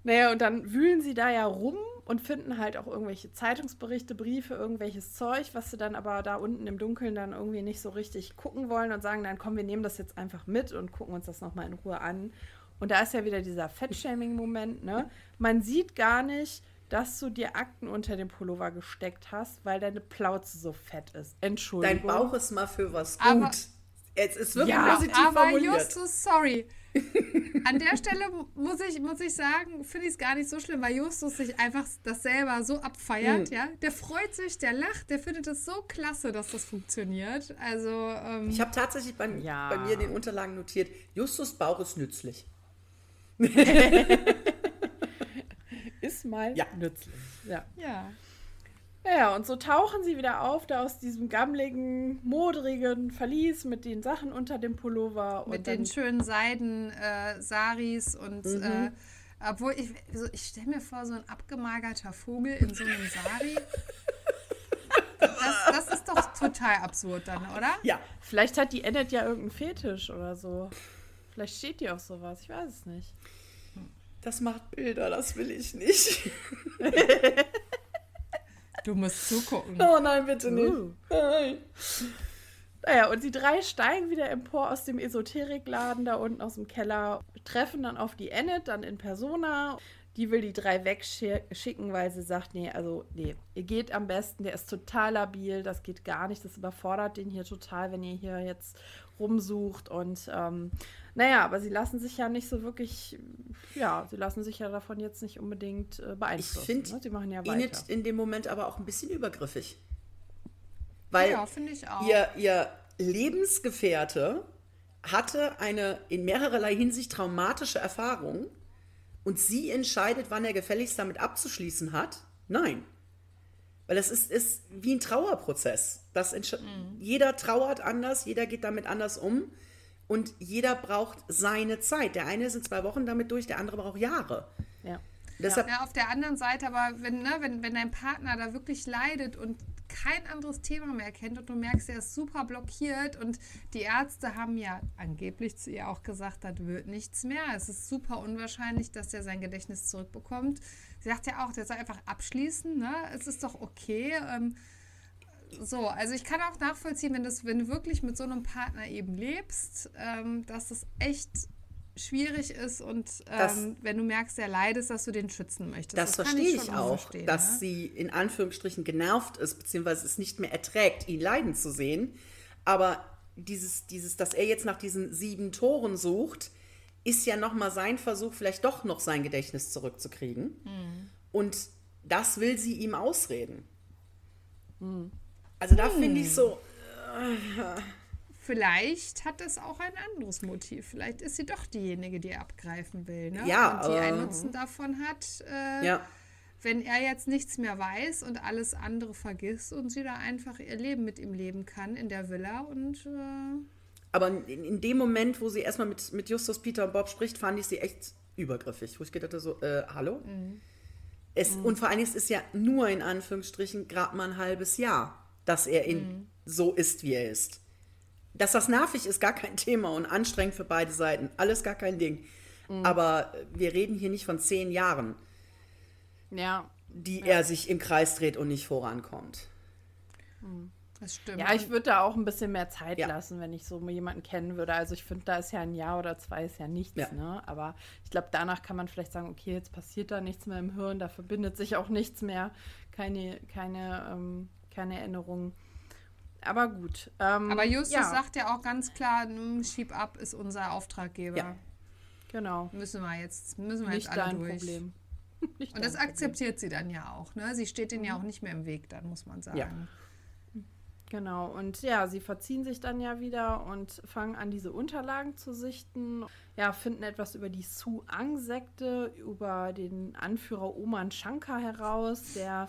Naja, und dann wühlen sie da ja rum und finden halt auch irgendwelche Zeitungsberichte, Briefe, irgendwelches Zeug, was sie dann aber da unten im Dunkeln dann irgendwie nicht so richtig gucken wollen und sagen dann, komm, wir nehmen das jetzt einfach mit und gucken uns das nochmal in Ruhe an. Und da ist ja wieder dieser Fettshaming-Moment, ne? Man sieht gar nicht, dass du dir Akten unter dem Pullover gesteckt hast, weil deine Plauze so fett ist. Dein Entschuldigung. Bauch ist mal für was gut. Aber- es ist wirklich Ja, positiv Aber formuliert. Justus, sorry. <laughs> An der Stelle muss ich, muss ich sagen, finde ich es gar nicht so schlimm, weil Justus sich einfach das selber so abfeiert, ja. Der freut sich, der lacht, der findet es so klasse, dass das funktioniert. Also, ähm, Ich habe tatsächlich bei, Ja. bei mir in den Unterlagen notiert, Justus Bauch ist nützlich. <laughs> ist mal Ja. nützlich. Ja. ja. Ja, und so tauchen sie wieder auf, da aus diesem gammeligen, modrigen Verlies mit den Sachen unter dem Pullover. Mit den schönen Seiden, äh, Saris und äh, Obwohl, ich, so, ich stelle mir vor, so ein abgemagerter Vogel in so einem Sari. Das, das ist doch total absurd dann, oder? Ja. Vielleicht hat die Ennet ja irgendeinen Fetisch oder so. Vielleicht steht die auf sowas, ich weiß es nicht. Das macht Bilder, das will ich nicht. Du musst zugucken. Oh nein, bitte nicht. Uh. Nein. Naja, und die drei steigen wieder empor aus dem Esoterikladen da unten aus dem Keller, treffen dann auf die Ennet, dann in Persona. Die will die drei wegschicken, weil sie sagt, nee, also nee, ihr geht am besten, der ist total labil, das geht gar nicht, das überfordert den hier total, wenn ihr hier jetzt rumsucht. Und ähm, naja, aber sie lassen sich ja nicht so wirklich, ja, sie lassen sich ja davon jetzt nicht unbedingt äh, Ich beeinflussen. finde ne? Sie machen ja weiter. Enid in dem Moment aber auch ein bisschen übergriffig. Weil Ja, finde ich auch. ihr, ihr Lebensgefährte hatte eine in mehrererlei Hinsicht traumatische Erfahrung und sie entscheidet, wann er gefälligst damit abzuschließen hat? Nein. Weil es ist, ist wie ein Trauerprozess. Das entsch- Jeder trauert anders, jeder geht damit anders um und jeder braucht seine Zeit. Der eine ist in zwei Wochen damit durch, der andere braucht Jahre. Ja. Deshalb, Ja, auf der anderen Seite, aber wenn, ne, wenn, wenn dein Partner da wirklich leidet und kein anderes Thema mehr kennt und du merkst, er ist super blockiert und die Ärzte haben ja angeblich zu ihr auch gesagt, das wird nichts mehr. Es ist super unwahrscheinlich, dass er sein Gedächtnis zurückbekommt. Sie sagt ja auch, der soll einfach abschließen, ne? Es ist doch okay. Ähm, so, also ich kann auch nachvollziehen, wenn, das, wenn du wirklich mit so einem Partner eben lebst, ähm, dass das echt schwierig ist und Das- ähm, wenn du merkst, er leidet, dass du den schützen möchtest. Das, kann verstehe ich schon auch, verstehen, dass ne? sie in Anführungsstrichen genervt ist, beziehungsweise es nicht mehr erträgt, ihn leiden zu sehen. Aber dieses, dieses, dass er jetzt nach diesen sieben Toren sucht, ist ja nochmal sein Versuch, vielleicht doch noch sein Gedächtnis zurückzukriegen. Mhm. Und das will sie ihm ausreden. Mhm. Also da finde ich so, Vielleicht hat es auch ein anderes Motiv. Vielleicht ist sie doch diejenige, die er abgreifen will. Ne? Ja, und die einen aber- Nutzen davon hat, äh, ja, wenn er jetzt nichts mehr weiß und alles andere vergisst und sie da einfach ihr Leben mit ihm leben kann in der Villa und äh, aber in, in dem Moment, wo sie erstmal mit, mit Justus, Peter und Bob spricht, fand ich sie echt übergriffig. Wo ich gedacht habe, so, äh, hallo? Es, Und vor allen Dingen, es ist ja nur in Anführungsstrichen gerade mal ein halbes Jahr, dass er in, so ist, wie er ist. Dass das nervig ist, gar kein Thema und anstrengend für beide Seiten. Alles gar kein Ding. Aber wir reden hier nicht von zehn Jahren, Ja. die er sich im Kreis dreht und nicht vorankommt. das stimmt. Ja, ich würde da auch ein bisschen mehr Zeit Ja. lassen, wenn ich so jemanden kennen würde. Also ich finde, da ist ja ein Jahr oder zwei ist ja nichts, Ja. ne? Aber ich glaube, danach kann man vielleicht sagen, okay, jetzt passiert da nichts mehr im Hirn, da verbindet sich auch nichts mehr, keine, keine, ähm, keine Erinnerungen. Aber gut. Ähm, Aber Justus ja, sagt ja auch ganz klar, "Hm, Schieb ab ist unser Auftraggeber. Ja. Genau. Müssen wir jetzt, müssen wir Nicht jetzt alle dein durch. Problem. <laughs> Nicht Und das dein Problem. akzeptiert sie dann ja auch. Ne? Sie steht ihnen ja auch nicht mehr im Weg, dann muss man sagen. Ja. Genau, und ja, sie verziehen sich dann ja wieder und fangen an, diese Unterlagen zu sichten. Ja, finden etwas über die Su-Ang-Sekte, über den Anführer Oman Shankar heraus, der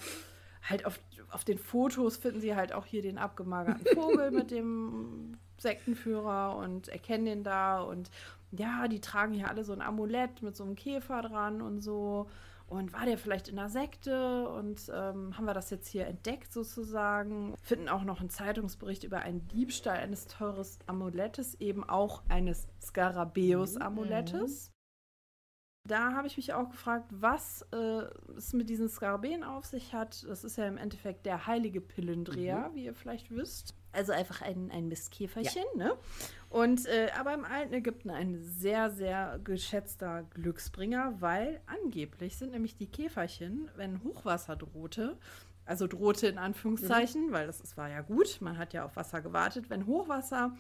halt auf, auf den Fotos finden sie halt auch hier den abgemagerten Vogel mit dem Sektenführer und erkennen den da und ja, die tragen hier alle so ein Amulett mit so einem Käfer dran und so. Und war der vielleicht in der Sekte und ähm, haben wir das jetzt hier entdeckt sozusagen? Finden auch noch einen Zeitungsbericht über einen Diebstahl eines teures Amulettes, eben auch eines Skarabäus-Amulettes. Da habe ich mich auch gefragt, was äh, es mit diesen Skarabäen auf sich hat. Das ist ja im Endeffekt der heilige Pillendreher, wie ihr vielleicht wisst. Also einfach ein, ein Mistkäferchen, ne? Und äh, aber im alten Ägypten ein sehr, sehr geschätzter Glücksbringer, weil angeblich sind nämlich die Käferchen, wenn Hochwasser drohte, also drohte in Anführungszeichen, weil das ist, war ja gut, man hat ja auf Wasser gewartet, wenn Hochwasser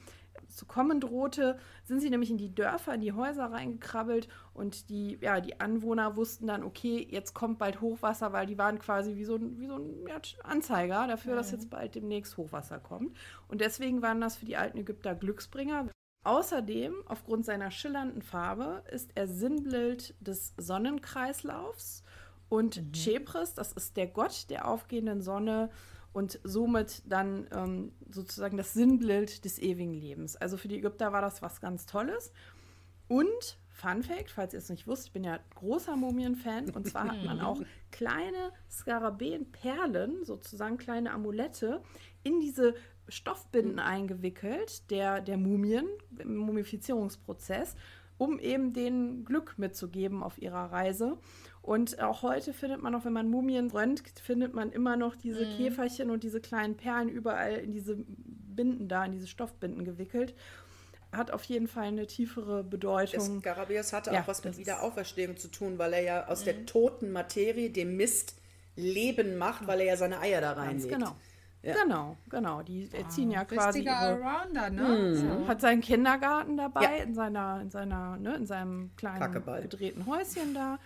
zu kommen drohte, sind sie nämlich in die Dörfer, in die Häuser reingekrabbelt und die, ja, die Anwohner wussten dann, okay, jetzt kommt bald Hochwasser, weil die waren quasi wie so ein, wie so ein ja, Anzeiger dafür, dass jetzt bald demnächst Hochwasser kommt. Und deswegen waren das für die alten Ägypter Glücksbringer. Außerdem, aufgrund seiner schillernden Farbe, ist er Sinnbild des Sonnenkreislaufs. Und Chepres, das ist der Gott der aufgehenden Sonne und somit dann ähm, sozusagen das Sinnbild des ewigen Lebens. Also für die Ägypter war das was ganz Tolles. Und Fun Fact, falls ihr es nicht wusst, ich bin ja großer Mumien-Fan und zwar hat man auch <laughs> kleine Skarabäenperlen, sozusagen kleine Amulette, in diese Stoffbinden eingewickelt, der, der Mumien im Mumifizierungsprozess, um eben denen Glück mitzugeben auf ihrer Reise. Und auch heute findet man noch, wenn man Mumien röntgt, findet man immer noch diese Mhm. Käferchen und diese kleinen Perlen überall in diese Binden da, in diese Stoffbinden gewickelt. Hat auf jeden Fall eine tiefere Bedeutung. Skarabäus hatte Ja, auch was mit Wiederauferstehung zu tun, weil er ja aus Mhm. der toten Materie, dem Mist, Leben macht, weil er ja seine Eier da reinlegt. genau. Ja. Genau, genau. Die ziehen ja quasi ihre, Allrounder, ne? So. hat seinen Kindergarten dabei Ja. in seiner in seiner ne, in seinem kleinen Kackeball. gedrehten Häuschen da.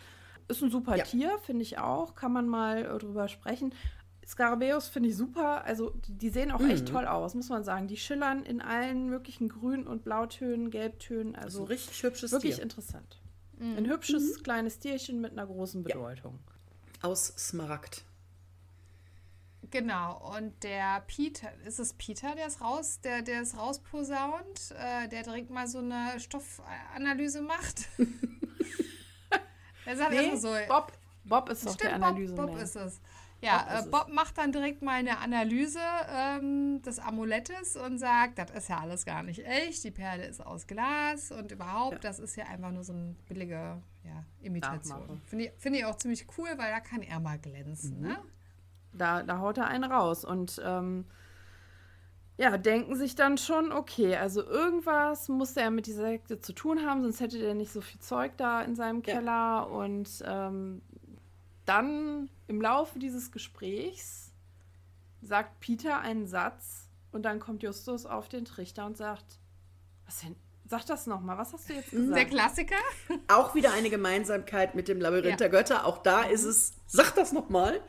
Ist ein super Ja. Tier, finde ich auch. Kann man mal äh, drüber sprechen. Skarabäus finde ich super. Also die, sehen auch Mhm. echt toll aus, muss man sagen. Die schillern in allen möglichen Grün- und Blautönen, Gelbtönen. So Also ein richtig hübsches wirklich Tier. interessant. Ein hübsches kleines Tierchen mit einer großen Ja. Bedeutung. Aus Smaragd. Genau, und der Peter, ist es Peter, der es raus, der, der es rausposaunt, äh, der direkt mal so eine Stoffanalyse macht? <laughs> sagt Nee, so, Bob, Bob ist doch der Analyse. Bob, Bob ist es. Ja, Bob äh, es. Bob macht dann direkt mal eine Analyse ähm, des Amulettes und sagt, das ist ja alles gar nicht echt, die Perle ist aus Glas und überhaupt, Ja. das ist ja einfach nur so eine billige ja, Imitation. Finde ich, finde ich auch ziemlich cool, weil da kann er mal glänzen. Ne? Da, da haut er einen raus und ähm, ja, denken sich dann schon, okay, also irgendwas musste er mit dieser Sekte zu tun haben, sonst hätte er nicht so viel Zeug da in seinem Ja. Keller. Und ähm, dann im Laufe dieses Gesprächs sagt Peter einen Satz und dann kommt Justus auf den Trichter und sagt, was denn? Sag das nochmal, was hast du jetzt Der gesagt? Klassiker. Auch wieder eine Gemeinsamkeit mit dem Labyrinth Ja. der Götter. Auch da ist es, sag das nochmal.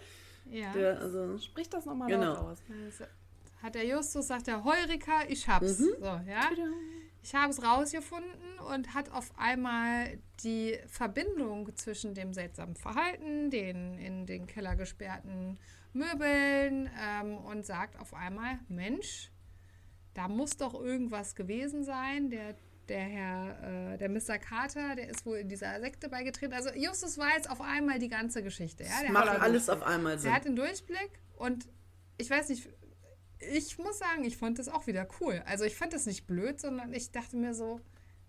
Ja. Der, also, Sprich das nochmal Genau. laut aus. Hat der Justus, sagt der Heurika, ich hab's. Mhm. So, ja. Ich habe es rausgefunden und hat auf einmal die Verbindung zwischen dem seltsamen Verhalten, den in den Keller gesperrten Möbeln ähm, und sagt auf einmal, Mensch, da muss doch irgendwas gewesen sein. Der, der Herr, äh, der Mr. Carter, der ist wohl in dieser Sekte beigetreten. Also Justus weiß auf einmal die ganze Geschichte. Ja? Der macht hat- alles auf einmal Sinn. der hat den Durchblick und ich weiß nicht, ich muss sagen, ich fand das auch wieder cool. Also ich fand das nicht blöd, sondern ich dachte mir so,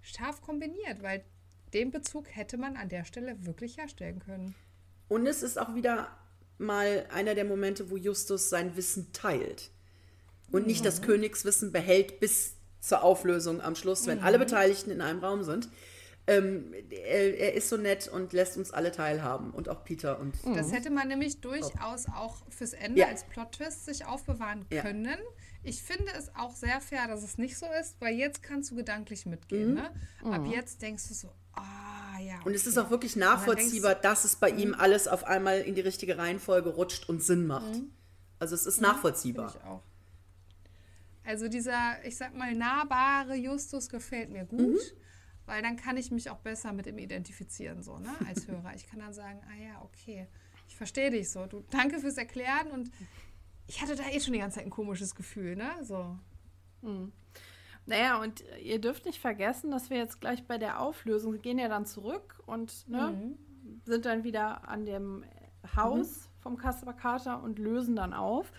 scharf kombiniert, weil den Bezug hätte man an der Stelle wirklich herstellen können. Und es ist auch wieder mal einer der Momente, wo Justus sein Wissen teilt. Und nicht das Königswissen behält bis zur Auflösung am Schluss, wenn alle Beteiligten in einem Raum sind. Ähm, er, er ist so nett und lässt uns alle teilhaben. Und auch Peter und Das hätte man nämlich durchaus auch fürs Ende Ja. als Plot-Twist sich aufbewahren Ja. können. Ich finde es auch sehr fair, dass es nicht so ist, weil jetzt kannst du gedanklich mitgehen. Ne? Ab jetzt denkst du so, ah ja. Und es ist okay. auch wirklich nachvollziehbar, dass es bei ihm alles auf einmal in die richtige Reihenfolge rutscht und Sinn macht. Also es ist nachvollziehbar. Ich auch. Also dieser, ich sag mal, nahbare Justus gefällt mir gut, weil dann kann ich mich auch besser mit ihm identifizieren, so, ne, als <laughs> Hörer. Ich kann dann sagen, ah ja, okay, ich verstehe dich so. Du, danke fürs Erklären und ich hatte da eh schon die ganze Zeit ein komisches Gefühl, ne, so. Naja, und ihr dürft nicht vergessen, dass wir jetzt gleich bei der Auflösung, wir gehen ja dann zurück und ne, sind dann wieder an dem Haus vom Kaspar Kater und lösen dann auf.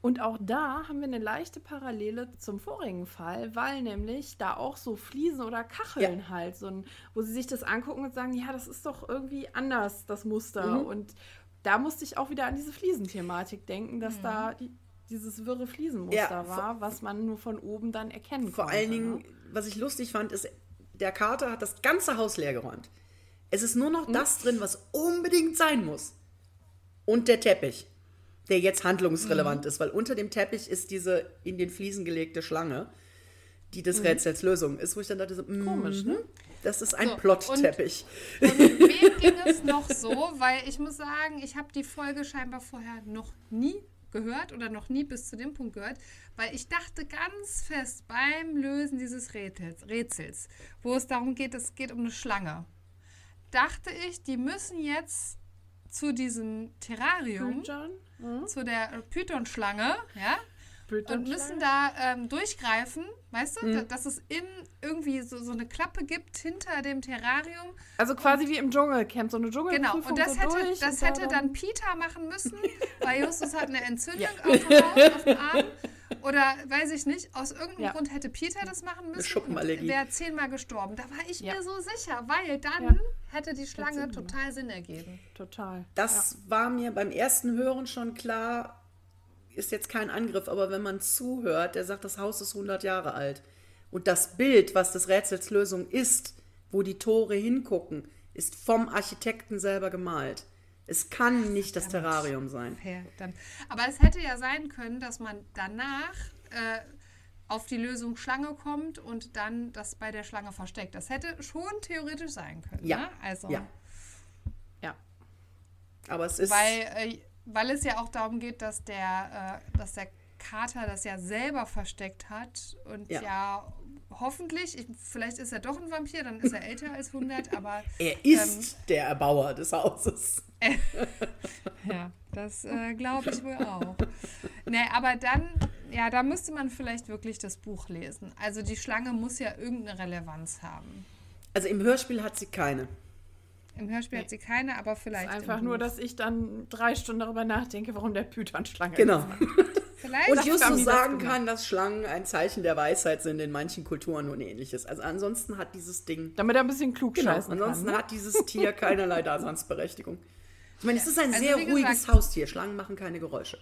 Und auch da haben wir eine leichte Parallele zum vorigen Fall, weil nämlich da auch so Fliesen oder Kacheln halt, so ein, wo sie sich das angucken und sagen, ja, das ist doch irgendwie anders, das Muster. Und da musste ich auch wieder an diese Fliesenthematik denken, dass da die, dieses wirre Fliesenmuster Ja, vor- war, was man nur von oben dann erkennen Vor konnte. allen Dingen, ne? was ich lustig fand, ist, der Kater hat das ganze Haus leer geräumt. Es ist nur noch das drin, was unbedingt sein muss. Und der Teppich, der jetzt handlungsrelevant ist, weil unter dem Teppich ist diese in den Fliesen gelegte Schlange, die des Rätsels Lösung ist, wo ich dann dachte, so, Komisch, mhm, ne? Das ist ein So, Plot-Teppich. Und wem ging es noch so? Weil ich muss sagen, ich habe die Folge scheinbar vorher noch nie gehört oder noch nie bis zu dem Punkt gehört, weil ich dachte ganz fest beim Lösen dieses Rätsels, Rätsels wo es darum geht, es geht um eine Schlange, dachte ich, die müssen jetzt zu diesem Terrarium John? zu der Python-Schlange, ja, und müssen da ähm, durchgreifen, weißt du, mhm. da, dass es in irgendwie so, so eine Klappe gibt hinter dem Terrarium. Also quasi und, wie im Dschungelcamp, so eine Dschungelprüfung Genau, und das so hätte, das hätte dann Peter machen müssen, <laughs> weil Justus hat eine Entzündung ja. auf, dem Haus, auf dem Arm. <laughs> Oder weiß ich nicht, aus irgendeinem ja. Grund hätte Peter das machen müssen und wäre zehnmal gestorben. Da war ich ja. mir so sicher, weil dann hätte die Schlange Sinn, total Sinn ergeben. Total. Das war mir beim ersten Hören schon klar, ist jetzt kein Angriff, aber wenn man zuhört, der sagt, das Haus ist 100 Jahre alt. Und das Bild, was des Rätsels Lösung ist, wo die Tore hingucken, ist vom Architekten selber gemalt. Es kann nicht das Terrarium sein. Verdammt. Aber es hätte ja sein können, dass man danach äh, auf die Lösung Schlange kommt und dann das bei der Schlange versteckt. Das hätte schon theoretisch sein können. Ja. Ne? Also, ja. Ja. Aber es ist. Weil, äh, weil es ja auch darum geht, dass der, äh, dass der Kater das ja selber versteckt hat und ja, ja hoffentlich, ich, vielleicht ist er doch ein Vampir, dann ist er älter als 100, aber... <laughs> Er ist ähm, der Erbauer des Hauses. <laughs> ja, das äh, glaube ich wohl auch. Nee, aber dann, ja, da müsste man vielleicht wirklich das Buch lesen. Also die Schlange muss ja irgendeine Relevanz haben. Also im Hörspiel hat sie keine. Im Hörspiel nee. hat sie keine, aber vielleicht. Einfach nur, dass ich dann drei Stunden darüber nachdenke, warum der Python-Schlange genau. ist. Genau. <laughs> Vielleicht und Justus sagen kann, dass Schlangen ein Zeichen der Weisheit sind in manchen Kulturen und ähnliches. Also ansonsten hat dieses Ding. Damit er ein bisschen klug genau, Ansonsten kann, ne? hat dieses Tier keinerlei <laughs> Daseinsberechtigung. Ich meine, es ist ein also sehr ruhiges gesagt, Haustier. Schlangen machen keine Geräusche.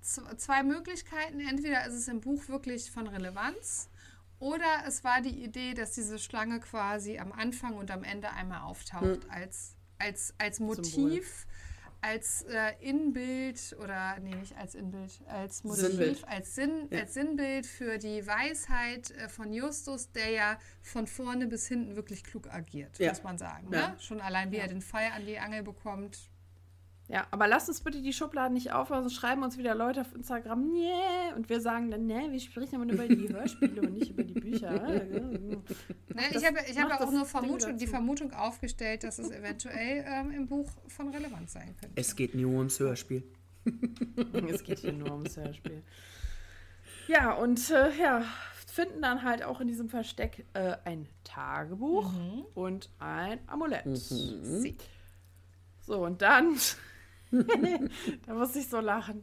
Zwei Möglichkeiten. Entweder ist es im Buch wirklich von Relevanz oder es war die Idee, dass diese Schlange quasi am Anfang und am Ende einmal auftaucht hm. als, als, als Motiv. Als äh, Inbild oder nee, nicht als Inbild, als Motiv, Sinnbild. als, Sinn, ja. als Sinnbild für die Weisheit äh, von Justus, der ja von vorne bis hinten wirklich klug agiert, ja. muss man sagen. Ja. Ne? Schon allein, wie er den Pfeil an die Angel bekommt, ja, aber lasst uns bitte die Schubladen nicht aufmachen, sonst schreiben uns wieder Leute auf Instagram, nee, und wir sagen dann, nee, wir sprechen aber nur über die Hörspiele und nicht über die Bücher. <laughs> nee, ich habe ich hab auch nur Vermutung, die Vermutung aufgestellt, dass es eventuell ähm, im Buch von Relevanz sein könnte. Es geht nur ums Hörspiel. <laughs> es geht hier nur ums Hörspiel. Ja, und äh, ja, finden dann halt auch in diesem Versteck äh, ein Tagebuch mhm. und ein Amulett. Mhm. So, und dann <laughs> da muss ich so lachen.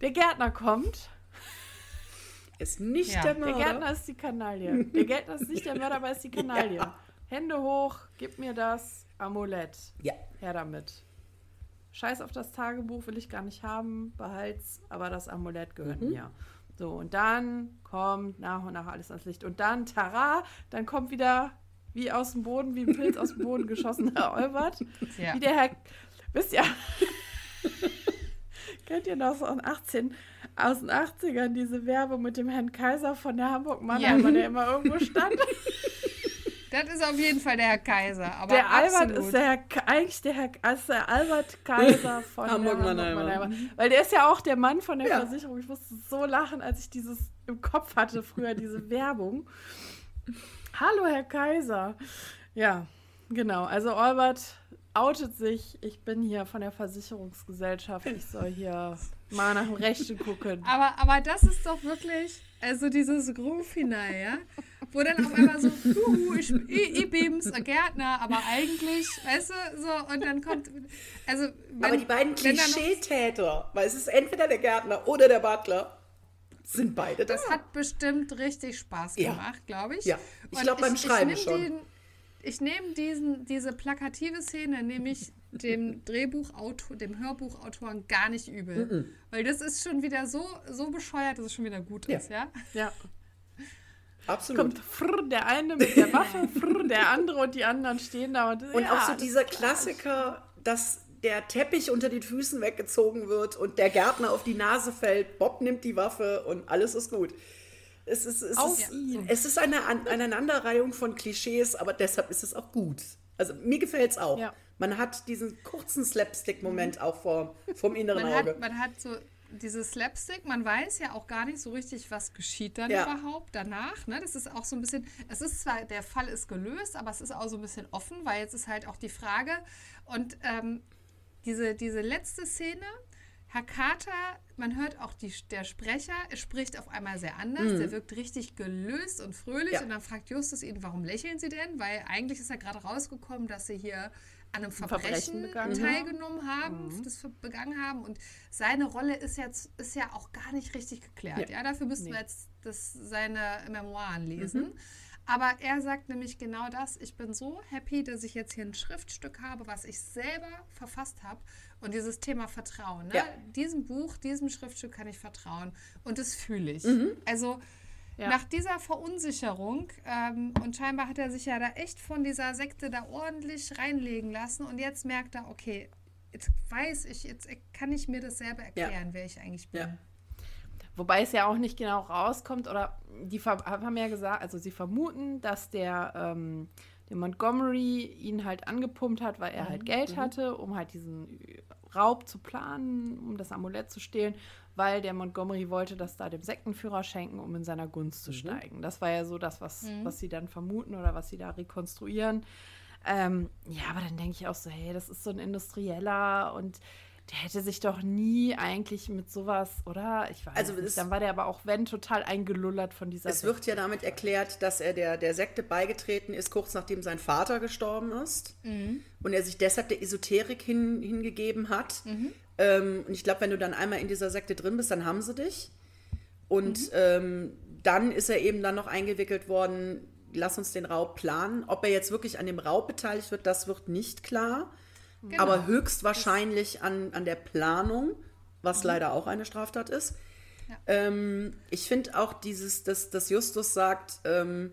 Der Gärtner kommt. Ist nicht ja. der Mörder. Der Gärtner ist die Kanaille. Der Gärtner ist nicht der Mörder, aber ist die <laughs> Kanaille. Ja. Hände hoch, gib mir das Amulett. Ja. Her damit. Scheiß auf das Tagebuch, will ich gar nicht haben, behalt's, aber das Amulett gehört mhm. mir. So, und dann kommt nach und nach alles ans Licht. Und dann, tara, dann kommt wieder wie aus dem Boden, wie ein Pilz aus dem Boden geschossen, Herr Olbert. Ja. Wie der Herr, wisst ihr, <laughs> kennt ihr noch so aus, 18, aus den 80ern diese Werbung mit dem Herrn Kaiser von der Hamburg Mannheimer, ja. der immer irgendwo stand? <laughs> <laughs> Das ist auf jeden Fall der Herr Kaiser. Aber der Albert ist der Herr, eigentlich der Herr, also der Albert Kaiser von Hamburg Mannheimer. Weil der ist ja auch der Mann von der ja. Versicherung. Ich musste so lachen, als ich dieses im Kopf hatte, früher diese Werbung. Hallo, Herr Kaiser. Ja, genau. Also Albert outet sich. Ich bin hier von der Versicherungsgesellschaft. Ich soll hier mal nach dem Rechten gucken. Aber, aber das ist doch wirklich, also dieses Groove-Final, ja? Wo dann auf einmal so, huhu, ich, ich, ich bin's, Gärtner, aber eigentlich, weißt du, so, und dann kommt, also. Wenn, aber die beiden Klischeetäter, weil es ist entweder der Gärtner oder der Butler sind beide da. Das hat bestimmt richtig Spaß gemacht, ja. glaube ich. Ja, ich glaube beim Schreiben ich schon. Den, ich nehme diesen, diese plakative Szene, nämlich dem <laughs> Drehbuchautor, dem Hörbuchautoren gar nicht übel. Mm -mm. Weil das ist schon wieder so, so bescheuert, dass es schon wieder gut ist, ja? Ja. Absolut. Kommt frr, der eine mit der Waffe, frr, der andere und die anderen stehen da. Und, und ja, auch so dieser Klassiker, dass der Teppich unter den Füßen weggezogen wird und der Gärtner auf die Nase fällt, Bob nimmt die Waffe und alles ist gut. Es ist, es ist, es ist eine An Aneinanderreihung von Klischees, aber deshalb ist es auch gut. Also mir gefällt es auch. Ja. Man hat diesen kurzen Slapstick-Moment mhm. auch vor, vom inneren man Auge. Hat, man hat so dieses Slapstick, man weiß ja auch gar nicht so richtig, was geschieht dann ja. überhaupt danach. Ne? Das ist auch so ein bisschen, es ist zwar, der Fall ist gelöst, aber es ist auch so ein bisschen offen, weil jetzt ist halt auch die Frage, und ähm, diese, diese letzte Szene, Herr Carter, man hört auch die, der Sprecher, spricht auf einmal sehr anders. Der wirkt richtig gelöst und fröhlich. Ja. Und dann fragt Justus ihn, warum lächeln Sie denn? Weil eigentlich ist ja gerade rausgekommen, dass Sie hier an einem Verbrechen Verbrechen, teilgenommen haben, das ver- begangen haben. Und seine Rolle ist jetzt ist ja auch gar nicht richtig geklärt. Ja, dafür müssten wir jetzt das, seine Memoiren lesen. Aber er sagt nämlich genau das. Ich bin so happy, dass ich jetzt hier ein Schriftstück habe, was ich selber verfasst habe. Und dieses Thema Vertrauen. Ne? Ja. Diesem Buch, diesem Schriftstück kann ich vertrauen. Und das fühle ich. Also Ja. nach dieser Verunsicherung, ähm, und scheinbar hat er sich ja da echt von dieser Sekte da ordentlich reinlegen lassen. Und jetzt merkt er, okay, jetzt weiß ich, jetzt kann ich mir das selber erklären, wer ich eigentlich bin. Wobei es ja auch nicht genau rauskommt, oder die haben ja gesagt, also sie vermuten, dass der, ähm, der Montgomery ihn halt angepumpt hat, weil er halt Geld hatte, um halt diesen Raub zu planen, um das Amulett zu stehlen, weil der Montgomery wollte das da dem Sektenführer schenken, um in seiner Gunst zu steigen. Das war ja so das, was, was sie dann vermuten oder was sie da rekonstruieren. Ähm, ja, aber dann denke ich auch so, hey, das ist so ein Industrieller und der hätte sich doch nie eigentlich mit sowas, oder? Ich weiß Also nicht. Dann war der aber auch, wenn, total eingelullert von dieser Es wird ja damit erklärt, dass er der, der Sekte beigetreten ist, kurz nachdem sein Vater gestorben ist. Und er sich deshalb der Esoterik hin, hingegeben hat. Ähm, und ich glaube, wenn du dann einmal in dieser Sekte drin bist, dann haben sie dich. Und ähm, dann ist er eben dann noch eingewickelt worden, lass uns den Raub planen. Ob er jetzt wirklich an dem Raub beteiligt wird, das wird nicht klar. Genau. Aber höchstwahrscheinlich an, an der Planung, was leider auch eine Straftat ist. Ähm, ich finde auch dieses, dass, dass Justus sagt, ähm,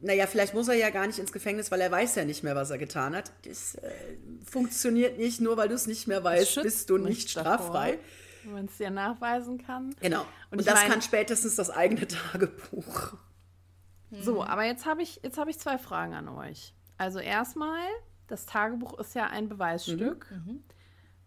naja, vielleicht muss er ja gar nicht ins Gefängnis, weil er weiß ja nicht mehr, was er getan hat. Das äh, funktioniert nicht, nur weil du es nicht mehr weißt, bist du nicht nicht davor. straffrei. Wenn man es ja nachweisen kann. Genau. Und Und, das mein- kann spätestens das eigene Tagebuch. So, aber jetzt habe ich, jetzt habe ich zwei Fragen an euch. Also erstmal, das Tagebuch ist ja ein Beweisstück.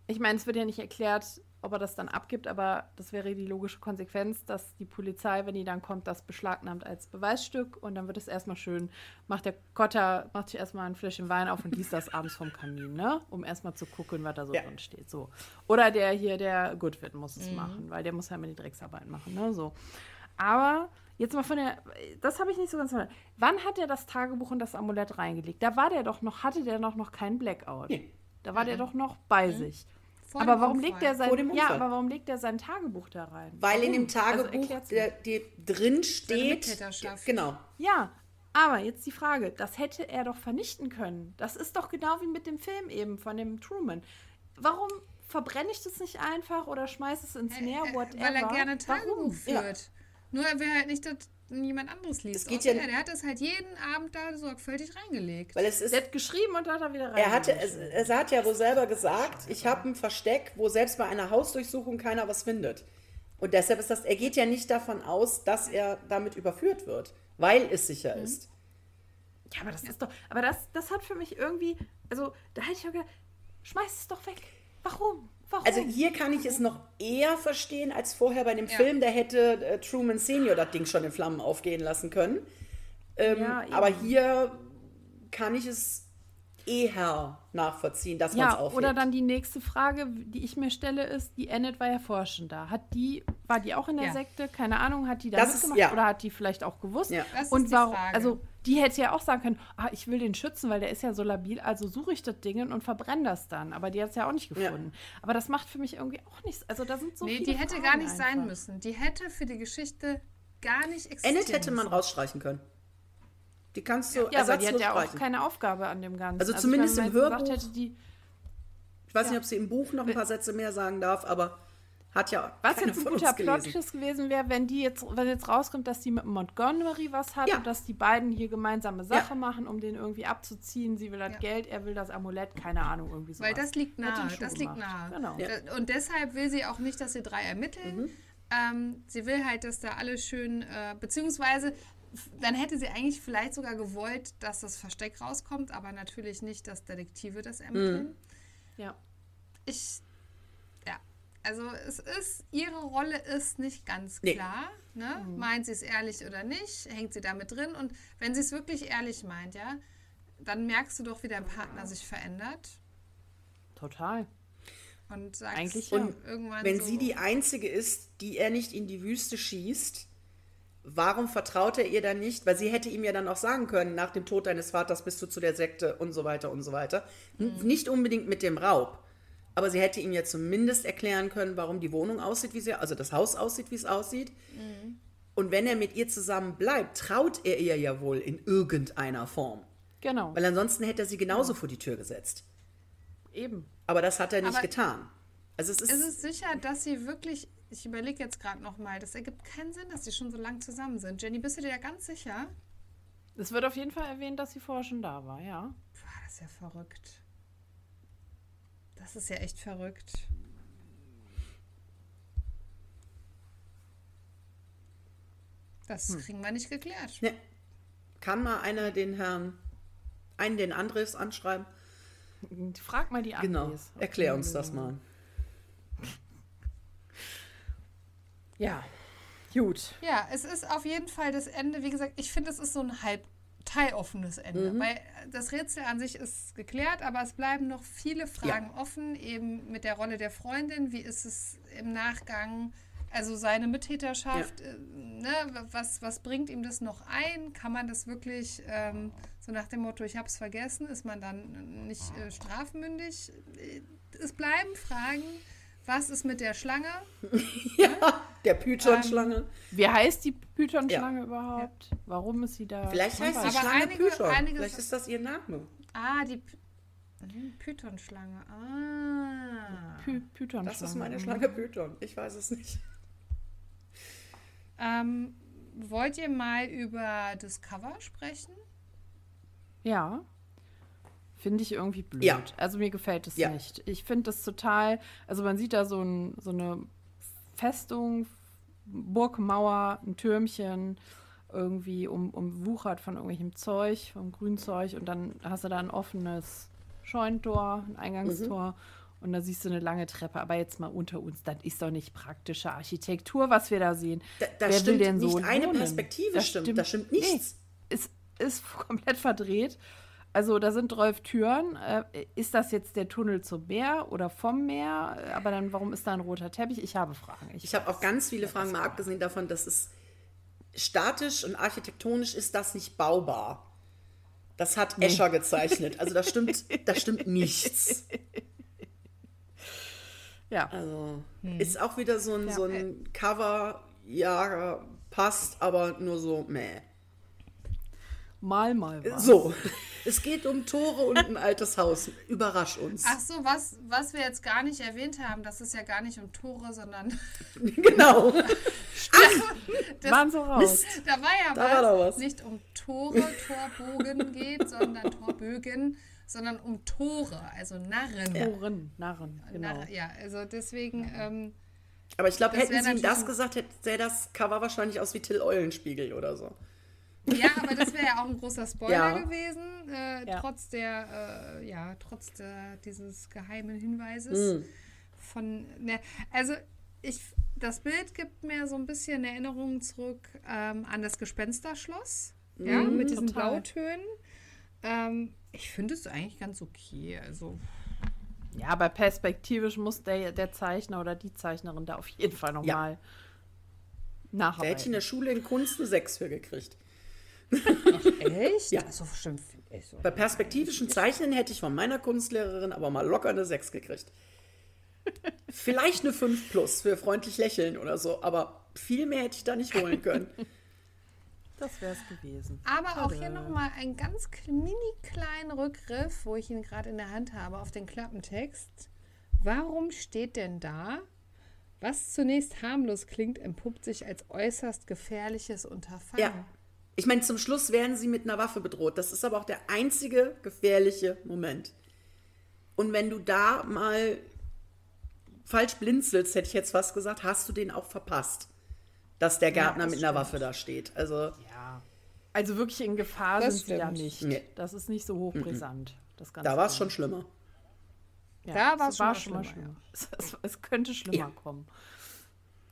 Ich meine, es wird ja nicht erklärt, ob er das dann abgibt, aber das wäre die logische Konsequenz, dass die Polizei, wenn die dann kommt, das beschlagnahmt als Beweisstück und dann wird es erstmal schön, macht der Kotter, macht sich erstmal ein Fläschchen Wein auf und liest das abends vom Kamin, ne? Um erstmal zu gucken, was da so Ja. drin steht. So. Oder der hier, der Goodwin muss es machen, weil der muss ja immer die Drecksarbeit machen, ne? So. Aber jetzt mal von der, das habe ich nicht so ganz verstanden. Wann hat er das Tagebuch und das Amulett reingelegt? Da war der doch noch, hatte der noch, noch keinen Blackout. Nee. Da war der doch noch bei sich. Vor aber dem warum Unfall. legt er sein, ja, aber warum legt er sein Tagebuch da rein? Weil in dem Also Tagebuch mir. der, die drin steht. Genau. Ja, aber jetzt die Frage, das hätte er doch vernichten können. Das ist doch genau wie mit dem Film eben von dem Truman. Warum verbrenne ich das nicht einfach oder schmeiße es ins Meer, Äh, whatever? Weil er gerne Tagebuch Warum? führt. Nur er will halt nicht, dass jemand anderes liest. Es geht ja- er. Der hat das halt jeden Abend da sorgfältig reingelegt. Weil es ist. Der hat geschrieben und hat er wieder rein. Er hatte, es, es hat ja wohl selber gesagt, ich habe ein Versteck, wo selbst bei einer Hausdurchsuchung keiner was findet. Und deshalb ist das, er geht ja nicht davon aus, dass er damit überführt wird, weil es sicher Mhm. ist. Ja, aber das ist doch, aber das, das hat für mich irgendwie, also da hätte ich auch gedacht, schmeiß es doch weg. Warum? Warum? Also hier kann ich es noch eher verstehen als vorher bei dem Ja. Film, da hätte äh, Truman Senior das Ding schon in Flammen aufgehen lassen können. Ähm, Ja, aber hier kann ich es eher nachvollziehen, dass man es ja, aufhebt. oder dann die nächste Frage, die ich mir stelle, ist, die Enid war ja vorher schon da. Hat die, war die auch in der Ja. Sekte? Keine Ahnung, hat die da Das ist- mitgemacht ja. oder hat die vielleicht auch gewusst? Ja. Das ist Und die warum, Frage. also die hätte ja auch sagen können, ah, ich will den schützen, weil der ist ja so labil, also suche ich das Ding und verbrenne das dann. Aber die hat es ja auch nicht Ja. gefunden. Aber das macht für mich irgendwie auch nichts. Also da sind so nee, viele die hätte Fragen gar nicht sein einfach. müssen. Die hätte für die Geschichte gar nicht existieren Enid hätte man rausstreichen können. Die kannst du Ja, aber die ersatzlos hat ja auch streichen. keine Aufgabe an dem Ganzen. Also ich zumindest meine, im Hörbuch- hätte, die, Ich weiß nicht, ob sie im Buch noch ein paar Sätze mehr sagen darf, aber hat ja Was keine jetzt ein guter. Plot-Twist gewesen wäre, wenn die jetzt, wenn jetzt rauskommt, dass die mit Montgomery was hat Ja. und dass die beiden hier gemeinsame Sache Ja. machen, um den irgendwie abzuziehen. Sie will das Ja. Geld, er will das Amulett, keine Ahnung, irgendwie so. Weil das liegt nahe. Das liegt nahe. Genau. Ja. Und deshalb will sie auch nicht, dass die drei ermitteln. Ähm, sie will halt, dass da alle schön, äh, beziehungsweise dann hätte sie eigentlich vielleicht sogar gewollt, dass das Versteck rauskommt, aber natürlich nicht, dass Detektive das ermitteln. Ja. Ich, ja, also es ist, ihre Rolle ist nicht ganz Nee. klar. Ne? Meint sie es ehrlich oder nicht? Hängt sie damit drin? Und wenn sie es wirklich ehrlich meint, ja, dann merkst du doch, wie dein Partner sich verändert. Total. Und sagt Eigentlich ja. irgendwann Wenn so, sie die Einzige ist, die er nicht in die Wüste schießt, warum vertraut er ihr dann nicht? Weil sie hätte ihm ja dann auch sagen können, nach dem Tod deines Vaters bist du zu der Sekte und so weiter und so weiter. N- Nicht unbedingt mit dem Raub. Aber sie hätte ihm ja zumindest erklären können, warum die Wohnung aussieht, wie sie, also das Haus aussieht, wie es aussieht. Und wenn er mit ihr zusammen bleibt, traut er ihr ja wohl in irgendeiner Form. Genau, Weil ansonsten hätte er sie genauso vor die Tür gesetzt. eben. Aber das hat er nicht Aber- getan. Also es ist, Ist es sicher, dass sie wirklich, ich überlege jetzt gerade nochmal, das ergibt keinen Sinn, dass sie schon so lange zusammen sind. Jenny, bist du dir da ganz sicher? Es wird auf jeden Fall erwähnt, dass sie vorher schon da war, ja. Boah, das ist ja verrückt. Das ist ja echt verrückt. Das Hm. kriegen wir nicht geklärt. Ne. Kann mal einer den Herrn, einen den Andres anschreiben? Frag mal die Andres. Genau. Erklär uns das mal. Ja, gut. Ja, es ist auf jeden Fall das Ende. Wie gesagt, ich finde, es ist so ein halb teiloffenes Ende. Weil das Rätsel an sich ist geklärt, aber es bleiben noch viele Fragen offen, eben mit der Rolle der Freundin. Wie ist es im Nachgang? Also seine Mittäterschaft, äh, ne, was, was bringt ihm das noch ein? Kann man das wirklich ähm, so nach dem Motto, ich habe es vergessen, ist man dann nicht äh, strafmündig? Äh, Es bleiben Fragen. Was ist mit der Schlange? <laughs> Ja, der Python-Schlange. Wie heißt die Python-Schlange überhaupt? Warum ist sie da? Vielleicht heißt die Schlange einige- Python. einige- Vielleicht ist das ihr Name. Ah, die Py Python-Schlange. Ah. Py Python-Schlange. Das ist meine mhm. Schlange Python. Ich weiß es nicht. Ähm, wollt ihr mal über das Cover sprechen? Ja. Finde ich irgendwie blöd. Ja. Also mir gefällt es Ja. nicht. Ich finde das total, also man sieht da so, ein, so eine Festung, Burgmauer, ein Türmchen, irgendwie um, umwuchert von irgendwelchem Zeug, vom Grünzeug und dann hast du da ein offenes Scheunentor, ein Eingangstor und da siehst du eine lange Treppe. Aber jetzt mal unter uns, das ist doch nicht praktische Architektur, was wir da sehen. Da, da Wer will stimmt denn nicht so eine wohnen? Perspektive, Das stimmt. Da stimmt nichts. Nee, es ist komplett verdreht. Also da sind 12 Türen. Äh, ist das jetzt der Tunnel zum Meer oder vom Meer? Äh, Aber dann, warum ist da ein roter Teppich? Ich habe Fragen. Ich habe auch ganz viele Fragen, mal abgesehen davon, dass es statisch und architektonisch ist das nicht baubar. Das hat Escher gezeichnet. Also da stimmt, da stimmt <laughs> nichts. Ja, Also Hm. ist auch wieder so ein, so ein Cover, ja, passt, aber nur so, meh. Mal, mal was. So, <laughs> es geht um Tore und ein altes Haus. Überrasch uns. Ach so, was, was wir jetzt gar nicht erwähnt haben, das ist ja gar nicht um Tore, sondern <laughs> Genau. das, Waren so raus. Mist. da war ja Da was, war doch was. nicht um Tore, Torbogen geht, sondern Torbögen, sondern um Tore, also Narren. Toren, Narren, genau. Narr- ja, also deswegen, ähm, Aber ich glaube, hätten sie ihm das gesagt, hätte das Cover wahrscheinlich aus wie Till Eulenspiegel oder so. Ja, aber das wäre ja auch ein großer Spoiler Ja. gewesen, äh, Ja. trotz der, äh, ja, trotz der, dieses geheimen Hinweises Hm. von, ne, also ich, das Bild gibt mir so ein bisschen Erinnerungen zurück ähm, an das Gespensterschloss, ja, mit diesen total. Blautönen. Ähm, ich finde es eigentlich ganz okay, also Ja, aber perspektivisch muss der, der Zeichner oder die Zeichnerin da auf jeden Fall nochmal Da hätte ich in nacharbeiten. der Schule in Kunst eine 6 für gekriegt. Echt? Ja. Stimmt. Also, Bei perspektivischen Zeichnen hätte ich von meiner Kunstlehrerin aber mal locker eine 6 gekriegt. Vielleicht eine 5 plus für freundlich lächeln oder so, aber viel mehr hätte ich da nicht holen können. Das wäre es gewesen. Aber auch hier nochmal ein ganz mini kleinen Rückgriff, wo ich ihn gerade in der Hand habe, auf den Klappentext. Warum steht denn da, was zunächst harmlos klingt, entpuppt sich als äußerst gefährliches Unterfangen? Ja. Ich meine, zum Schluss werden sie mit einer Waffe bedroht. Das ist aber auch der einzige gefährliche Moment. Und wenn du da mal falsch blinzelst, hätte ich jetzt fast gesagt, hast du den auch verpasst. Dass der Gärtner das mit einer stimmt. Waffe da steht. Also, Ja. Also wirklich in Gefahr Das sind sie da stimmt. nicht. Nee. Das ist nicht so hochbrisant. Das Ganze da war es schon schlimmer. Ja, Da es war's schon war mal schon mal schlimmer, schlimmer. Es, <laughs> es, es könnte schlimmer Ja. kommen.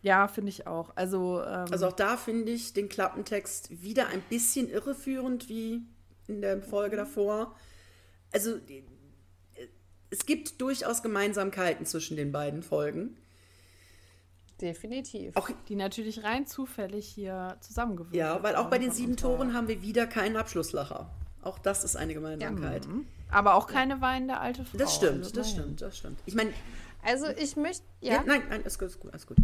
Ja, finde ich auch. Also, ähm, Also auch da finde ich den Klappentext wieder ein bisschen irreführend wie in der Folge davor. Also die- es gibt durchaus Gemeinsamkeiten zwischen den beiden Folgen. Definitiv. Auch, Die natürlich rein zufällig hier zusammengewürfelt ja, weil auch bei den sieben Toren haben wir wieder keinen Abschlusslacher. Auch das ist eine Gemeinsamkeit. Aber auch keine weinende alte Frau. Das stimmt, also das stimmt, das stimmt. Ich meine, Also ich möchte, ja. ja, nein, nein, ist gut, ist gut, ist gut.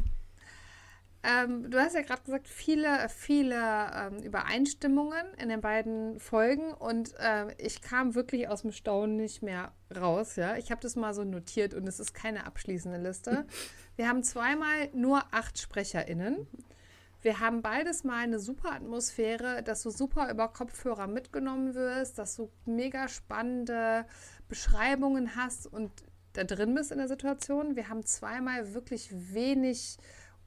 Ähm, du hast ja gerade gesagt, viele, viele ähm, Übereinstimmungen in den beiden Folgen und ähm, ich kam wirklich aus dem Staunen nicht mehr raus. Ja? Ich habe das mal so notiert und es ist keine abschließende Liste. <laughs> Wir haben zweimal nur acht SprecherInnen. Wir haben beides mal eine super Atmosphäre, dass du super über Kopfhörer mitgenommen wirst, dass du mega spannende Beschreibungen hast und da drin bist in der Situation. Wir haben zweimal wirklich wenig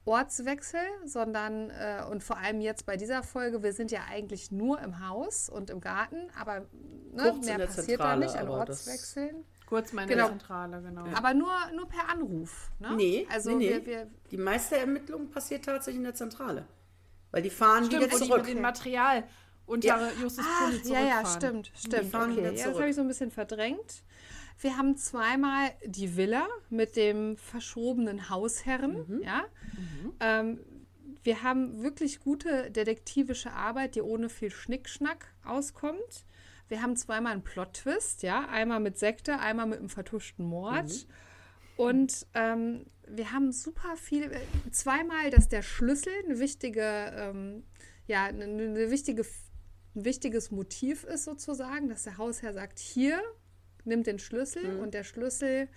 Ortswechsel, sondern äh, und vor allem jetzt bei dieser Folge, wir sind ja eigentlich nur im Haus und im Garten, aber ne, mehr passiert Zentrale, da nicht an Ortswechseln. Kurz meine Genau. Zentrale, genau. Aber nur, nur per Anruf. Ne? Nee, also nee, nee. Wir, wir, Die meiste Ermittlung passiert tatsächlich in der Zentrale. Weil die fahren Stimmt, wieder wo die zurück. mit dem Material unter Ja. Justus Ach, ja, ja, stimmt, stimmt. fahren wieder Okay, ja, das zurück. habe ich so ein bisschen verdrängt. Wir haben zweimal die Villa mit dem verschrobenen Hausherren, Mhm. ja. Ähm, wir haben wirklich gute detektivische Arbeit, die ohne viel Schnickschnack auskommt. Wir haben zweimal einen Plot-Twist, ja. Einmal mit Sekte, einmal mit einem vertuschten Mord. Mhm. Und ähm, wir haben super viel, äh, zweimal, dass der Schlüssel eine wichtige, ähm, ja, eine, eine wichtige, ein wichtiges Motiv ist sozusagen, dass der Hausherr sagt, hier, nimmt den Schlüssel und der Schlüssel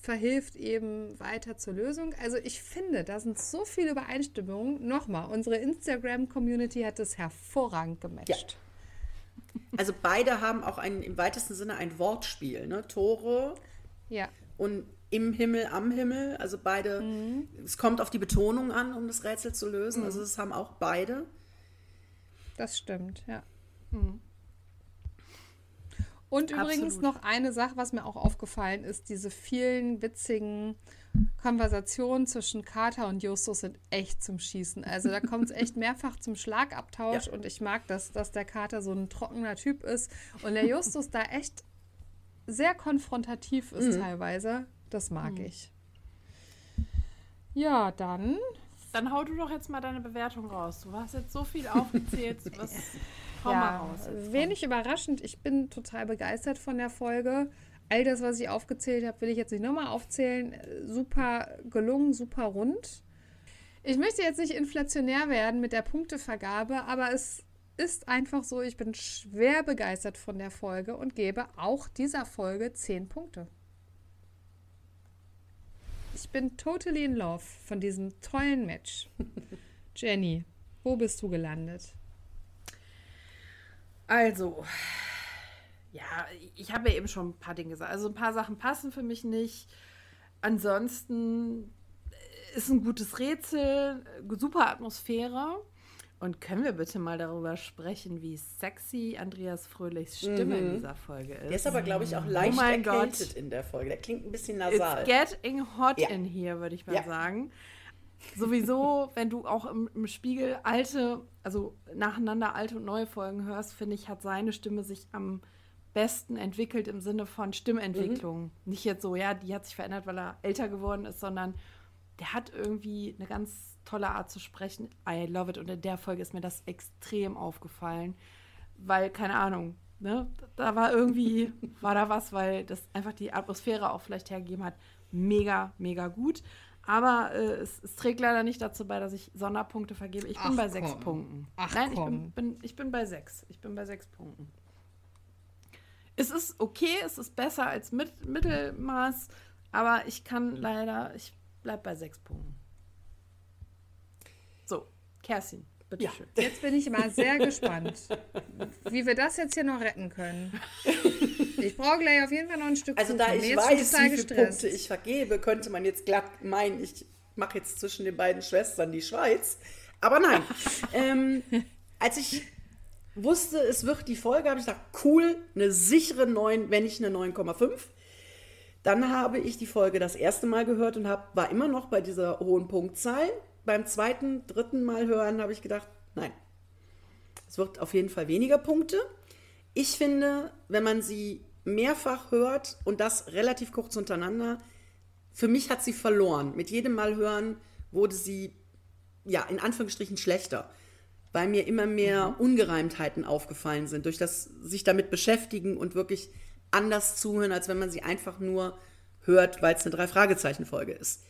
verhilft eben weiter zur Lösung. Also ich finde, da sind so viele Übereinstimmungen. Nochmal, unsere Instagram-Community hat das hervorragend gematcht. Also beide haben auch ein, im weitesten Sinne ein Wortspiel. Ne? Tore Ja. und im Himmel, am Himmel. Also beide, Mhm. es kommt auf die Betonung an, um das Rätsel zu lösen. Also das haben auch beide. Das stimmt, ja. Und übrigens Absolut. noch eine Sache, was mir auch aufgefallen ist, diese vielen witzigen Konversationen zwischen Carter und Justus sind echt zum Schießen. Also da kommt es echt <laughs> mehrfach zum Schlagabtausch Ja. und ich mag das, dass der Carter so ein trockener Typ ist und der Justus da echt sehr konfrontativ ist teilweise. Das mag ich. Ja, dann Dann hau du doch jetzt mal deine Bewertung raus. Du hast jetzt so viel aufgezählt. <laughs> Was, hau mal Ja, raus. jetzt. wenig überraschend. Ich bin total begeistert von der Folge. All das, was ich aufgezählt habe, will ich jetzt nicht nochmal aufzählen. Äh, Super gelungen, super rund. Ich möchte jetzt nicht inflationär werden mit der Punktevergabe, aber es ist einfach so, ich bin schwer begeistert von der Folge und gebe auch dieser Folge 10 Punkte. Ich bin totally in love von diesem tollen Match. <laughs> Jenny, wo bist du gelandet? Also, ja, ich habe ja eben schon ein paar Dinge gesagt. Also ein paar Sachen passen für mich nicht. Ansonsten ist ein gutes Rätsel, super Atmosphäre. Und können wir bitte mal darüber sprechen, wie sexy Andreas Fröhlichs Stimme in dieser Folge ist? Der ist aber, glaube ich, auch leicht Oh erkältet Gott. in der Folge. Der klingt ein bisschen It's nasal. getting hot Ja. in here, würde ich mal Ja. sagen. Sowieso, wenn du auch im, im Spiegel alte, also nacheinander alte und neue Folgen hörst, finde ich, hat seine Stimme sich am besten entwickelt im Sinne von Stimmentwicklung. Mhm. Nicht jetzt so, ja, die hat sich verändert, weil er älter geworden ist, sondern der hat irgendwie eine ganz tolle Art zu sprechen. I love it. Und in der Folge ist mir das extrem aufgefallen, weil, keine Ahnung, ne, da war irgendwie, <laughs> war da was, weil das einfach die Atmosphäre auch vielleicht hergegeben hat. Mega, mega gut. Aber äh, es, es trägt leider nicht dazu bei, dass ich Sonderpunkte vergebe. Ich bin Ach, bei sechs komm. Punkten. Ach, Nein, ich bin, bin, ich bin bei sechs. Ich bin bei sechs Punkten. Es ist okay, es ist besser als mit, Mittelmaß, aber ich kann leider, ich bleib bei sechs Punkten. So, Kerstin, bitteschön. Jetzt bin ich mal sehr gespannt, wie wir das jetzt hier noch retten können. Ich brauche gleich auf jeden Fall noch ein Stück Also da Kuchen. ich Mir ist schon weiß, wie viele gestresst. Punkte ich vergebe, könnte man jetzt glatt meinen, ich mache jetzt zwischen den beiden Schwestern die Schweiz. Aber nein. <laughs> ähm, als ich wusste, es wird die Folge, habe ich gesagt, cool, eine sichere 9, wenn nicht eine 9,5. Dann habe ich die Folge das erste Mal gehört und hab, war immer noch bei dieser hohen Punktzahl. Beim zweiten, dritten Mal hören habe ich gedacht, nein, es wird auf jeden Fall weniger Punkte. Ich finde, wenn man sie mehrfach hört und das relativ kurz untereinander, für mich hat sie verloren. Mit jedem Mal hören wurde sie, ja, in Anführungsstrichen schlechter, weil mir immer mehr Ungereimtheiten aufgefallen sind, durch das sich damit beschäftigen und wirklich anders zuhören, als wenn man sie einfach nur hört, weil es eine Drei-Fragezeichen-Folge ist.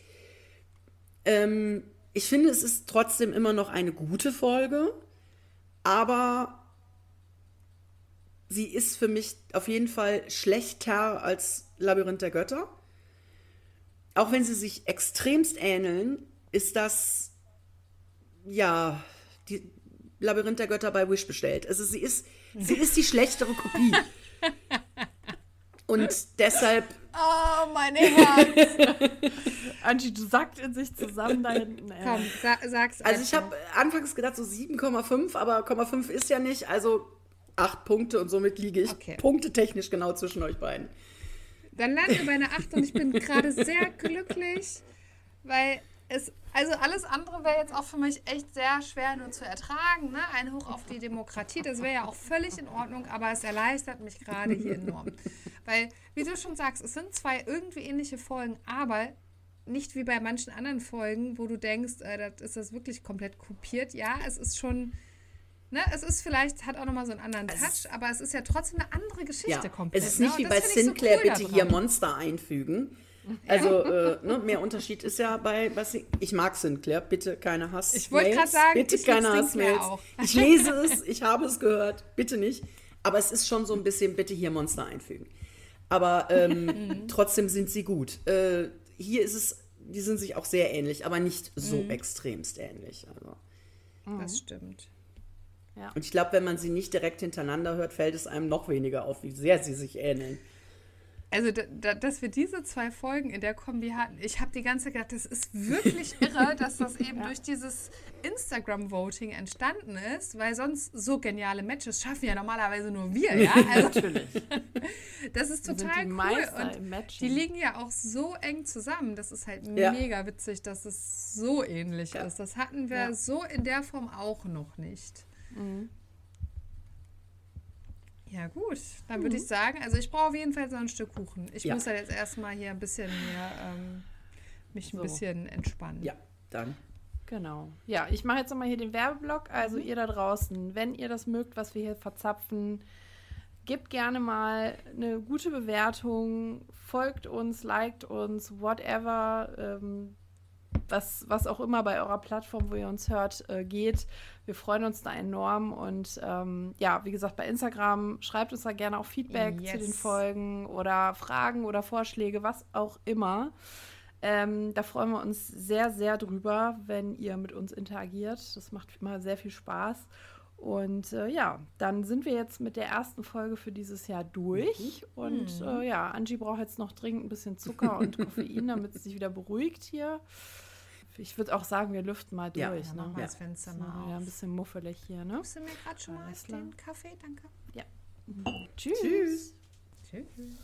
Ähm, ich finde, es ist trotzdem immer noch eine gute Folge, aber sie ist für mich auf jeden Fall schlechter als Labyrinth der Götter. Auch wenn sie sich extremst ähneln, ist das ja die Labyrinth der Götter bei Wish bestellt. Also sie ist, sie ist die schlechtere Kopie. <laughs> Und deshalb Oh, mein Herz. <laughs> Angie, du sackt in sich zusammen da hinten. ey. Komm, sa sag's Also ich habe anfangs gedacht so 7,5, aber 0,5 ist ja nicht, also 8 Punkte und somit liege ich Okay. punktetechnisch genau zwischen euch beiden. Dann landen wir bei einer 8 und ich bin gerade sehr glücklich, weil es, also alles andere wäre jetzt auch für mich echt sehr schwer nur zu ertragen. Ne? Ein Hoch auf die Demokratie, das wäre ja auch völlig in Ordnung, aber es erleichtert mich gerade hier enorm. Weil, wie du schon sagst, es sind zwei irgendwie ähnliche Folgen, aber nicht wie bei manchen anderen Folgen, wo du denkst, äh, das ist das wirklich komplett kopiert. Ja, es ist schon. Ne, es ist vielleicht, hat auch nochmal so einen anderen Touch, aber es ist ja trotzdem eine andere Geschichte Ja, komplett. es ist ne? nicht Und wie bei ich so Sinclair, cool bitte hier. Monster einfügen. <laughs> Also, äh, ne, mehr Unterschied ist ja bei, was ich, mag Sinclair, bitte keine Hass. Ich wollte gerade sagen, bitte ich keine Hassmails. Ich lese es, ich habe es gehört, bitte nicht. Aber es ist schon so ein bisschen, bitte hier Monster einfügen. Aber ähm, <laughs> trotzdem sind sie gut. Äh, hier ist es, die sind sich auch sehr ähnlich, aber nicht so Mhm. extremst ähnlich. Also. Das stimmt. Und ich glaube, wenn man sie nicht direkt hintereinander hört, fällt es einem noch weniger auf, wie sehr sie sich ähneln. Also, da, da, dass wir diese zwei Folgen in der Kombi hatten, ich habe die ganze Zeit gedacht, das ist wirklich <laughs> irre, dass das eben durch dieses Instagram-Voting entstanden ist, weil sonst so geniale Matches schaffen ja normalerweise nur wir, ja? <laughs> Also, Natürlich. <laughs> das ist total die cool. Und die liegen ja auch so eng zusammen. Das ist halt Ja. mega witzig, dass es so ähnlich ist. Das hatten wir Ja. so in der Form auch noch nicht. Ja, gut. Dann würde ich sagen, also ich brauche auf jeden Fall so ein Stück Kuchen. Ich Ja. muss halt jetzt erstmal hier ein bisschen mehr, ähm, mich ein So. bisschen entspannen. Ja, dann. Genau. Ja, ich mache jetzt nochmal hier den Werbeblock. Also ihr da draußen, wenn ihr das mögt, was wir hier verzapfen, gebt gerne mal eine gute Bewertung, folgt uns, liked uns, whatever, ähm, was, was auch immer bei eurer Plattform, wo ihr uns hört, äh, geht. Wir freuen uns da enorm und ähm, ja, wie gesagt, bei Instagram schreibt uns da gerne auch Feedback zu den Yes. Folgen oder Fragen oder Vorschläge, was auch immer. Ähm, da freuen wir uns sehr, sehr drüber, wenn ihr mit uns interagiert. Das macht immer sehr viel Spaß. Und äh, ja, dann sind wir jetzt mit der ersten Folge für dieses Jahr durch. Und äh, ja, Angie braucht jetzt noch dringend ein bisschen Zucker und <laughs> Koffein, damit sie sich wieder beruhigt hier. Ich würde auch sagen, wir lüften mal Ja. durch. Ja, ne? mal das Fenster mal wieder ein auf. bisschen muffelig hier, ne? Du mir gerade schon mal den Kaffee? Danke. Tschüss. Tschüss.